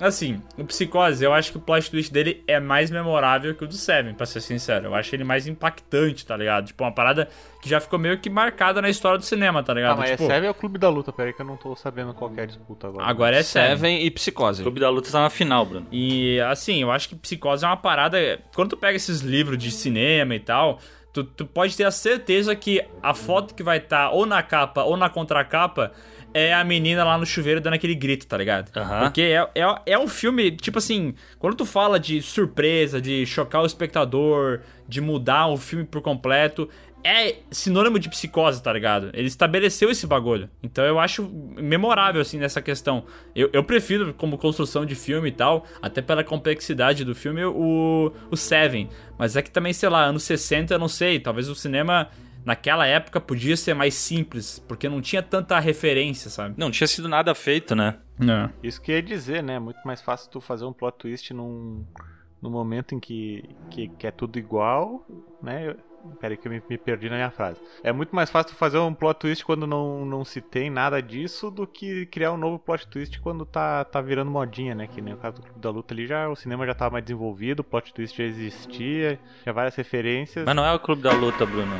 Assim, o Psicose, eu acho que o plot twist dele é mais memorável que o do Seven, pra ser sincero. Eu acho ele mais impactante, tá ligado? Tipo, uma parada que já ficou meio que marcada na história do cinema, tá Ah, ligado? mas tipo, é Seven ou Clube da Luta? Pera aí que eu não tô sabendo qual que é a disputa agora. agora é Seven. Seven e Psicose. O Clube da Luta tá na final, Bruno. E assim, eu acho que Psicose é uma parada. Quando tu pega esses livros de cinema e tal, tu, tu pode ter a certeza que a foto que vai estar ou na capa ou na contracapa é a menina lá no chuveiro dando aquele grito, tá ligado? Aham. Porque é, é, é um filme, tipo assim, quando tu fala de surpresa, de chocar o espectador, de mudar o filme por completo. É sinônimo de psicose, tá ligado? Ele estabeleceu esse bagulho. Então eu acho memorável, assim, nessa questão. Eu, eu prefiro, como construção de filme e tal, até pela complexidade do filme, o, o Seven. Mas é que também, sei lá, anos 60, eu não sei. Talvez o cinema naquela época podia ser mais simples, porque não tinha tanta referência, sabe? Não tinha sido nada feito, né? Não. Isso que ia dizer, né? Muito mais fácil tu fazer um plot twist num, num momento em que, que, que é tudo igual, né? Peraí que eu me, me perdi na minha frase. É muito mais fácil tu fazer um plot twist quando não, não se tem nada disso do que criar um novo plot twist quando tá, tá virando modinha, né? Que nem o caso do Clube da Luta ali, já, o cinema já tava mais desenvolvido, o plot twist já existia, tinha várias referências. Mas não é o clube da luta, Bruno.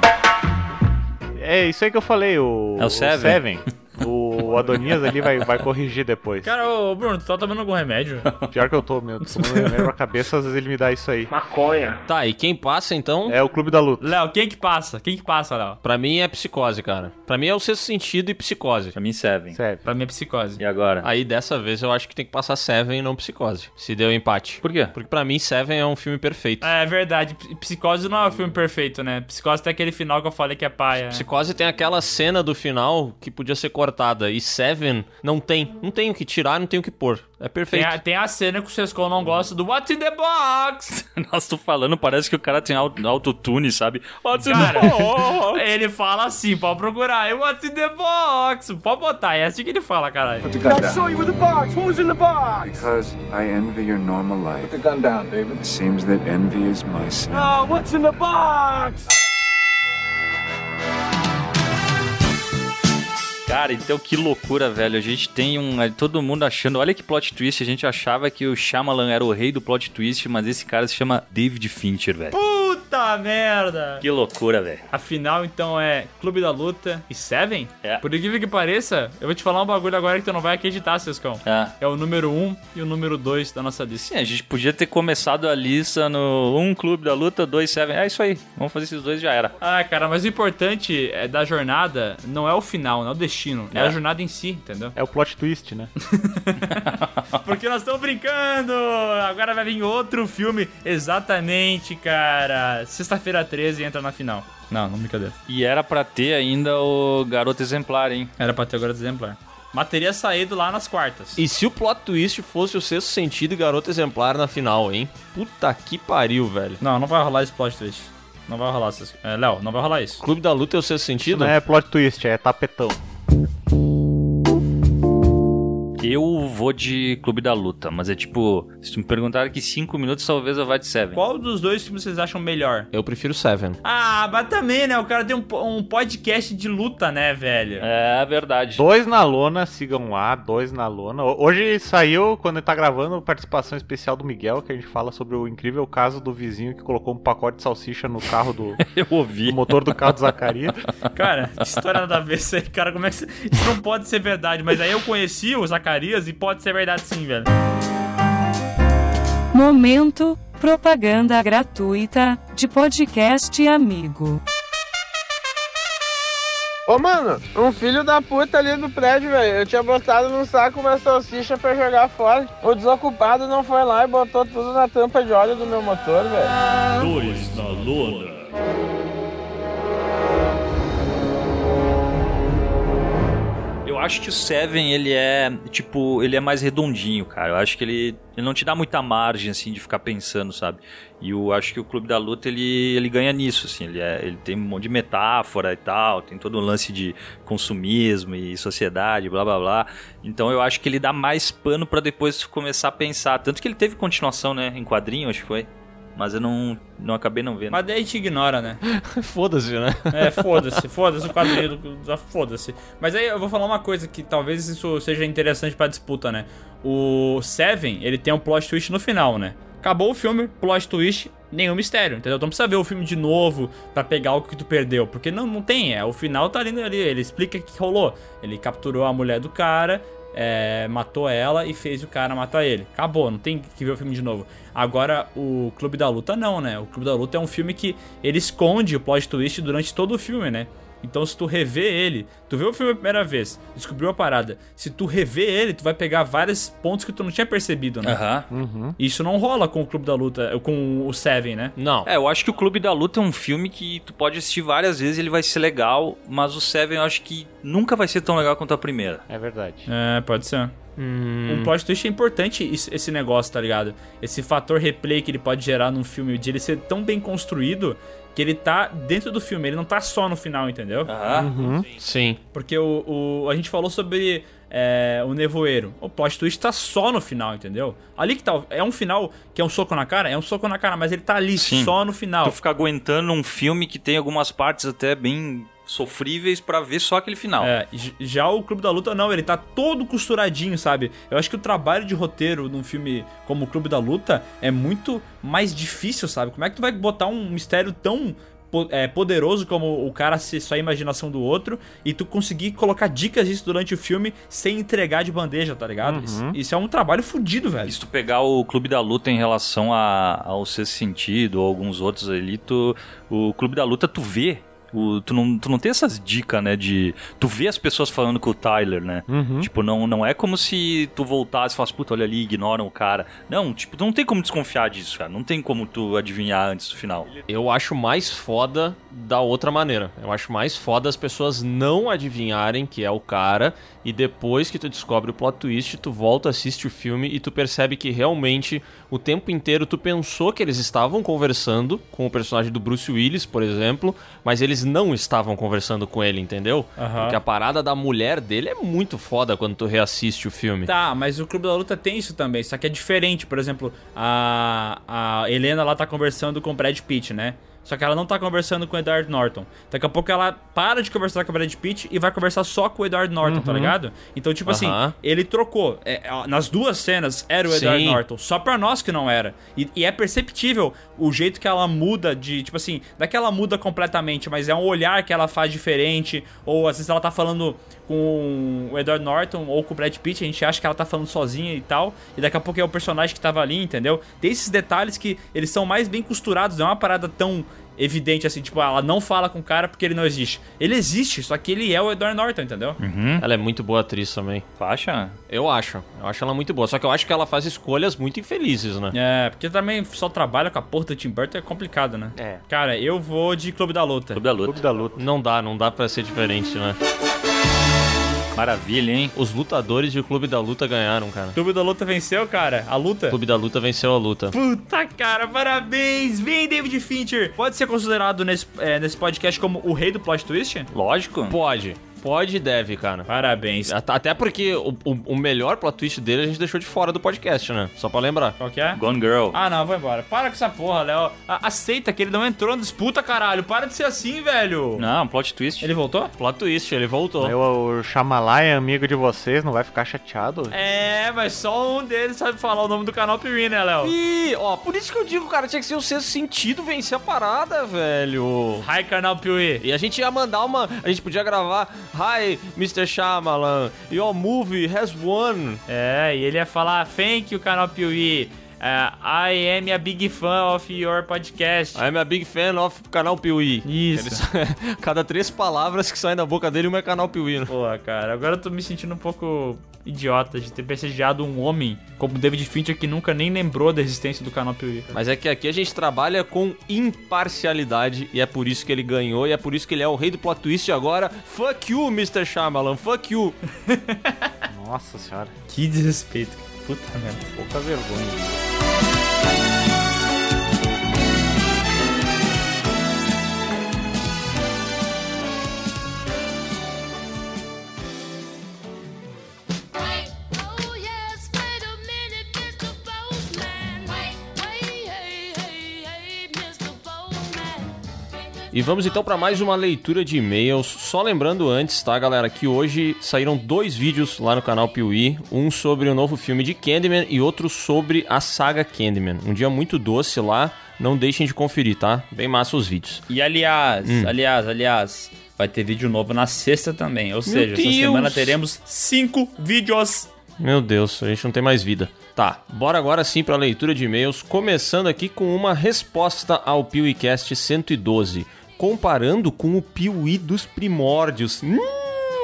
É isso aí que eu falei, o, É o Seven? Seven. O Adonias ali vai, vai corrigir depois. Cara, ô Bruno, tu tá tomando algum remédio? Pior que eu tô, meu. Tô tomando remédio pra cabeça, às vezes ele me dá isso aí. Maconha. Tá, e quem passa então? É o Clube da Luta. Léo, quem que passa? Quem que passa, Léo? Pra mim é psicose, cara. Pra mim é o sexto sentido e psicose. Pra mim, Seven. Seven. Pra mim é psicose. E agora? Aí dessa vez eu acho que tem que passar Seven e não psicose. Se deu empate. Por quê? Porque pra mim Seven é um filme perfeito. É verdade, Psicose não é o filme perfeito, né? Psicose tem aquele final que eu falei que é paia. Psicose tem aquela cena do final que podia ser cortada. E Seven não tem. Não tem o que tirar, não tem o que pôr. É Tem perfeito. a, tem a cena que o Sescon não gosta do What's in the Box? Nossa, tô falando, parece que o cara tem auto- autotune, sabe? What's in Cara, the box? ele fala assim, pode procurar. What's in the box? Pode botar, é assim que ele fala, caralho. I saw you with the box. What was in the box? Because I envy your normal life. Put the gun down, David. It seems that envy is my sin. Oh, what's in the box? Cara, então que loucura, velho. A gente tem um. Todo mundo achando. Olha que plot twist. A gente achava que o Shyamalan era o rei do plot twist, mas esse cara se chama David Fincher, velho. Puta merda! Que loucura, velho. Afinal, então é Clube da Luta e Seven? É. Por incrível que pareça, eu vou te falar um bagulho agora que tu não vai acreditar, Sescão. É. É o número 1 um e o número 2 da nossa lista. Sim, a gente podia ter começado a lista no um Clube da Luta, dois Seven. É isso aí. Vamos fazer esses dois e já era. Ah, cara, mas o importante é da jornada não é o final, não é o destino. É, É. a jornada em si, entendeu? É o plot twist, né? Porque nós estamos brincando! Agora vai vir outro filme. Exatamente, cara. Sexta-feira 13 entra na final. Não, não brincadeira. E era pra ter ainda o Garoto Exemplar, hein? Era pra ter agora exemplar. Mas teria saído lá nas quartas. E se o plot twist fosse o sexto sentido e garoto exemplar na final, hein? Puta que pariu, velho. Não, não vai rolar esse plot twist. Não vai rolar. É, Léo, não vai rolar isso. Clube da Luta é o sexto sentido? Não é plot twist, é tapetão. Eu vou de Clube da Luta, mas é tipo, se tu me perguntar aqui cinco minutos, talvez eu vá de Seven. Qual dos dois filmes vocês acham melhor? Eu prefiro Seven. Ah, mas também, né? O cara tem um, um podcast de luta, né, velho? É verdade. Dois na lona, sigam lá, dois na lona. Ho- Hoje saiu, quando ele tá gravando, participação especial do Miguel, que a gente fala sobre o incrível caso do vizinho que colocou um pacote de salsicha no carro do, Eu ouvi. do motor do carro do Zacarias. Cara, que história nada a ver isso aí, cara. Como é que você... Isso não pode ser verdade. Mas aí eu conheci o Zacarias e pode ser verdade sim, velho. Momento propaganda gratuita de podcast amigo. Ô, mano, um filho da puta ali do prédio, velho. Eu tinha botado num saco uma salsicha pra jogar fora. O desocupado não foi lá e botou tudo na tampa de óleo do meu motor, velho. Dois na lona. Eu acho que o Seven, ele é, tipo, ele é mais redondinho, cara. Eu acho que ele, ele não te dá muita margem, assim, de ficar pensando, sabe? E eu acho que o Clube da Luta, ele, ele ganha nisso, assim. Ele, é, ele tem um monte de metáfora e tal, tem todo um lance de consumismo e sociedade, blá, blá, blá. Então eu acho que ele dá mais pano pra depois começar a pensar. Tanto que ele teve continuação, né, em quadrinho, acho que foi. Mas eu não, não acabei não vendo. Mas daí a gente ignora, né? Foda-se, né? É, foda-se, foda-se o quadrinho, da- foda-se. Mas aí eu vou falar uma coisa que talvez isso seja interessante pra disputa, né? O Seven, ele tem um plot twist no final, né? Acabou o filme, plot twist, nenhum mistério, entendeu? Então não precisa ver o filme de novo pra pegar o que tu perdeu, porque não, não tem, é, o final tá ali, ali, ele explica o que rolou. Ele capturou a mulher do cara, é, matou ela e fez o cara matar ele. Acabou, não tem que ver o filme de novo. Agora, o Clube da Luta não, né? O Clube da Luta é um filme que ele esconde o plot twist durante todo o filme, né? Então, se tu rever ele, tu vê o filme a primeira vez, descobriu a parada. Se tu rever ele, tu vai pegar vários pontos que tu não tinha percebido, né? Aham. Isso não rola com o Clube da Luta, com o Seven, né? Não. É, eu acho que o Clube da Luta é um filme que tu pode assistir várias vezes, ele vai ser legal, mas o Seven eu acho que nunca vai ser tão legal quanto a primeira. É verdade. É, pode ser. Um plot twist é importante esse negócio, tá ligado? Esse fator replay que ele pode gerar num filme, de ele ser tão bem construído que ele tá dentro do filme, ele não tá só no final, entendeu? Uhum. Sim. Porque o, o- a gente falou sobre é, o nevoeiro. O plot twist tá só no final, entendeu? Ali que tá. É um final que é um soco na cara? É um soco na cara, mas ele tá ali Sim. só no final. Tu ficar aguentando um filme que tem algumas partes até bem sofríveis pra ver só aquele final. É, já o Clube da Luta não, ele tá todo costuradinho, sabe? Eu acho que o trabalho de roteiro num filme como o Clube da Luta é muito mais difícil, sabe? Como é que tu vai botar um mistério tão é, poderoso como o cara ser só a imaginação do outro e tu conseguir colocar dicas disso durante o filme sem entregar de bandeja, tá ligado? Isso, isso é um trabalho fudido, velho. Se tu pegar o Clube da Luta em relação a, ao Sexto Sentido ou alguns outros ali, tu, o Clube da Luta tu vê. O, tu, não, tu não tem essas dicas, né? De. Tu vê as pessoas falando com o Tyler, né? Tipo, não, não é como se tu voltasse e falasse, puta, olha ali, ignoram o cara. Não, tipo, tu não tem como desconfiar disso, cara. Não tem como tu adivinhar antes do final. Eu acho mais foda da outra maneira. Eu acho mais foda as pessoas não adivinharem que é o cara e depois que tu descobre o plot twist, tu volta, assiste o filme e tu percebe que realmente o tempo inteiro tu pensou que eles estavam conversando com o personagem do Bruce Willis, por exemplo, mas eles não estavam conversando com ele, entendeu? Aham. Porque a parada da mulher dele é muito foda quando tu reassiste o filme. Tá, mas o Clube da Luta tem isso também, só que é diferente. Por exemplo, a, a Helena lá tá conversando com o Brad Pitt, né? Só que ela não tá conversando com o Edward Norton. Daqui a pouco ela para de conversar com o Brad Pitt e vai conversar só com o Edward Norton, tá Uhum. ligado? Então, tipo assim, Aham. ele trocou. É, nas duas cenas era o Edward Sim. Norton. Só pra nós que não era. E, e é perceptível o jeito que ela muda de. Tipo assim, não é que ela muda completamente, mas é um olhar que ela faz diferente. Ou às vezes ela tá falando com o Edward Norton ou com o Brad Pitt, a gente acha que ela tá falando sozinha e tal. E daqui a pouco é o personagem que tava ali, entendeu? Tem esses detalhes que eles são mais bem costurados, não é uma parada tão evidente assim, tipo, ela não fala com o cara porque ele não existe. Ele existe, só que ele é o Edward Norton, entendeu? Ela é muito boa atriz também. Tu acha? Eu acho. Eu acho ela muito boa. Só que eu acho que ela faz escolhas muito infelizes, né? É, porque também só trabalha com a porra do Tim Burton é complicado, né? É. Cara, eu vou de Clube da Luta. Clube da Luta. Clube da Luta. Não dá, não dá pra ser diferente, né? Maravilha, hein? Os lutadores de Clube da Luta ganharam, cara. Clube da Luta venceu, cara? A luta? Clube da Luta venceu a luta. Puta cara, parabéns! Vem, David Fincher! Pode ser considerado nesse, é, nesse podcast como o rei do plot twist? Lógico. Pode. Pode e deve, cara. Parabéns. At- Até porque o, o- o melhor plot twist dele a gente deixou de fora do podcast, né? Só pra lembrar. Qual que é? Gone Girl. Ah, não, vou embora. Para com essa porra, Léo. Aceita que ele não entrou na disputa, caralho. Para de ser assim, velho. Não, plot twist. Ele voltou? Plot twist, ele voltou. Eu, o Shyamalan é amigo de vocês, não vai ficar chateado? É, mas só um deles sabe falar o nome do canal Piuí, né, Léo? Ih, ó, por isso que eu digo, cara, tinha que ser o sexto sentido vencer a parada, velho. Hi, canal Piuí. E a gente ia mandar uma. A gente podia gravar Hi, Mr. Shyamalan, your movie has won. É, e ele ia falar thank you, canal Piuí. É, I am a big fan of your podcast. I'm a big fan of canal Piuí. Isso. Ele- Cada três palavras que saem da boca dele, uma é canal Piuí. né? Porra, cara, agora eu tô me sentindo um pouco idiota de ter prestigiado um homem como David Fincher que nunca nem lembrou da existência do canal Piuí. Mas é que aqui a gente trabalha com imparcialidade e é por isso que ele ganhou e é por isso que ele é o rei do plot twist agora. Fuck you, Mr. Shyamalan, fuck you. Nossa senhora, Que desrespeito. Puta merda. pouca vergonha. Oh E vamos então para mais uma leitura de e-mails. Só lembrando antes, tá, galera, que hoje saíram dois vídeos lá no canal Piuí, um sobre o novo filme de Candyman e outro sobre a saga Candyman. Um dia muito doce lá, não deixem de conferir, tá? Bem massa os vídeos. E aliás, Hum. aliás, aliás, vai ter vídeo novo na sexta também. Ou seja, essa Deus. semana teremos cinco vídeos. Meu Deus, a gente não tem mais vida. Tá, bora agora sim para a leitura de e-mails, começando aqui com uma resposta ao PeeWeeCast 112, comparando com o Piuí dos primórdios. Hum,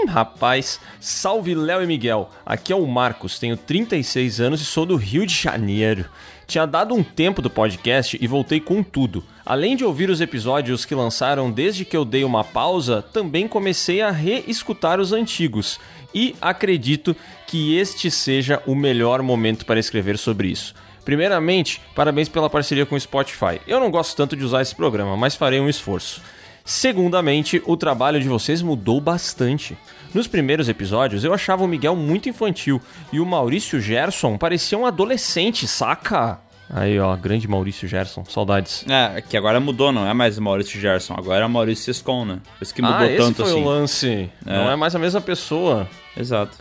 rapaz. Salve Léo e Miguel. Aqui é o Marcos, tenho 36 anos e sou do Rio de Janeiro. Tinha dado um tempo do podcast e voltei com tudo. Além de ouvir os episódios que lançaram desde que eu dei uma pausa, também comecei a reescutar os antigos. E acredito que este seja o melhor momento para escrever sobre isso. Primeiramente, parabéns pela parceria com o Spotify. Eu não gosto tanto de usar esse programa, mas farei um esforço. Segundamente, o trabalho de vocês mudou bastante. Nos primeiros episódios, eu achava o Miguel muito infantil e o Maurício Gerson parecia um adolescente, saca? Aí, ó, grande Maurício Gerson, saudades. É, que agora mudou, não é mais Maurício Gerson, agora é Maurício Sescon, né? Por isso que mudou ah, esse tanto foi assim. o lance. É. Não é mais a mesma pessoa. Exato.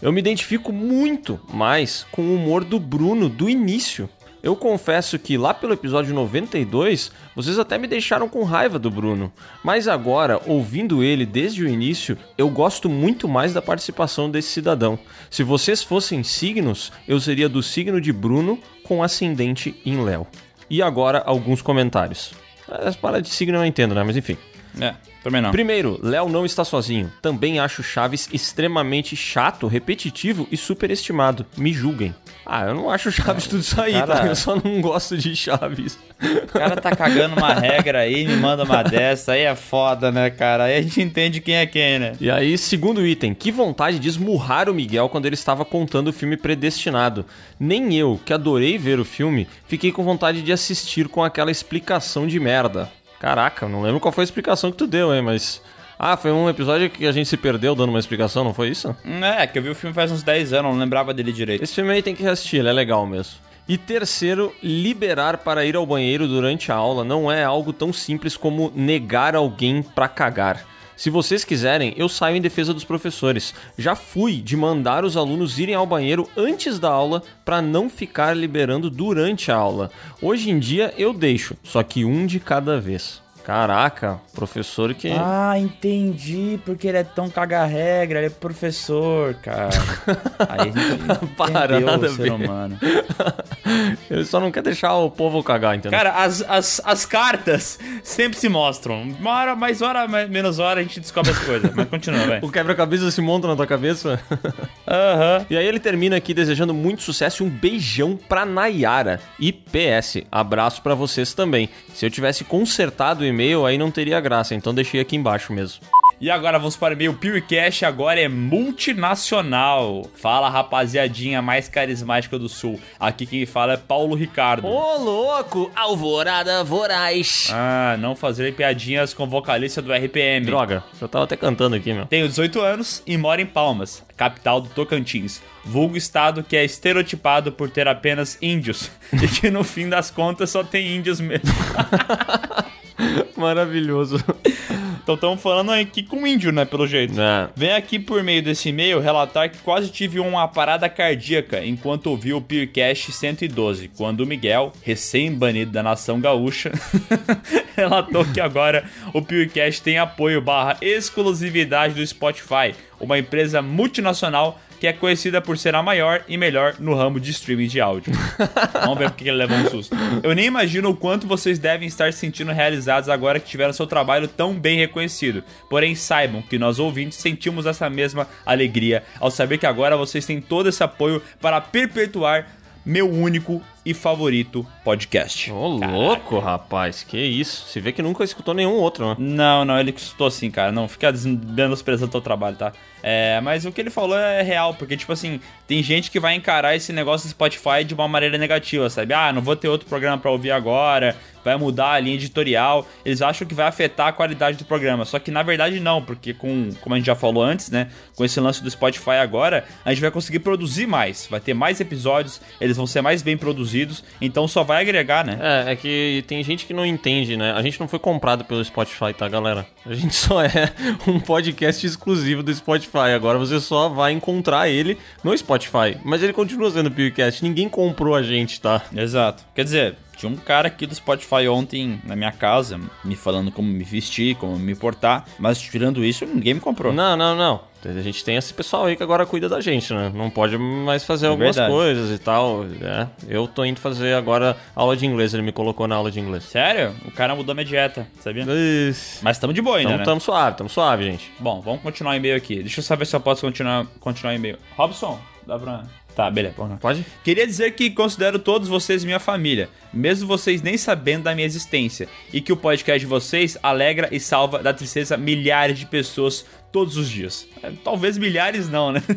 Eu me identifico muito mais com o humor do Bruno do início. Eu confesso que lá pelo episódio 92, vocês até me deixaram com raiva do Bruno. Mas agora, ouvindo ele desde o início, eu gosto muito mais da participação desse cidadão. Se vocês fossem signos, eu seria do signo de Bruno com ascendente em Léo. E agora, alguns comentários. As paradas de signo eu não entendo, né? Mas enfim. É, também não. Primeiro, Léo não está sozinho. Também acho Chaves extremamente chato, repetitivo e superestimado. Me julguem. Ah, eu não acho Chaves tudo isso aí, cara- tá? Eu só não gosto de Chaves. O cara tá cagando uma regra aí, me manda uma dessa, aí é foda, né, cara? Aí a gente entende quem é quem, né? E aí, segundo item, que vontade de esmurrar o Miguel quando ele estava contando o filme Predestinado. Nem eu, que adorei ver o filme, fiquei com vontade de assistir com aquela explicação de merda. Caraca, não lembro qual foi a explicação que tu deu, hein, mas... Ah, foi um episódio que a gente se perdeu dando uma explicação, não foi isso? É, que eu vi o filme faz uns 10 anos, não lembrava dele direito. Esse filme aí tem que assistir, ele é legal mesmo. E terceiro, liberar para ir ao banheiro durante a aula não é algo tão simples como negar alguém pra cagar. Se vocês quiserem, eu saio em defesa dos professores. Já fui de mandar os alunos irem ao banheiro antes da aula para não ficar liberando durante a aula. Hoje em dia eu deixo, só que um de cada vez. Caraca, professor que. Ah, entendi, porque ele é tão caga-regra, ele é professor, cara. Aí a gente Para, nada o ser ver. humano. Ele só não quer deixar o povo cagar, entendeu? Cara, as, as, as cartas sempre se mostram. Uma hora, mais hora, mais, menos hora, a gente descobre as coisas. Mas continua, vai. O quebra-cabeça se monta na tua cabeça. Aham. E aí ele termina aqui desejando muito sucesso e um beijão pra Nayara. E PS, abraço pra vocês também. Se eu tivesse consertado o e-mail, aí não teria graça, então deixei aqui embaixo mesmo. E agora vamos para o e-mail. O PewCast agora é multinacional. Fala, rapaziadinha mais carismática do Sul. Aqui quem fala é Paulo Ricardo. Ô, louco! Alvorada voraz! Ah, não fazer piadinhas com vocalista do RPM. Droga, eu tava até cantando aqui, meu. Tenho 18 anos e moro em Palmas, capital do Tocantins. Vulgo estado que é estereotipado por ter apenas índios. E que no fim das contas só tem índios mesmo. Maravilhoso. Então estamos falando aqui com índio, né? Pelo jeito. É. Vem aqui por meio desse e-mail relatar que quase tive uma parada cardíaca enquanto ouvi o Peercast 112, quando o Miguel, recém-banido da nação gaúcha, relatou que agora o Peercast tem apoio barra exclusividade do Spotify, uma empresa multinacional que é conhecida por ser a maior e melhor no ramo de streaming de áudio. Vamos ver porque ele levou um susto. Eu nem imagino o quanto vocês devem estar se sentindo realizados agora que tiveram seu trabalho tão bem reconhecido. Porém, saibam que nós ouvintes sentimos essa mesma alegria ao saber que agora vocês têm todo esse apoio para perpetuar meu único e favorito podcast. Ô, louco, rapaz, que isso. Se vê que nunca escutou nenhum outro, né? Não, não, ele escutou sim, cara. Não, fica menosprezando o teu trabalho, tá? É, mas o que ele falou é real, porque, tipo assim, tem gente que vai encarar esse negócio do Spotify de uma maneira negativa, sabe? Ah, não vou ter outro programa pra ouvir agora, vai mudar a linha editorial. Eles acham que vai afetar a qualidade do programa, só que na verdade não, porque com, como a gente já falou antes, né? Com esse lance do Spotify agora, a gente vai conseguir produzir mais, vai ter mais episódios, eles vão ser mais bem produzidos, então só vai agregar, né? É, é que tem gente que não entende, né? A gente não foi comprado pelo Spotify, tá, galera? A gente só é um podcast exclusivo do Spotify. Agora você só vai encontrar ele no Spotify. Mas ele continua sendo podcast. Ninguém comprou a gente, tá? Exato. Quer dizer, Tinha um cara aqui do Spotify ontem na minha casa, me falando como me vestir, como me portar, mas tirando isso, ninguém me comprou. Não, não, não. A gente tem esse pessoal aí que agora cuida da gente, né? Não pode mais fazer É algumas verdade. coisas e tal. É. Eu tô indo fazer agora aula de inglês, ele me colocou na aula de inglês. Sério? O cara mudou minha dieta, sabia? Isso. Mas tamo de boa ainda, Tamo, né? tamo suave, tamo suave, gente. Bom, vamos continuar o e-mail aqui. Deixa eu saber se eu posso continuar, continuar o e-mail. Robson, dá pra... Tá, beleza. Pode? Queria dizer que considero todos vocês minha família, mesmo vocês nem sabendo da minha existência, e que o podcast de vocês alegra e salva da tristeza milhares de pessoas todos os dias. É, talvez milhares não, né?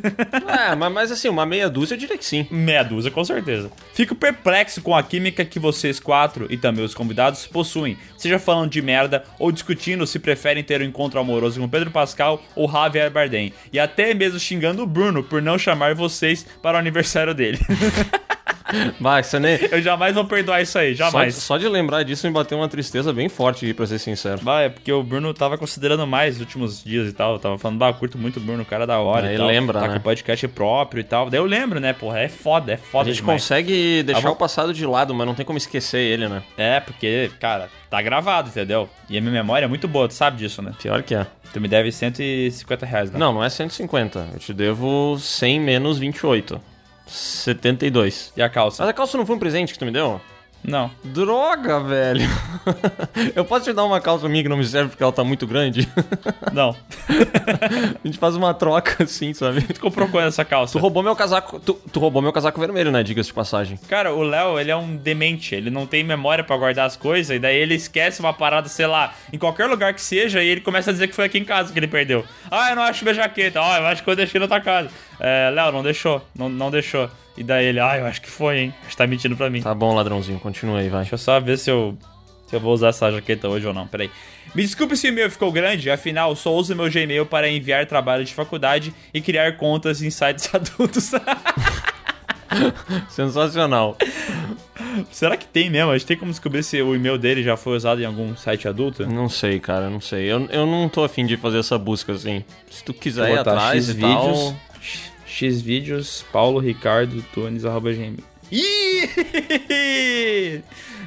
É, mas, mas assim, uma meia dúzia eu diria que sim. Meia dúzia, com certeza. Fico perplexo com a química que vocês quatro e também os convidados possuem, seja falando de merda ou discutindo se preferem ter um encontro amoroso com Pedro Pascal ou Javier Bardem, e até mesmo xingando o Bruno por não chamar vocês para o aniversário dele. Vai, você nem. Eu jamais vou perdoar isso aí, Só, jamais. só de lembrar disso me bateu uma tristeza bem forte pra ser sincero. Bah, é porque o Bruno tava considerando mais nos últimos dias e tal. Eu tava falando, bah, curto muito o Bruno, o cara da hora. Aí lembra, Tá né? com podcast próprio e tal. Daí eu lembro, né, porra? É foda, é A foda gente demais. consegue deixar Ah, vou- o passado de lado, mas não tem como esquecer ele, né? É, porque, cara, tá gravado, entendeu? E a minha memória é muito boa, tu sabe disso, né? Pior que é. Tu me deve 150 reais, né? Não, não é 150. Eu te devo 100 menos 28. 72. E a calça? Mas a calça não foi um presente que tu me deu? Não. Droga, velho. Eu posso te dar uma calça minha que não me serve porque ela tá muito grande? Não. A gente faz uma troca assim, sabe? Tu comprou quando essa calça? Tu roubou meu casaco. Tu, tu roubou meu casaco vermelho, né? Diga-se de passagem. Cara, o Léo, ele é um demente. Ele não tem memória pra guardar as coisas. E daí ele esquece uma parada, sei lá, em qualquer lugar que seja. E ele começa a dizer que foi aqui em casa que ele perdeu. Ah, eu não acho minha jaqueta. Ah, eu acho que eu deixei na tua casa. É, Léo, não deixou. Não, não deixou. E daí ele, ah, eu acho que foi, hein? Acho que tá mentindo pra mim. Tá bom, ladrãozinho. Continua aí, vai. Deixa eu só ver se eu, se eu vou usar essa jaqueta hoje ou não. Peraí. Me desculpe se o e-mail ficou grande, afinal, só uso meu Gmail para enviar trabalho de faculdade e criar contas em sites adultos. Sensacional. Será que tem mesmo? A gente tem como descobrir se o e-mail dele já foi usado em algum site adulto? Não sei, cara, não sei. Eu, eu não tô afim de fazer essa busca assim. Se tu quiser ir atrás X e vídeos, tal... X vídeos, Paulo Ricardo Tunes, arroba gmail. Ih!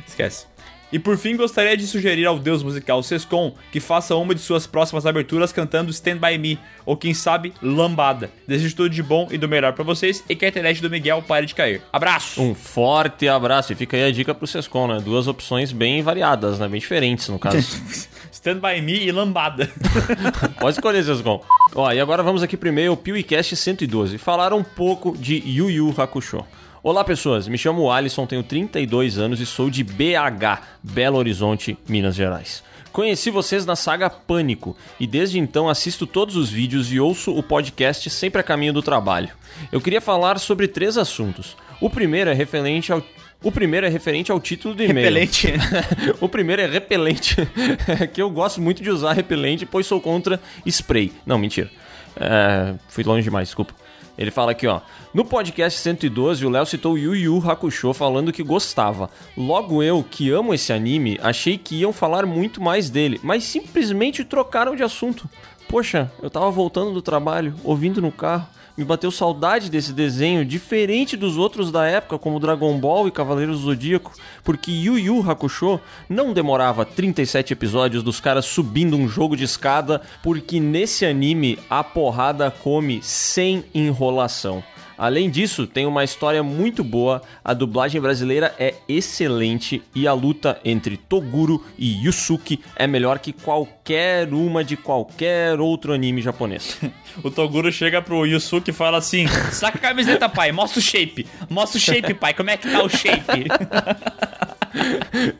Esquece. E por fim, gostaria de sugerir ao deus musical Sescon que faça uma de suas próximas aberturas cantando Stand By Me, ou quem sabe, Lambada. Desejo tudo de bom e do melhor pra vocês e que a internet do Miguel pare de cair. Abraço! Um forte abraço. E fica aí a dica pro Sescon, né? Duas opções bem variadas, né? Bem diferentes, no caso. Stand By Me e Lambada. Pode escolher, Sescon. Ó, e agora vamos aqui pro e-mail PewCast 112. Falar um pouco de Yu Yu Hakusho. Olá, pessoas. Me chamo Alisson, tenho 32 anos e sou de BH, Belo Horizonte, Minas Gerais. Conheci vocês na saga Pânico e desde então assisto todos os vídeos e ouço o podcast sempre a caminho do trabalho. Eu queria falar sobre três assuntos. O primeiro é referente ao o primeiro é referente ao título do e-mail. Repelente. o primeiro é repelente, que eu gosto muito de usar repelente, pois sou contra spray. Não, mentira. É, fui longe demais, desculpa. Ele fala aqui, ó. No podcast 112, o Léo citou Yu Yu Hakusho falando que gostava. Logo eu, que amo esse anime, achei que iam falar muito mais dele, mas simplesmente trocaram de assunto. Poxa, eu tava voltando do trabalho, ouvindo no carro, me bateu saudade desse desenho, diferente dos outros da época, como Dragon Ball e Cavaleiros do Zodíaco, porque Yu Yu Hakusho não demorava 37 episódios dos caras subindo um jogo de escada, porque nesse anime a porrada come sem enrolação. Além disso, tem uma história muito boa, a dublagem brasileira é excelente e a luta entre Toguro e Yusuke é melhor que qualquer uma de qualquer outro anime japonês. O Toguro chega pro Yusuke e fala assim: saca a camiseta, pai, mostra o shape. Mostra o shape, pai, como é que tá o shape?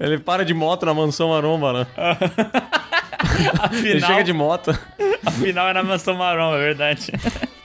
Ele para de moto na mansão maromba, né? Ele Afinal, chega de moto. afinal é na mansão marrom, é verdade.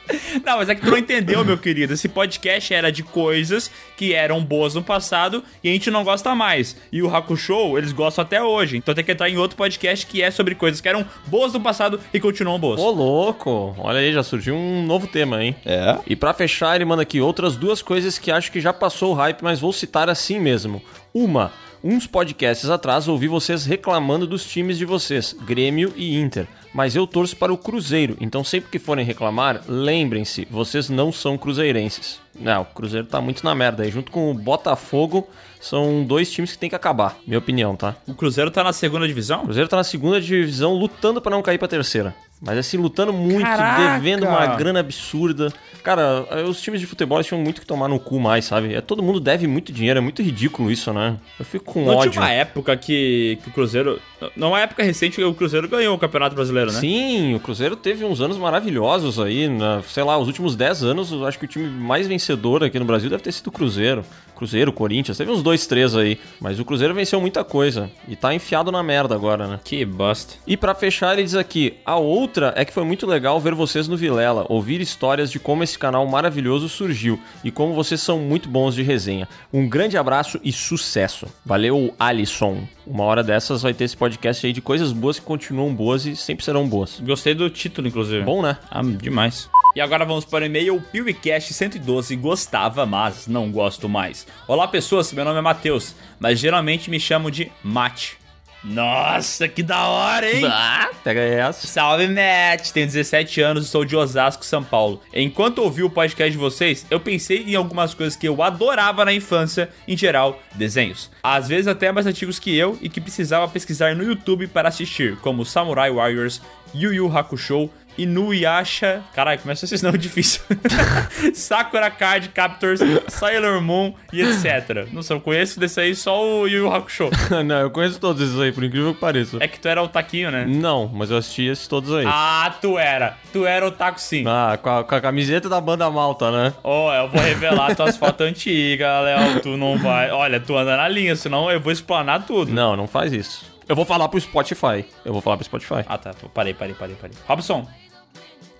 Não, mas é que tu não entendeu, meu querido. Esse podcast era de coisas que eram boas no passado e a gente não gosta mais. E o Hakusho, eles gostam até hoje. Então tem que entrar em outro podcast que é sobre coisas que eram boas no passado e continuam boas. Ô, louco! Olha aí, já surgiu um novo tema, hein? É? E pra fechar, ele manda aqui outras duas coisas que acho que já passou o hype, mas vou citar assim mesmo. Uma, uns podcasts atrás ouvi vocês reclamando dos times de vocês, Grêmio e Inter. Mas eu torço para o Cruzeiro, então sempre que forem reclamar, lembrem-se, vocês não são cruzeirenses. Não, o Cruzeiro tá muito na merda aí. Junto com o Botafogo, são dois times que tem que acabar, minha opinião, tá? O Cruzeiro tá na segunda divisão? O Cruzeiro tá na segunda divisão, lutando para não cair pra terceira. Mas assim, lutando muito, Caraca! devendo uma grana absurda. Cara, os times de futebol tinham muito que tomar no cu mais, sabe? É, todo mundo deve muito dinheiro, é muito ridículo isso, né? Eu fico com Não ódio. tinha uma época que, que o Cruzeiro. Não, uma época recente que o Cruzeiro ganhou o Campeonato Brasileiro, né? Sim, o Cruzeiro teve uns anos maravilhosos aí, né? sei lá, os últimos 10 anos, eu acho que o time mais vencedor aqui no Brasil deve ter sido o Cruzeiro. Cruzeiro, Corinthians, teve uns dois, três aí. Mas o Cruzeiro venceu muita coisa. E tá enfiado na merda agora, né? Que bosta. E pra fechar, ele diz aqui: a outra é que foi muito legal ver vocês no Vilela, ouvir histórias de como esse canal maravilhoso surgiu e como vocês são muito bons de resenha. Um grande abraço e sucesso. Valeu, Alisson. Uma hora dessas vai ter esse podcast aí de coisas boas que continuam boas e sempre serão boas. Gostei do título, inclusive. Bom, né? Ah, demais. E agora vamos para o e-mail PewCast 112. Gostava, mas não gosto mais. Olá, pessoas. Meu nome é Matheus, mas geralmente me chamo de Mate. Nossa, que da hora, hein? Ah, pega essa. Salve, Matt! Tenho 17 anos e sou de Osasco, São Paulo. Enquanto ouvi o podcast de vocês, eu pensei em algumas coisas que eu adorava na infância, em geral, desenhos. Às vezes até mais antigos que eu e que precisava pesquisar no YouTube para assistir, como Samurai Warriors, Yu Yu Hakusho, Inuyasha. Caralho, começa esses nomes difíceis. Sakura Card Captors, Sailor Moon e etc. Não sei, eu conheço desse aí só o Yu Yu Hakusho. não, eu conheço todos esses aí, por incrível que pareça. É que tu era o taquinho, né? Não, mas eu assisti esses todos aí. Ah, tu era. Tu era o taco sim. Ah, com a, com a camiseta da banda malta, né? Ó, eu vou revelar tuas fotos antigas, Léo. Tu não vai. Olha, tu anda na linha, senão eu vou explanar tudo. Não, não faz isso. Eu vou falar pro Spotify. Eu vou falar pro Spotify. Ah, tá. Parei, parei, parei, parei. Robson.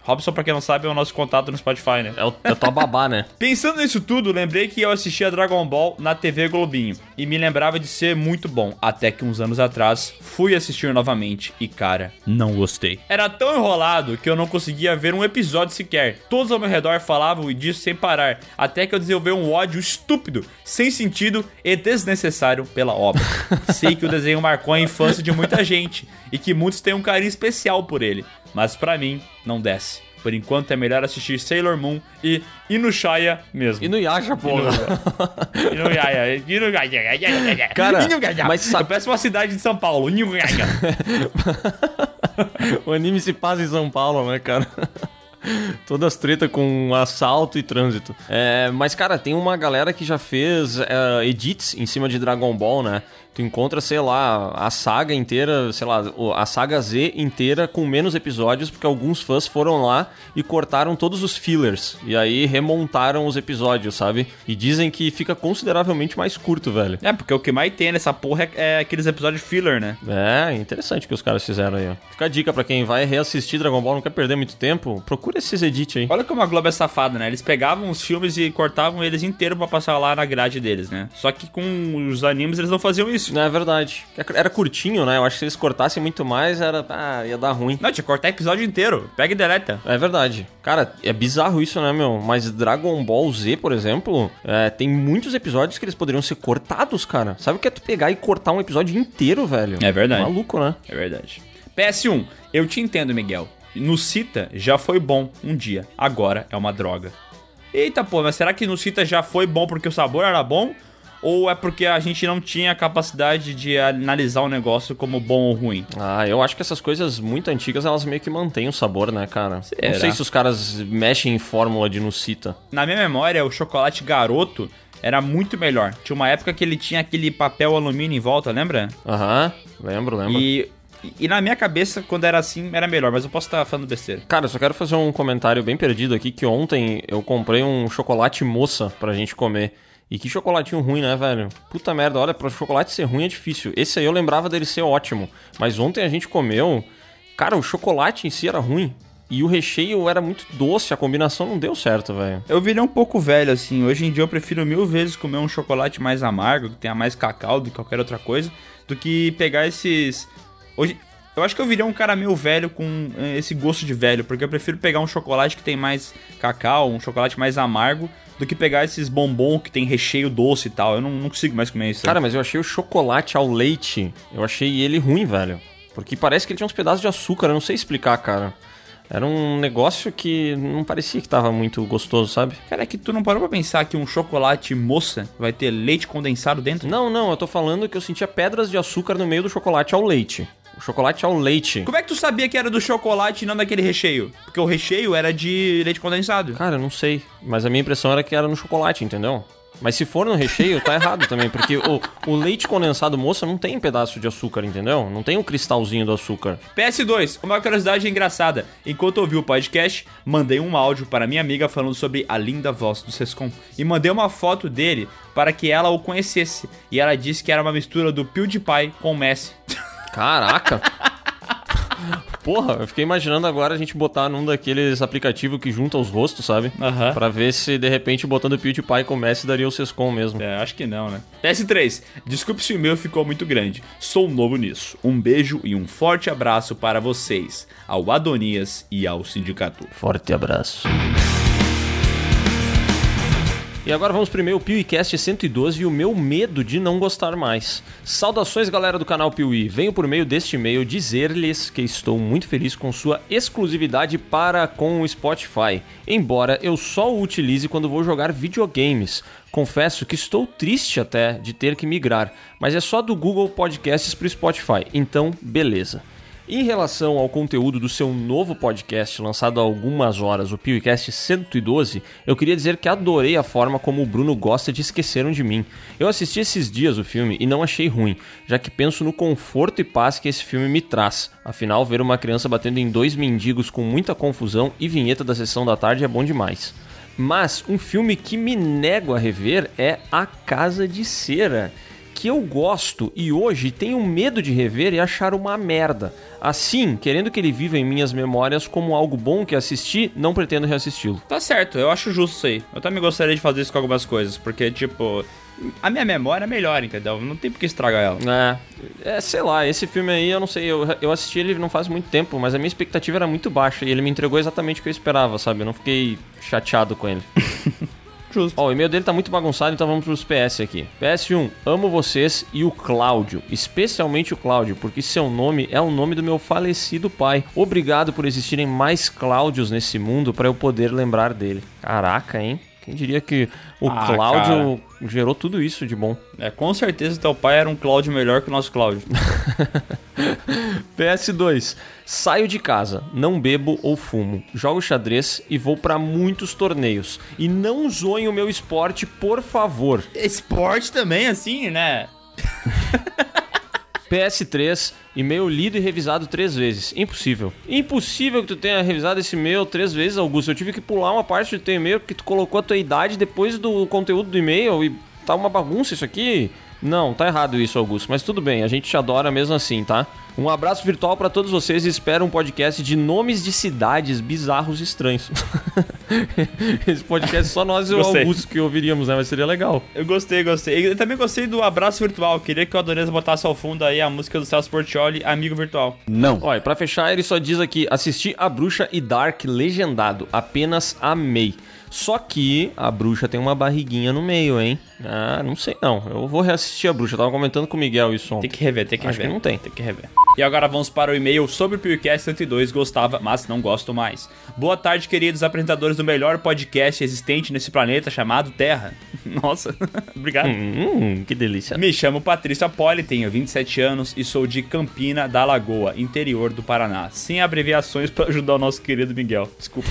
Robson, pra quem não sabe, é o nosso contato no Spotify, né? É o, é tua babá, né? Pensando nisso tudo, lembrei que eu assistia Dragon Ball na TV Globinho e me lembrava de ser muito bom. Até que uns anos atrás fui assistir novamente e, cara, não gostei. Era tão enrolado que eu não conseguia ver um episódio sequer. Todos ao meu redor falavam disso sem parar, até que eu desenvolvi um ódio estúpido, sem sentido e desnecessário pela obra. Sei que o desenho marcou a infância de muita gente e que muitos têm um carinho especial por ele, mas pra mim não desce. Por enquanto é melhor assistir Sailor Moon e Inuyasha mesmo. Inuyasha, porra. Inuyasha. Inuyasha. Cara, Inuyasha. mas sabe- Eu peço uma cidade de São Paulo. Inuyasha. o anime se passa em São Paulo, né, cara? Todas treta com assalto e trânsito. É, mas, cara, tem uma galera que já fez é, edits em cima de Dragon Ball, né? Tu encontra, sei lá, a saga inteira, sei lá, a saga Z inteira com menos episódios, porque alguns fãs foram lá e cortaram todos os fillers. E aí remontaram os episódios, sabe? E dizem que fica consideravelmente mais curto, velho. É, porque o que mais tem nessa porra é, é aqueles episódios filler, né? É, interessante que os caras fizeram aí, ó. Fica a dica pra quem vai reassistir Dragon Ball, não quer perder muito tempo, procura esses edits aí. Olha como a Globo é safada, né? Eles pegavam os filmes e cortavam eles inteiros pra passar lá na grade deles, né? Só que com os animes eles não faziam isso. Não é verdade. Era curtinho, né? Eu acho que se eles cortassem muito mais, era. Ah, ia dar ruim. Não, tinha que cortar episódio inteiro. Pega e deleta. É verdade. Cara, é bizarro isso, né, meu? Mas Dragon Ball Z, por exemplo, é, tem muitos episódios que eles poderiam ser cortados, cara. Sabe o que é tu pegar e cortar um episódio inteiro, velho? É verdade. Maluco, né? É verdade. PS1, eu te entendo, Miguel. No Cita já foi bom um dia, agora é uma droga. Eita, pô, mas será que no Cita já foi bom porque o sabor era bom? Ou é porque a gente não tinha a capacidade de analisar o negócio como bom ou ruim? Ah, eu acho que essas coisas muito antigas, elas meio que mantêm o sabor, né, cara? Será? Não sei se os caras mexem em fórmula de Nucita. Na minha memória, o chocolate garoto era muito melhor. Tinha uma época que ele tinha aquele papel alumínio em volta, lembra? Aham, lembro, lembro. E, e na minha cabeça, quando era assim, era melhor, mas eu posso estar falando besteira. Cara, eu só quero fazer um comentário bem perdido aqui, que ontem eu comprei um chocolate moça pra gente comer. E que chocolatinho ruim, né, velho? Puta merda, olha, pra chocolate ser ruim é difícil. Esse aí eu lembrava dele ser ótimo. Mas ontem a gente comeu. Cara, o chocolate em si era ruim. E o recheio era muito doce, a combinação não deu certo, velho. Eu virei um pouco velho, assim. Hoje em dia eu prefiro mil vezes comer um chocolate mais amargo, que tenha mais cacau do que qualquer outra coisa, do que pegar esses. Hoje. Eu acho que eu virei um cara meio velho com eh, esse gosto de velho, porque eu prefiro pegar um chocolate que tem mais cacau, um chocolate mais amargo, do que pegar esses bombom que tem recheio doce e tal. Eu não, não consigo mais comer isso. Cara, mas eu achei o chocolate ao leite, eu achei ele ruim, velho. Porque parece que ele tinha uns pedaços de açúcar, eu não sei explicar, cara. Era um negócio que não parecia que tava muito gostoso, sabe? Cara, é que tu não parou pra pensar que um chocolate moça vai ter leite condensado dentro? Não, não, eu tô falando que eu sentia pedras de açúcar no meio do chocolate ao leite. O chocolate ao leite. Como é que tu sabia que era do chocolate e não daquele recheio? Porque o recheio era de leite condensado. Cara, eu não sei. Mas a minha impressão era que era no chocolate, entendeu? Mas se for no recheio, tá errado também, porque o, o leite condensado moça não tem pedaço de açúcar, entendeu? Não tem um cristalzinho do açúcar. PS2, uma curiosidade engraçada. Enquanto ouvi o podcast, mandei um áudio para minha amiga falando sobre a linda voz do Sescom. E mandei uma foto dele para que ela o conhecesse. E ela disse que era uma mistura do PewDiePie com o Messi. Caraca! Porra, eu fiquei imaginando agora a gente botar num daqueles aplicativos que junta os rostos, sabe? Aham. Pra ver se de repente botando o PewDiePie com o Messi daria o Sescom mesmo. É, acho que não, né? PS3, desculpe se o meu ficou muito grande. Sou novo nisso. Um beijo e um forte abraço para vocês, ao Adonias e ao Sindicato. Forte abraço. E agora vamos primeiro o PeeWeeCast 112 e o meu medo de não gostar mais. Saudações galera do canal Piuí. Venho por meio deste e-mail dizer-lhes que estou muito feliz com sua exclusividade para com o Spotify, embora eu só o utilize quando vou jogar videogames. Confesso que estou triste até de ter que migrar, mas é só do Google Podcasts para o Spotify, então beleza. Em relação ao conteúdo do seu novo podcast, lançado há algumas horas, o PewCast 112, eu queria dizer que adorei a forma como o Bruno gosta de Esqueceram de Mim. Eu assisti esses dias o filme e não achei ruim, já que penso no conforto e paz que esse filme me traz. Afinal, ver uma criança batendo em dois mendigos com muita confusão e vinheta da sessão da tarde é bom demais. Mas um filme que me nego a rever é A Casa de Cera que eu gosto e hoje tenho medo de rever e achar uma merda. Assim, querendo que ele viva em minhas memórias como algo bom que assisti, não pretendo reassisti-lo. Tá certo, eu acho justo isso aí. Eu também gostaria de fazer isso com algumas coisas, porque, tipo, a minha memória é melhor, entendeu? Não tem por que estragar ela. É, é, sei lá, esse filme aí, eu não sei, eu, eu assisti ele não faz muito tempo, mas a minha expectativa era muito baixa e ele me entregou exatamente o que eu esperava, sabe? Eu não fiquei chateado com ele. Justo. Ó, o e-mail dele tá muito bagunçado, então vamos pros PS aqui. PS1, amo vocês e o Cláudio, especialmente o Cláudio, porque seu nome é o nome do meu falecido pai. Obrigado por existirem mais Cláudios nesse mundo para eu poder lembrar dele. Caraca, hein? Quem diria que o Ah, Cláudio gerou tudo isso de bom? É, com certeza teu pai era um Cláudio melhor que o nosso Cláudio. PS2. Saio de casa, não bebo ou fumo, jogo xadrez e vou pra muitos torneios. E não zoem o meu esporte, por favor. Esporte também, assim, né? PS3, e-mail lido e revisado três vezes. Impossível. Impossível que tu tenha revisado esse e-mail três vezes, Augusto. Eu tive que pular uma parte do teu e-mail porque tu colocou a tua idade depois do conteúdo do e-mail e tá uma bagunça isso aqui. Não, tá errado isso, Augusto. Mas tudo bem, a gente te adora mesmo assim, tá? Um abraço virtual pra todos vocês e espero um podcast de nomes de cidades bizarros e estranhos. Esse podcast só nós e o. Augusto que ouviríamos, né? Mas seria legal. Eu gostei, gostei. Eu também gostei do abraço virtual. Queria que o Adonês botasse ao fundo aí a música do Celso Portioli, Amigo Virtual. Não. Olha, pra fechar, ele só diz aqui: assisti a Bruxa e Dark legendado. Apenas amei. Só que a bruxa tem uma barriguinha no meio, hein? Ah, não sei não. Eu vou reassistir a bruxa. Eu tava comentando com o Miguel isso ontem. Tem que rever, tem que Acho rever. que não tem. Tem que rever. E agora vamos para o e-mail sobre o PewCast 102. Gostava, mas não gosto mais. Boa tarde, queridos apresentadores do melhor podcast existente nesse planeta chamado Terra. Nossa, obrigado. Hum, que delícia. Me chamo Patrícia Poli, tenho 27 anos e sou de Campina da Lagoa, interior do Paraná. Sem abreviações para ajudar o nosso querido Miguel. Desculpa.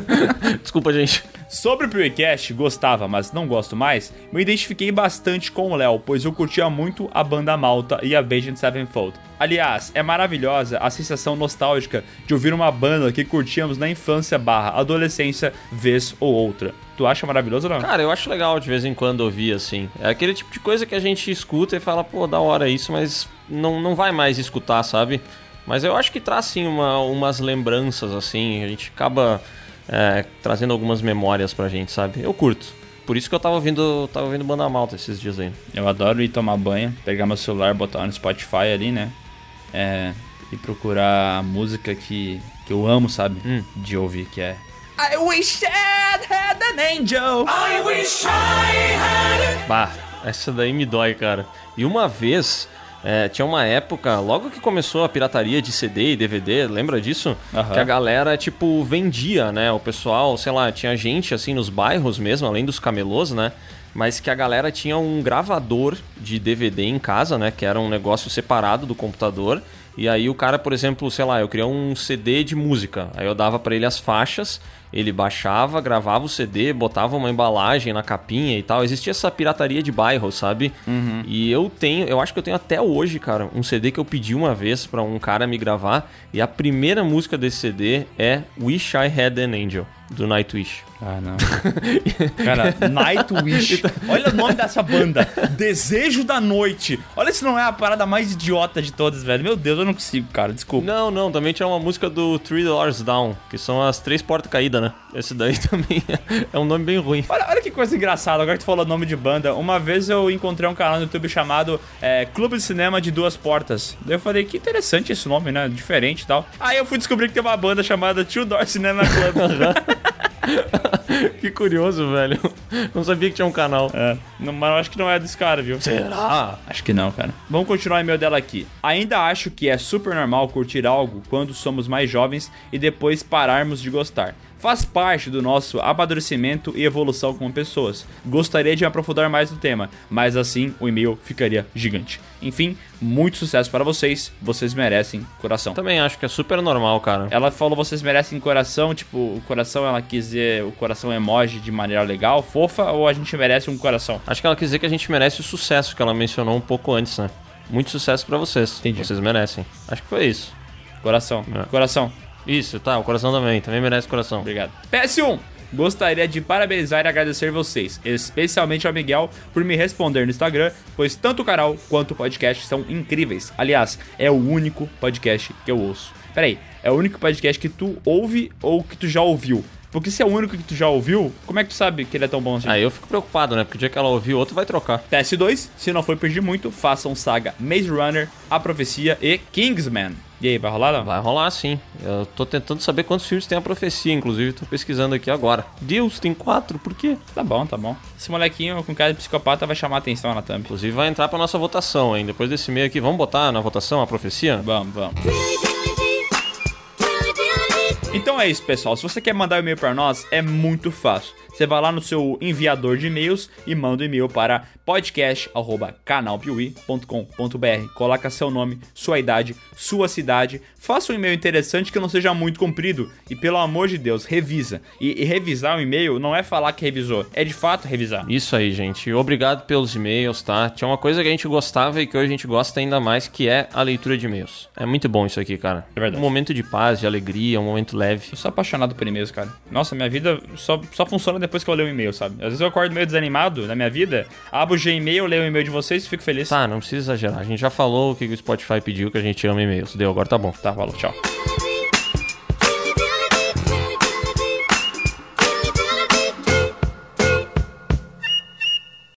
Desculpa, gente. Sobre o PewCast, gostava, mas não gosto mais, me identifiquei bastante com o Léo, pois eu curtia muito a banda Malta e a Avenged Sevenfold. Aliás, é maravilhosa a sensação nostálgica de ouvir uma banda que curtíamos na infância barra adolescência, vez ou outra. Tu acha maravilhoso ou não? Cara, eu acho legal de vez em quando ouvir assim. É aquele tipo de coisa que a gente escuta e fala, pô, da hora isso, mas não, não vai mais escutar, sabe? Mas eu acho que traz sim uma, umas lembranças assim. A gente acaba é, trazendo algumas memórias pra gente, sabe? Eu curto. Por isso que eu tava ouvindo, tava ouvindo Banda Malta esses dias aí. Eu adoro ir tomar banho, pegar meu celular, botar no Spotify ali, né? É, e procurar a música que, que eu amo, sabe? De ouvir, que é. I wish I had an angel. I wish I had Bah, essa daí me dói, cara. E uma vez É, tinha uma época, logo que começou a pirataria de CD e DVD, lembra disso? Aham. Que a galera, tipo, vendia, né? O pessoal, sei lá, tinha gente assim nos bairros mesmo, além dos camelôs, né? Mas que a galera tinha um gravador de DVD em casa, né? Que era um negócio separado do computador. E aí o cara, por exemplo, sei lá, eu queria um CD de música. Aí eu dava pra ele as faixas, ele baixava, gravava o CD, botava uma embalagem na capinha e tal. Existia essa pirataria de bairro, sabe? E eu tenho, eu acho que eu tenho até hoje, cara, um CD que eu pedi uma vez pra um cara me gravar. E a primeira música desse CD é Wish I Had an Angel, do Nightwish. Ah, não. Cara, Nightwish. Olha o nome dessa banda. Desejo da Noite. Olha se não é a parada mais idiota de todas, velho. Meu Deus, eu não consigo, cara. Desculpa. Não, não, também tinha uma música do Three Doors Down, que são as três portas caídas, né? Esse daí também é um nome bem ruim. Olha, olha que coisa engraçada, agora que tu falou nome de banda. Uma vez eu encontrei um canal no YouTube chamado é, Clube de Cinema de Duas Portas. Daí eu falei, que interessante esse nome, né? Diferente e tal. Aí eu fui descobrir que tem uma banda chamada Two Door Cinema Club. que curioso, velho. Não sabia que tinha um canal. É, não, mas eu acho que não é desse cara, viu? Será? Acho que não, cara. Vamos continuar o e-mail dela aqui. Ainda acho que é super normal curtir algo quando somos mais jovens e depois pararmos de gostar. Faz parte do nosso amadurecimento e evolução como pessoas. Gostaria de aprofundar mais no tema, mas assim o e-mail ficaria gigante. Enfim, muito sucesso para vocês. Vocês merecem coração. Também acho que é super normal, cara. Ela falou vocês merecem coração, tipo, o coração ela quis dizer o coração emoji de maneira legal, fofa, ou a gente merece um coração? Acho que ela quis dizer que a gente merece o sucesso que ela mencionou um pouco antes, né? Muito sucesso pra vocês. Entendi. Vocês merecem. Acho que foi isso. Coração. É. Coração. Isso, tá. O coração também. Também merece coração. Obrigado. PS1. Gostaria de parabenizar e agradecer vocês, especialmente ao Miguel, por me responder no Instagram, pois tanto o canal quanto o podcast são incríveis. Aliás, é o único podcast que eu ouço. Peraí, é o único podcast que tu ouve ou que tu já ouviu? Porque se é o único que tu já ouviu, como é que tu sabe que ele é tão bom assim? Aí eu fico preocupado, né? Porque o dia que ela ouvir, outro vai trocar. PS2, se não for pedir muito, façam saga Maze Runner, A Profecia e Kingsman. E aí, vai rolar não? Vai rolar sim. Eu tô tentando saber quantos filmes tem a profecia, inclusive tô pesquisando aqui agora. Deus, tem quatro, por quê? Tá bom, tá bom. Esse molequinho com cara de psicopata vai chamar a atenção na thumb. Inclusive vai entrar pra nossa votação, hein? Depois desse meio aqui, vamos botar na votação a profecia? Vamos, vamos. Então é isso, pessoal. Se você quer mandar um e-mail para nós, é muito fácil. Você vai lá no seu enviador de e-mails e manda um e-mail para podcast@canalpiuí.com.br. Coloca seu nome, sua idade, sua cidade. Faça um e-mail interessante que não seja muito comprido e pelo amor de Deus, revisa. E, e revisar o e-mail não é falar que revisou, é de fato revisar. Isso aí, gente. Obrigado pelos e-mails, tá? Tinha uma coisa que a gente gostava e que hoje a gente gosta ainda mais, que é a leitura de e-mails. É muito bom isso aqui, cara. É verdade. Um momento de paz, de alegria, um momento leve. Eu sou apaixonado por e-mails, cara. Nossa, minha vida só, só funciona depois que eu leio um e-mail, sabe? Às vezes eu acordo meio desanimado na minha vida, abro o Gmail, leio o e-mail de vocês e fico feliz. Tá, não precisa exagerar. A gente já falou o que o Spotify pediu, que a gente ama e-mails. Deu, agora tá bom. Tá, falou, tchau.